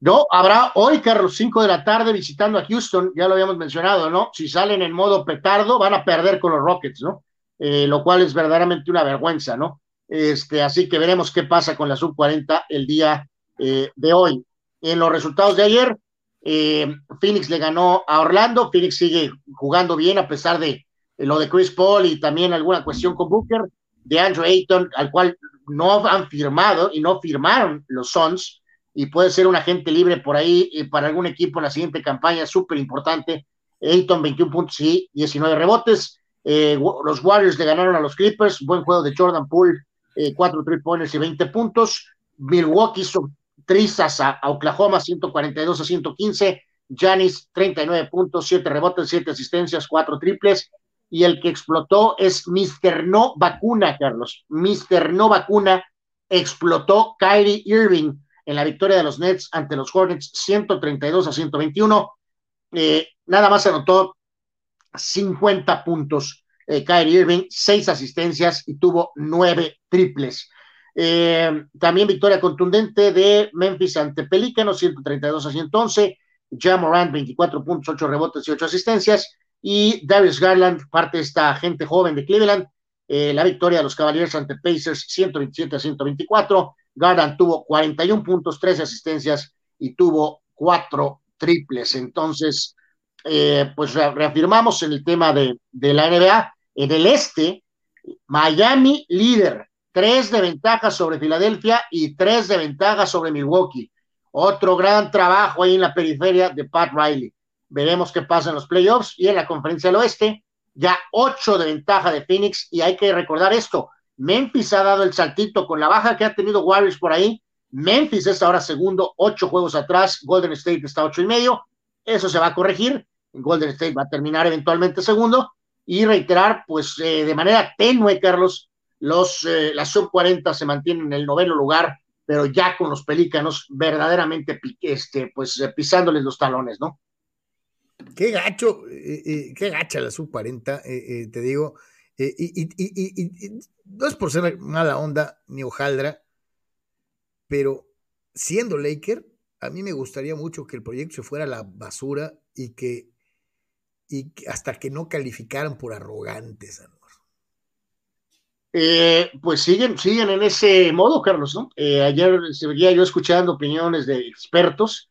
B: No, habrá hoy, Carlos, 5 de la tarde visitando a Houston, ya lo habíamos mencionado, ¿no? Si salen en modo petardo, van a perder con los Rockets, ¿no? lo cual es verdaderamente una vergüenza, ¿no? Este, así que veremos qué pasa con la sub 40 el día de hoy. En los resultados de ayer, eh, Phoenix le ganó a Orlando. Phoenix sigue jugando bien a pesar de lo de Chris Paul y también alguna cuestión con Booker. De Andrew Ayton, al cual no han firmado y no firmaron los Suns. Y puede ser un agente libre por ahí eh, para algún equipo en la siguiente campaña, súper importante. Ayton, 21 puntos y 19 rebotes. Eh, los Warriors le ganaron a los Clippers. Buen juego de Jordan Poole, 4 3 points y 20 puntos. Milwaukee tristas a, Oklahoma 142 a 115, Janis 39 puntos, 7 rebotes, 7 asistencias, 4 triples, y el que explotó es Mr. No Vacuna, Carlos. Mr. No Vacuna explotó Kyrie Irving en la victoria de los Nets ante los Hornets 132 a 121. Eh, nada más anotó 50 puntos eh, Kyrie Irving, 6 asistencias y tuvo 9 triples. Eh, también victoria contundente de Memphis ante Pelícanos, 132 a 111. Morant 24 puntos, 8 rebotes y 8 asistencias. Y Darius Garland, parte de esta gente joven de Cleveland, eh, la victoria de los Cavaliers ante Pacers, 127 a 124. Garland tuvo 41 puntos, 13 asistencias y tuvo 4 triples. Entonces, eh, pues reafirmamos en el tema de la NBA. En el este, Miami líder, tres de ventaja sobre Filadelfia y tres de ventaja sobre Milwaukee. Otro gran trabajo ahí en la periferia de Pat Riley. Veremos qué pasa en los playoffs y en la conferencia del oeste. Ya ocho de ventaja de Phoenix y hay que recordar esto. Memphis ha dado el saltito con la baja que ha tenido Warriors por ahí. Memphis es ahora segundo, ocho juegos atrás. Golden State está ocho y medio. Eso se va a corregir. Golden State va a terminar eventualmente segundo. Y reiterar, pues eh, de manera tenue, Carlos, los, eh, las sub 40 se mantienen en el noveno lugar, pero ya con los pelícanos verdaderamente este, pues, eh, pisándoles los talones, ¿no?
A: Qué gacho, eh, qué gacha la sub 40, te digo. Y, no es por ser mala onda ni hojaldra, pero siendo Laker, a mí me gustaría mucho que el proyecto se fuera a la basura y que, y hasta que no calificaran por arrogantes.
B: Eh, pues siguen, siguen en ese modo, Carlos, ¿no? Eh, ayer seguía yo escuchando opiniones de expertos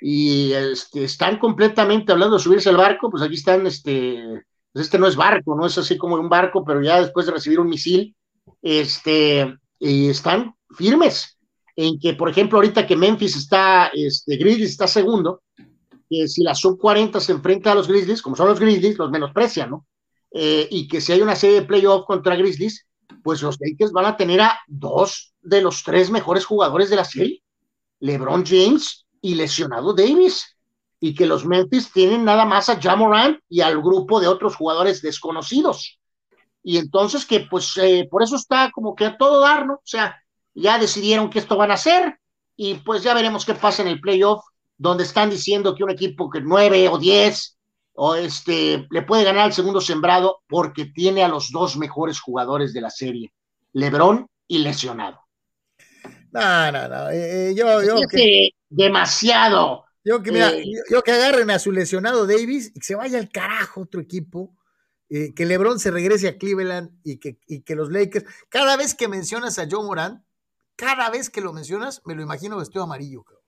B: y este, están completamente hablando de subirse al barco, pues aquí están, este, pues este no es barco, no es así como un barco, pero ya después de recibir un misil, este, y están firmes en que, por ejemplo, ahorita que Memphis está, este, Grizzlies está segundo, que si la sub 40 se enfrenta a los Grizzlies, como son los Grizzlies, los menosprecian, ¿no? Eh, y que si hay una serie de playoff contra Grizzlies, pues los Lakers van a tener a dos de los tres mejores jugadores de la serie, LeBron James y lesionado Davis, y que los Memphis tienen nada más a Jamoran y al grupo de otros jugadores desconocidos. Y entonces que pues eh, por eso está como que a todo dar, ¿no? O sea, ya decidieron que esto van a hacer y pues ya veremos qué pasa en el playoff, donde están diciendo que un equipo que nueve o diez o este, le puede ganar al segundo sembrado porque tiene a los dos mejores jugadores de la serie, Lebron y lesionado.
A: No, no, no. Eh, eh, yo, yo
B: que, demasiado.
A: Yo que, mira, eh, yo, que agarren a su lesionado Davis y que se vaya al carajo otro equipo. que LeBron se regrese a Cleveland y que, y que los Lakers. Cada vez que mencionas a Joe Moran, cada vez que lo mencionas, me lo imagino vestido amarillo. Cabrón.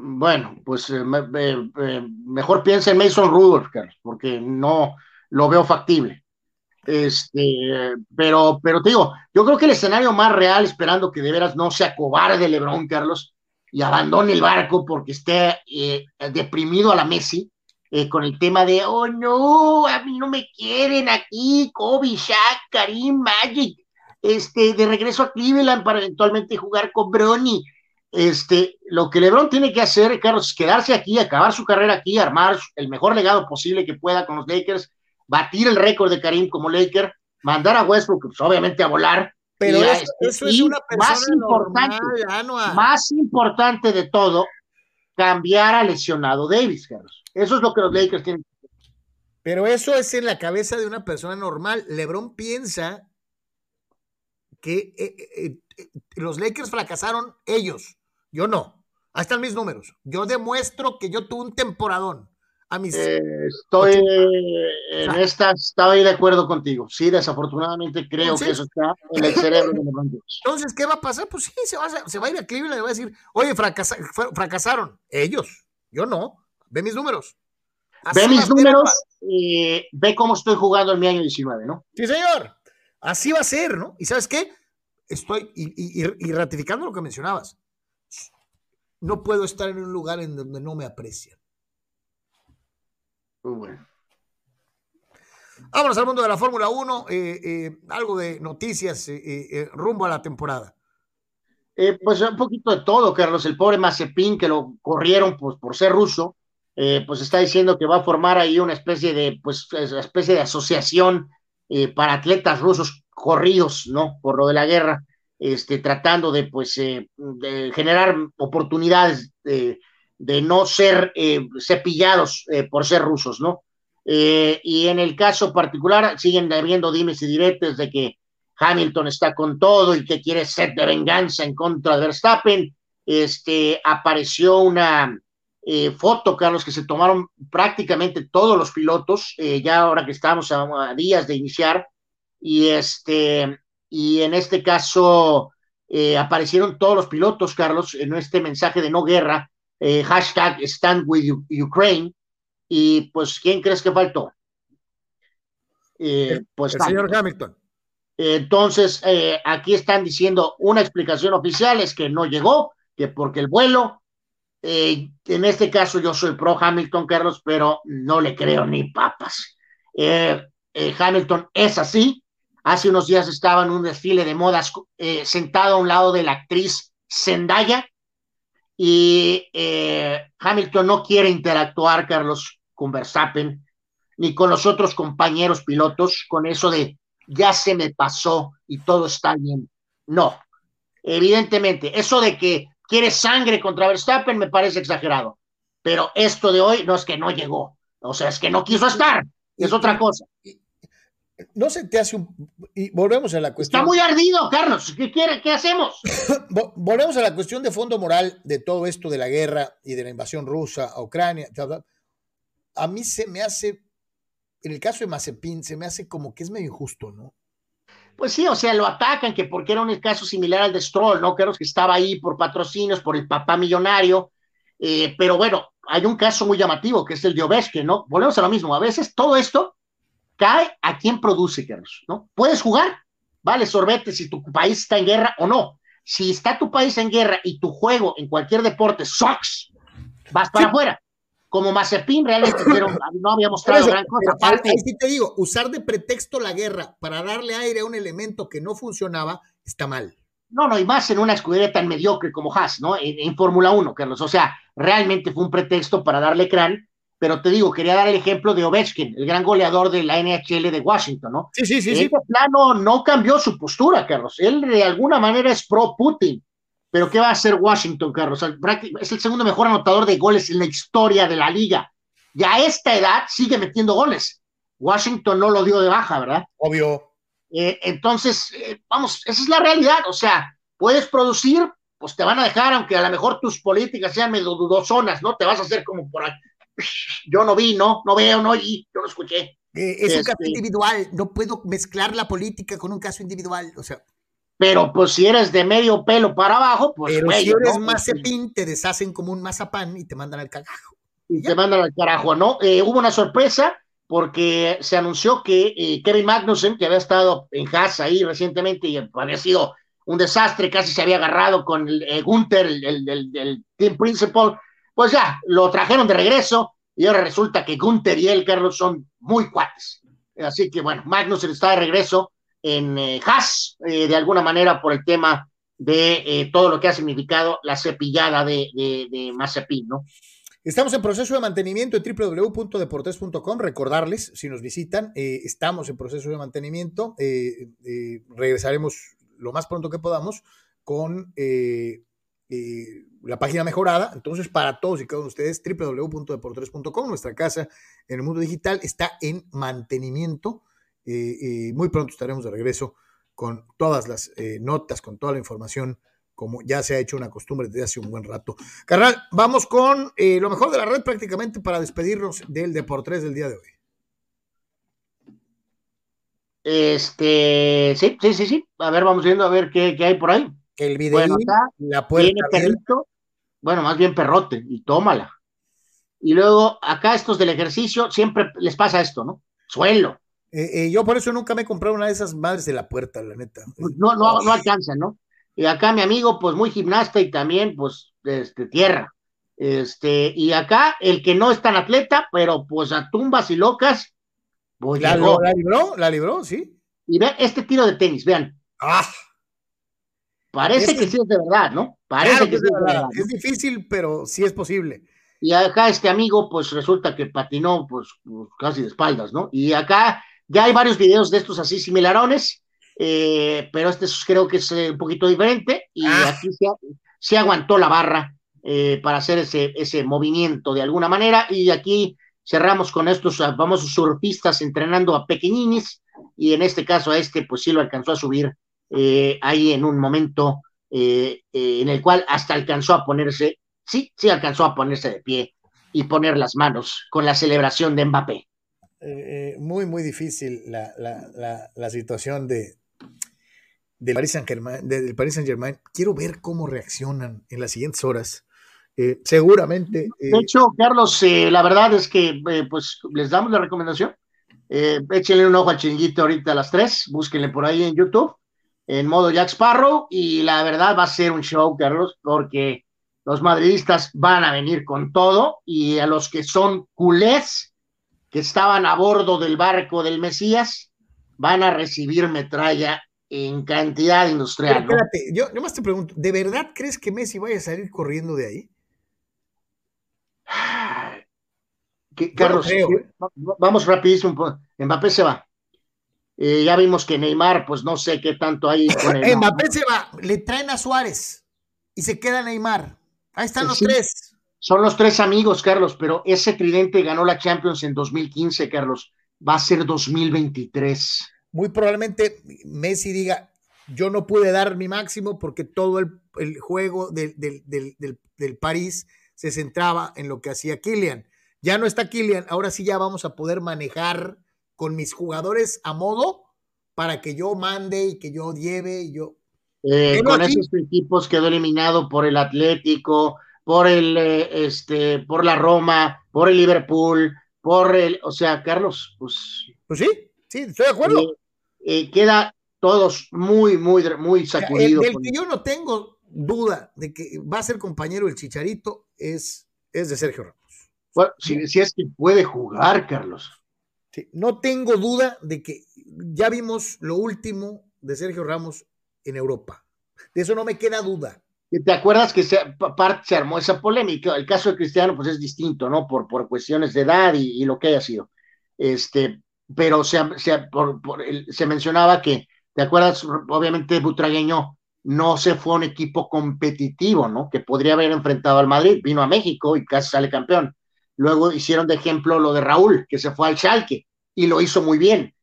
B: Bueno, pues eh, eh, mejor piensa en Mason Rudolph, porque no lo veo factible. Este, pero, pero te digo, yo creo que el escenario más real, esperando que de veras no se acobarde LeBron, Carlos, y abandone el barco porque esté eh, deprimido a la Messi, con el tema de, oh no, a mí no me quieren aquí, Kobe, Shaq, Karim, Magic, este, de regreso a Cleveland para eventualmente jugar con Bronny este, lo que LeBron tiene que hacer, Carlos, es quedarse aquí, acabar su carrera aquí, armar el mejor legado posible que pueda con los Lakers, batir el récord de Karim como Laker, mandar a Westbrook, pues, obviamente a volar.
A: Pero eso, es una
B: más importante, más importante de todo, cambiar a lesionado Davis, Carlos. Eso es lo que los Lakers tienen.
A: Pero eso es en la cabeza de una persona normal. LeBron piensa que eh, eh, eh, los Lakers fracasaron ellos. Yo no. Ahí están mis números. Yo demuestro que yo tuve un temporadón. A mis
B: estoy en esta, estaba ahí de acuerdo contigo. Sí, desafortunadamente creo que eso está en el cerebro de LeBron
A: Entonces, ¿qué va a pasar? Pues sí, se va, a, se va a ir a Cleveland y va a decir, oye, fracasaron. Ellos. Yo no. Ve mis números.
B: ve mis números y ve cómo estoy jugando en mi año 19, ¿no?
A: Sí, señor. Así va a ser, ¿no? ¿Y sabes qué? Estoy, y, ratificando lo que mencionabas, no puedo estar en un lugar en donde no me aprecian.
B: Muy bueno.
A: Vámonos al mundo de la Fórmula 1, eh, eh, algo de noticias eh, rumbo a la temporada.
B: pues un poquito de todo, Carlos. El pobre Mazepin, que lo corrieron pues, por ser ruso, pues está diciendo que va a formar ahí una especie de, pues, especie de asociación para atletas rusos corridos, ¿no? Por lo de la guerra, este, tratando de, pues, eh, de generar oportunidades de, no ser eh, cepillados eh, por ser rusos, ¿no? y en el caso particular, siguen habiendo dimes y diretes de que Hamilton está con todo y que quiere ser de venganza en contra de Verstappen. Este, apareció una foto, Carlos, que se tomaron prácticamente todos los pilotos, ya ahora que estamos a días de iniciar, y este, y en este caso eh, aparecieron todos los pilotos, Carlos, en este mensaje de no guerra, eh, hashtag stand with Ukraine, y pues, ¿quién crees que faltó?
A: Eh, pues el señor Hamilton.
B: Entonces, aquí están diciendo una explicación oficial es que no llegó, que porque el vuelo, en este caso yo soy pro Hamilton, Carlos, pero no le creo ni papas. Hamilton es así, Hace unos días estaba en un desfile de modas eh, sentado a un lado de la actriz Zendaya y eh, Hamilton no quiere interactuar, Carlos, con Verstappen ni con los otros compañeros pilotos con eso de ya se me pasó y todo está bien. No, evidentemente, eso de que quiere sangre contra Verstappen me parece exagerado, pero esto de hoy no es que no llegó, o sea, es que no quiso estar, es otra cosa
A: no se te hace un... Y volvemos a la cuestión...
B: Está muy ardido, Carlos. ¿Qué quiere? ¿Qué hacemos? <laughs>
A: volvemos a la cuestión de fondo moral de todo esto de la guerra y de la invasión rusa a Ucrania. A mí se me hace, en el caso de Mazepin, se me hace como que es medio injusto, ¿no?
B: Pues sí, o sea, lo atacan que porque era un caso similar al de Stroll, ¿no? Creo que estaba ahí por patrocinios, por el papá millonario. Eh, pero bueno, hay un caso muy llamativo que es el de Ovechkin, ¿no? Volvemos a lo mismo. A veces todo esto cae a quien produce, Carlos, ¿no? Puedes jugar, vale, sorbete si tu país está en guerra o no. Si está tu país en guerra y tu juego en cualquier deporte sucks, vas para afuera. Como Mazepin realmente <coughs> no había mostrado gran cosa.
A: Aparte, ahí sí te digo, usar de pretexto la guerra para darle aire a un elemento que no funcionaba está mal.
B: No, no, y más en una escudería tan mediocre como Haas, ¿no? En, en Fórmula 1, Carlos. O sea, realmente fue un pretexto para darle crán pero te digo, quería dar el ejemplo de Ovechkin, el gran goleador de la NHL de Washington, ¿no?
A: Sí, sí, sí.
B: Este plano no cambió su postura, Carlos. Él de alguna manera es pro Putin. Pero ¿qué va a hacer Washington, Carlos? Es el segundo mejor anotador de goles en la historia de la liga. Y a esta edad sigue metiendo goles. Washington no lo dio de baja, ¿verdad?
A: Obvio.
B: Eh, entonces, eh, vamos, esa es la realidad. O sea, puedes producir, pues te van a dejar, aunque a lo mejor tus políticas sean medio dudosonas, ¿no? Te vas a hacer como por, yo no vi, no, no veo, no oí, yo no escuché.
A: Eh, es un caso este individual, no puedo mezclar la política con un caso individual, o sea.
B: Pero pues si eres de medio pelo para abajo, pues.
A: Pero si eres mazepín, te deshacen como un mazapán y te mandan al carajo.
B: Y, te mandan al carajo, ¿no? Eh, hubo una sorpresa porque se anunció que eh, Kevin Magnussen, que había estado en Haas ahí recientemente y había sido un desastre, casi se había agarrado con el, Gunther, el, el, team principal, pues ya, lo trajeron de regreso y ahora resulta que Gunther y él, Carlos, son muy cuates. Así que bueno, Magnussen está de regreso en eh, Haas, eh, de alguna manera por el tema de eh, todo lo que ha significado la cepillada de, de, Mazepin, ¿no?
A: Estamos en proceso de mantenimiento en www.deportes.com. Recordarles, si nos visitan, estamos en proceso de mantenimiento. regresaremos lo más pronto que podamos con la página mejorada. Entonces, para todos y cada uno de ustedes, www.deportres.com, nuestra casa en el mundo digital, está en mantenimiento. y muy pronto estaremos de regreso con todas las notas, con toda la información como ya se ha hecho una costumbre desde hace un buen rato. Carnal, vamos con eh, lo mejor de la red prácticamente para despedirnos del Deportes del día de hoy.
B: Este, sí, sí, sí, sí. A ver, vamos viendo a ver qué, hay por ahí.
A: El video, la puerta.
B: perrito, bueno, más bien perrote, y tómala. Y luego, acá estos del ejercicio, siempre les pasa esto, ¿no? Suelo.
A: Eh, eh, yo por eso nunca me he comprado una de esas madres de la puerta, la neta.
B: No, no, no alcanza, ¿no? Y acá mi amigo, pues muy gimnasta y también, pues, este, tierra. Este, y acá el que no es tan atleta, pero pues a tumbas y locas,
A: pues la, la libró, la libró, sí.
B: Y vean este tiro de tenis, vean.
A: Ah.
B: Parece que sí es de verdad, ¿no? Parece que, sí es de verdad.
A: Es difícil, pero sí es posible.
B: Y acá este amigo, pues resulta que patinó, pues, pues casi de espaldas, ¿no? Y acá ya hay varios videos de estos así similarones eh, pero este creo que es eh, un poquito diferente y ah. aquí se, aguantó la barra eh, para hacer ese, ese movimiento de alguna manera y aquí cerramos con estos famosos surfistas entrenando a pequeñines y en este caso a este pues sí lo alcanzó a subir ahí en un momento en el cual hasta alcanzó a ponerse, sí, sí alcanzó a ponerse de pie y poner las manos con la celebración de Mbappé.
A: muy, muy difícil la, la, la situación de, del Paris Saint-Germain, del Paris Saint-Germain, quiero ver cómo reaccionan en las siguientes horas. Eh, seguramente.
B: de eh, hecho, Carlos, eh, la verdad es que pues les damos la recomendación. échenle un ojo al chinguito ahorita a las 3, búsquenle por ahí en YouTube, en modo Jack Sparrow, y la verdad va a ser un show, Carlos, porque los madridistas van a venir con todo, y a los que son culés, que estaban a bordo del barco del Mesías, van a recibir metralla en cantidad industrial.
A: espérate, yo, más te pregunto, ¿de verdad crees que Messi vaya a salir corriendo de ahí?
B: Carlos, ¿eh? vamos rapidísimo. Mbappé se va. Eh, ya vimos que Neymar, pues no sé qué tanto hay <laughs>
A: con Mbappé se va, le traen a Suárez y se queda Neymar. Ahí están los tres.
B: Son los tres amigos, Carlos, pero ese tridente ganó la Champions en 2015, Carlos. Va a ser 2023
A: muy probablemente Messi diga, yo no pude dar mi máximo porque todo el, juego del, del, París se centraba en lo que hacía Kylian. Ya no está Kylian, ahora sí ya vamos a poder manejar con mis jugadores a modo para que yo mande y que yo lleve y yo...
B: Eh, con esos equipos quedó eliminado por el Atlético, por el eh, este, por la Roma, por el Liverpool, por el, o sea, Carlos, pues.
A: Pues sí, Sí, estoy de acuerdo.
B: Eh, queda todos muy, muy, muy sacudidos.
A: El, que yo no tengo duda de que va a ser compañero el Chicharito es, es de Sergio Ramos.
B: Bueno, si, es que puede jugar, Carlos.
A: No tengo duda de que ya vimos lo último de Sergio Ramos en Europa. De eso no me queda duda.
B: ¿Te acuerdas que se, se armó esa polémica? El caso de Cristiano, pues es distinto, ¿no? Por, por cuestiones de edad y, lo que haya sido. Este, pero se, se, mencionaba que, ¿te acuerdas? Obviamente Butragueño no se fue a un equipo competitivo, ¿no? Que podría haber enfrentado al Madrid, vino a México y casi sale campeón. Luego hicieron de ejemplo lo de Raúl, que se fue al Schalke y lo hizo muy bien.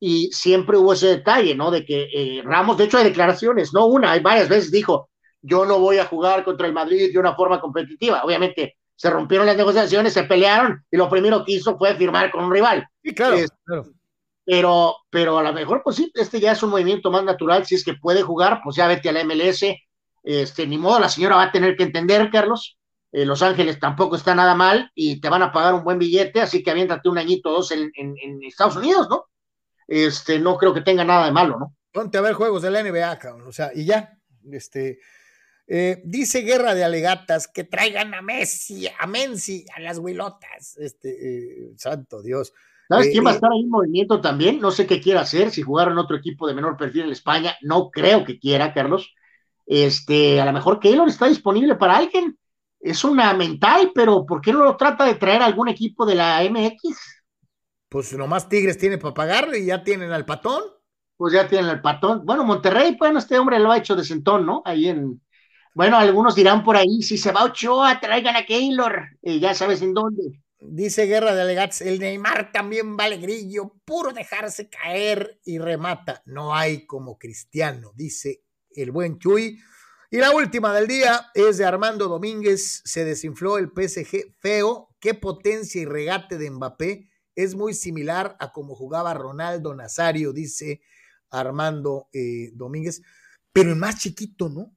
B: Y siempre hubo ese detalle, ¿no? De que eh, Ramos, de hecho hay declaraciones, no una, hay varias veces dijo, yo no voy a jugar contra el Madrid de una forma competitiva. Obviamente se rompieron las negociaciones, se pelearon y lo primero que hizo fue firmar con un rival.
A: Sí, claro,
B: Pero, pero a lo mejor, pues sí, este ya es un movimiento más natural. Si es que puede jugar, pues ya vete a la MLS. Este, ni modo, la señora va a tener que entender, Carlos. Eh, Los Ángeles tampoco está nada mal y te van a pagar un buen billete, así que aviéntate un añito o dos en, en, Estados Unidos, ¿no? Este, no creo que tenga nada de malo, ¿no?
A: Ponte a ver juegos de la NBA, cabrón, o sea, y ya, este, eh, dice Guerra de Alegatas que traigan a Messi, a Menzi, a las huilotas. Este, eh, santo Dios.
B: ¿Sabes quién va a estar ahí en movimiento también? No sé qué quiera hacer, si jugar en otro equipo de menor perfil en España, no creo que quiera, Carlos. Este, a lo mejor Keylor está disponible para alguien. Es una mental, pero ¿por qué no lo trata de traer a algún equipo de la MX?
A: Pues nomás Tigres tiene para pagarle y ya tienen al patón.
B: Pues ya tienen al patón. Bueno, Monterrey, bueno, este hombre lo ha hecho de sentón, ¿no? Ahí en, Bueno, algunos dirán por ahí, si se va Ochoa, traigan a Keylor, y ya sabes en dónde.
A: Dice Guerra de Alegats, el Neymar también vale grillo, puro dejarse caer y remata. No hay como Cristiano, dice el buen Chuy. Y la última del día es de Armando Domínguez, se desinfló el PSG feo, qué potencia y regate de Mbappé, es muy similar a como jugaba Ronaldo Nazario, dice Armando eh, Domínguez, pero el más chiquito, ¿no?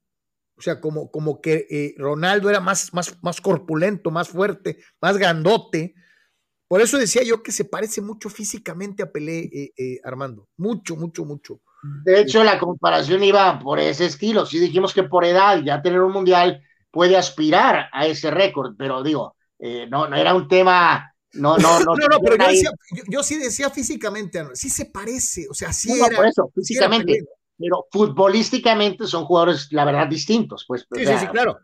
A: O sea, como, como que eh, Ronaldo era más, más, más corpulento, más fuerte, más grandote. Por eso decía yo que se parece mucho físicamente a Pelé, eh, Armando. Mucho, mucho, mucho.
B: De hecho, la comparación iba por ese estilo. Sí dijimos que por edad, ya tener un mundial puede aspirar a ese récord, pero digo, no, no era un tema no, no, no. <laughs>
A: no, no, pero yo, decía, yo, sí decía físicamente, sí se parece, o sea, sí era.
B: por eso, físicamente. pero futbolísticamente son jugadores, la verdad, distintos, pues.
A: Sí, sí, sí, claro.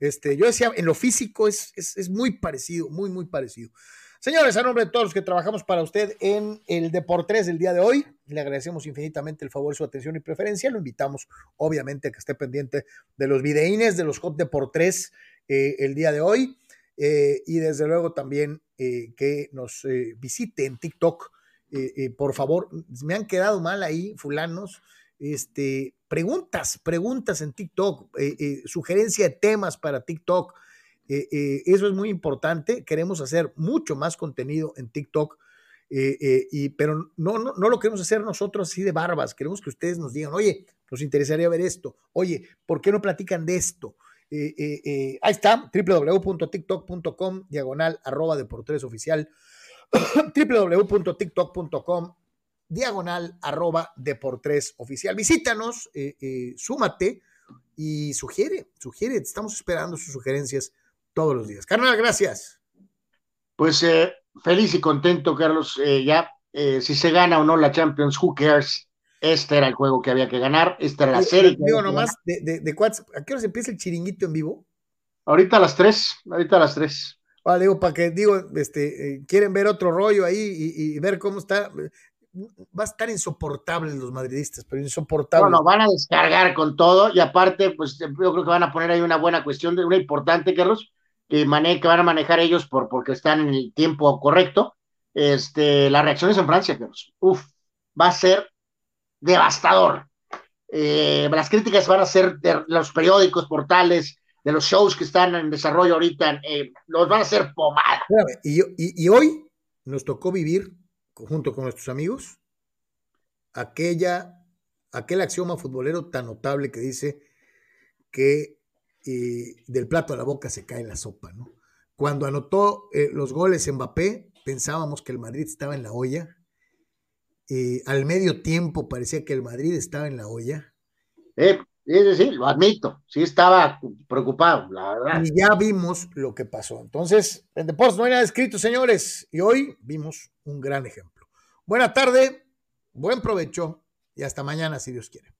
A: Este, yo decía, en lo físico es, es, es, muy parecido, muy, muy parecido. Señores, a nombre de todos los que trabajamos para usted en el Deportes del día de hoy, le agradecemos infinitamente el favor, su atención y preferencia. Lo invitamos, obviamente, a que esté pendiente de los videínes de los Hot Deportes eh, el día de hoy. Eh, y desde luego también eh, que nos visite en TikTok. por favor, me han quedado mal ahí, fulanos. Este, preguntas, preguntas en TikTok, sugerencia de temas para TikTok. Eso es muy importante. Queremos hacer mucho más contenido en TikTok. y, pero no, no, no, lo queremos hacer nosotros así de barbas, queremos que ustedes nos digan, oye, nos interesaría ver esto, oye, ¿por qué no platican de esto? Eh, eh, eh, ahí está, www.tiktok.com, diagonal, arroba deportes oficial, <coughs> www.tiktok.com, diagonal, arroba deportes oficial. Visítanos, súmate y sugiere, sugiere, estamos esperando sus sugerencias todos los días. Carnal, gracias.
B: Pues feliz y contento, Carlos. ya, si se gana o no la Champions, who cares? Este era el juego que había que ganar, esta era la serie.
A: Digo nomás, de, de, de ¿a qué hora se empieza el chiringuito en vivo?
B: Ahorita a las tres, ahorita a las tres.
A: Ah, digo, para que, digo, este, eh, quieren ver otro rollo ahí y, ver cómo está. Va a estar insoportable los madridistas, pero insoportable.
B: Bueno, van a descargar con todo y aparte, pues yo creo que van a poner ahí una buena cuestión, de una importante, Carlos, que, mane que van a manejar ellos por, porque están en el tiempo correcto. Este, las reacciones en Francia, Carlos. Uf, va a ser devastador. Eh, las críticas van a ser de los periódicos, portales, de los shows que están en desarrollo ahorita, eh, los van a hacer pomada.
A: Y, hoy nos tocó vivir, junto con nuestros amigos, aquella, aquel axioma futbolero tan notable que dice que eh, del plato a la boca se cae la sopa, ¿no? Cuando anotó los goles Mbappé, pensábamos que el Madrid estaba en la olla, eh, al medio tiempo parecía que el Madrid estaba en la olla.
B: Eh, es decir, lo admito, sí estaba preocupado, la verdad.
A: Y ya vimos lo que pasó. Entonces, en Deportes no hay nada escrito, señores, y hoy vimos un gran ejemplo. Buena tarde, buen provecho y hasta mañana, si Dios quiere.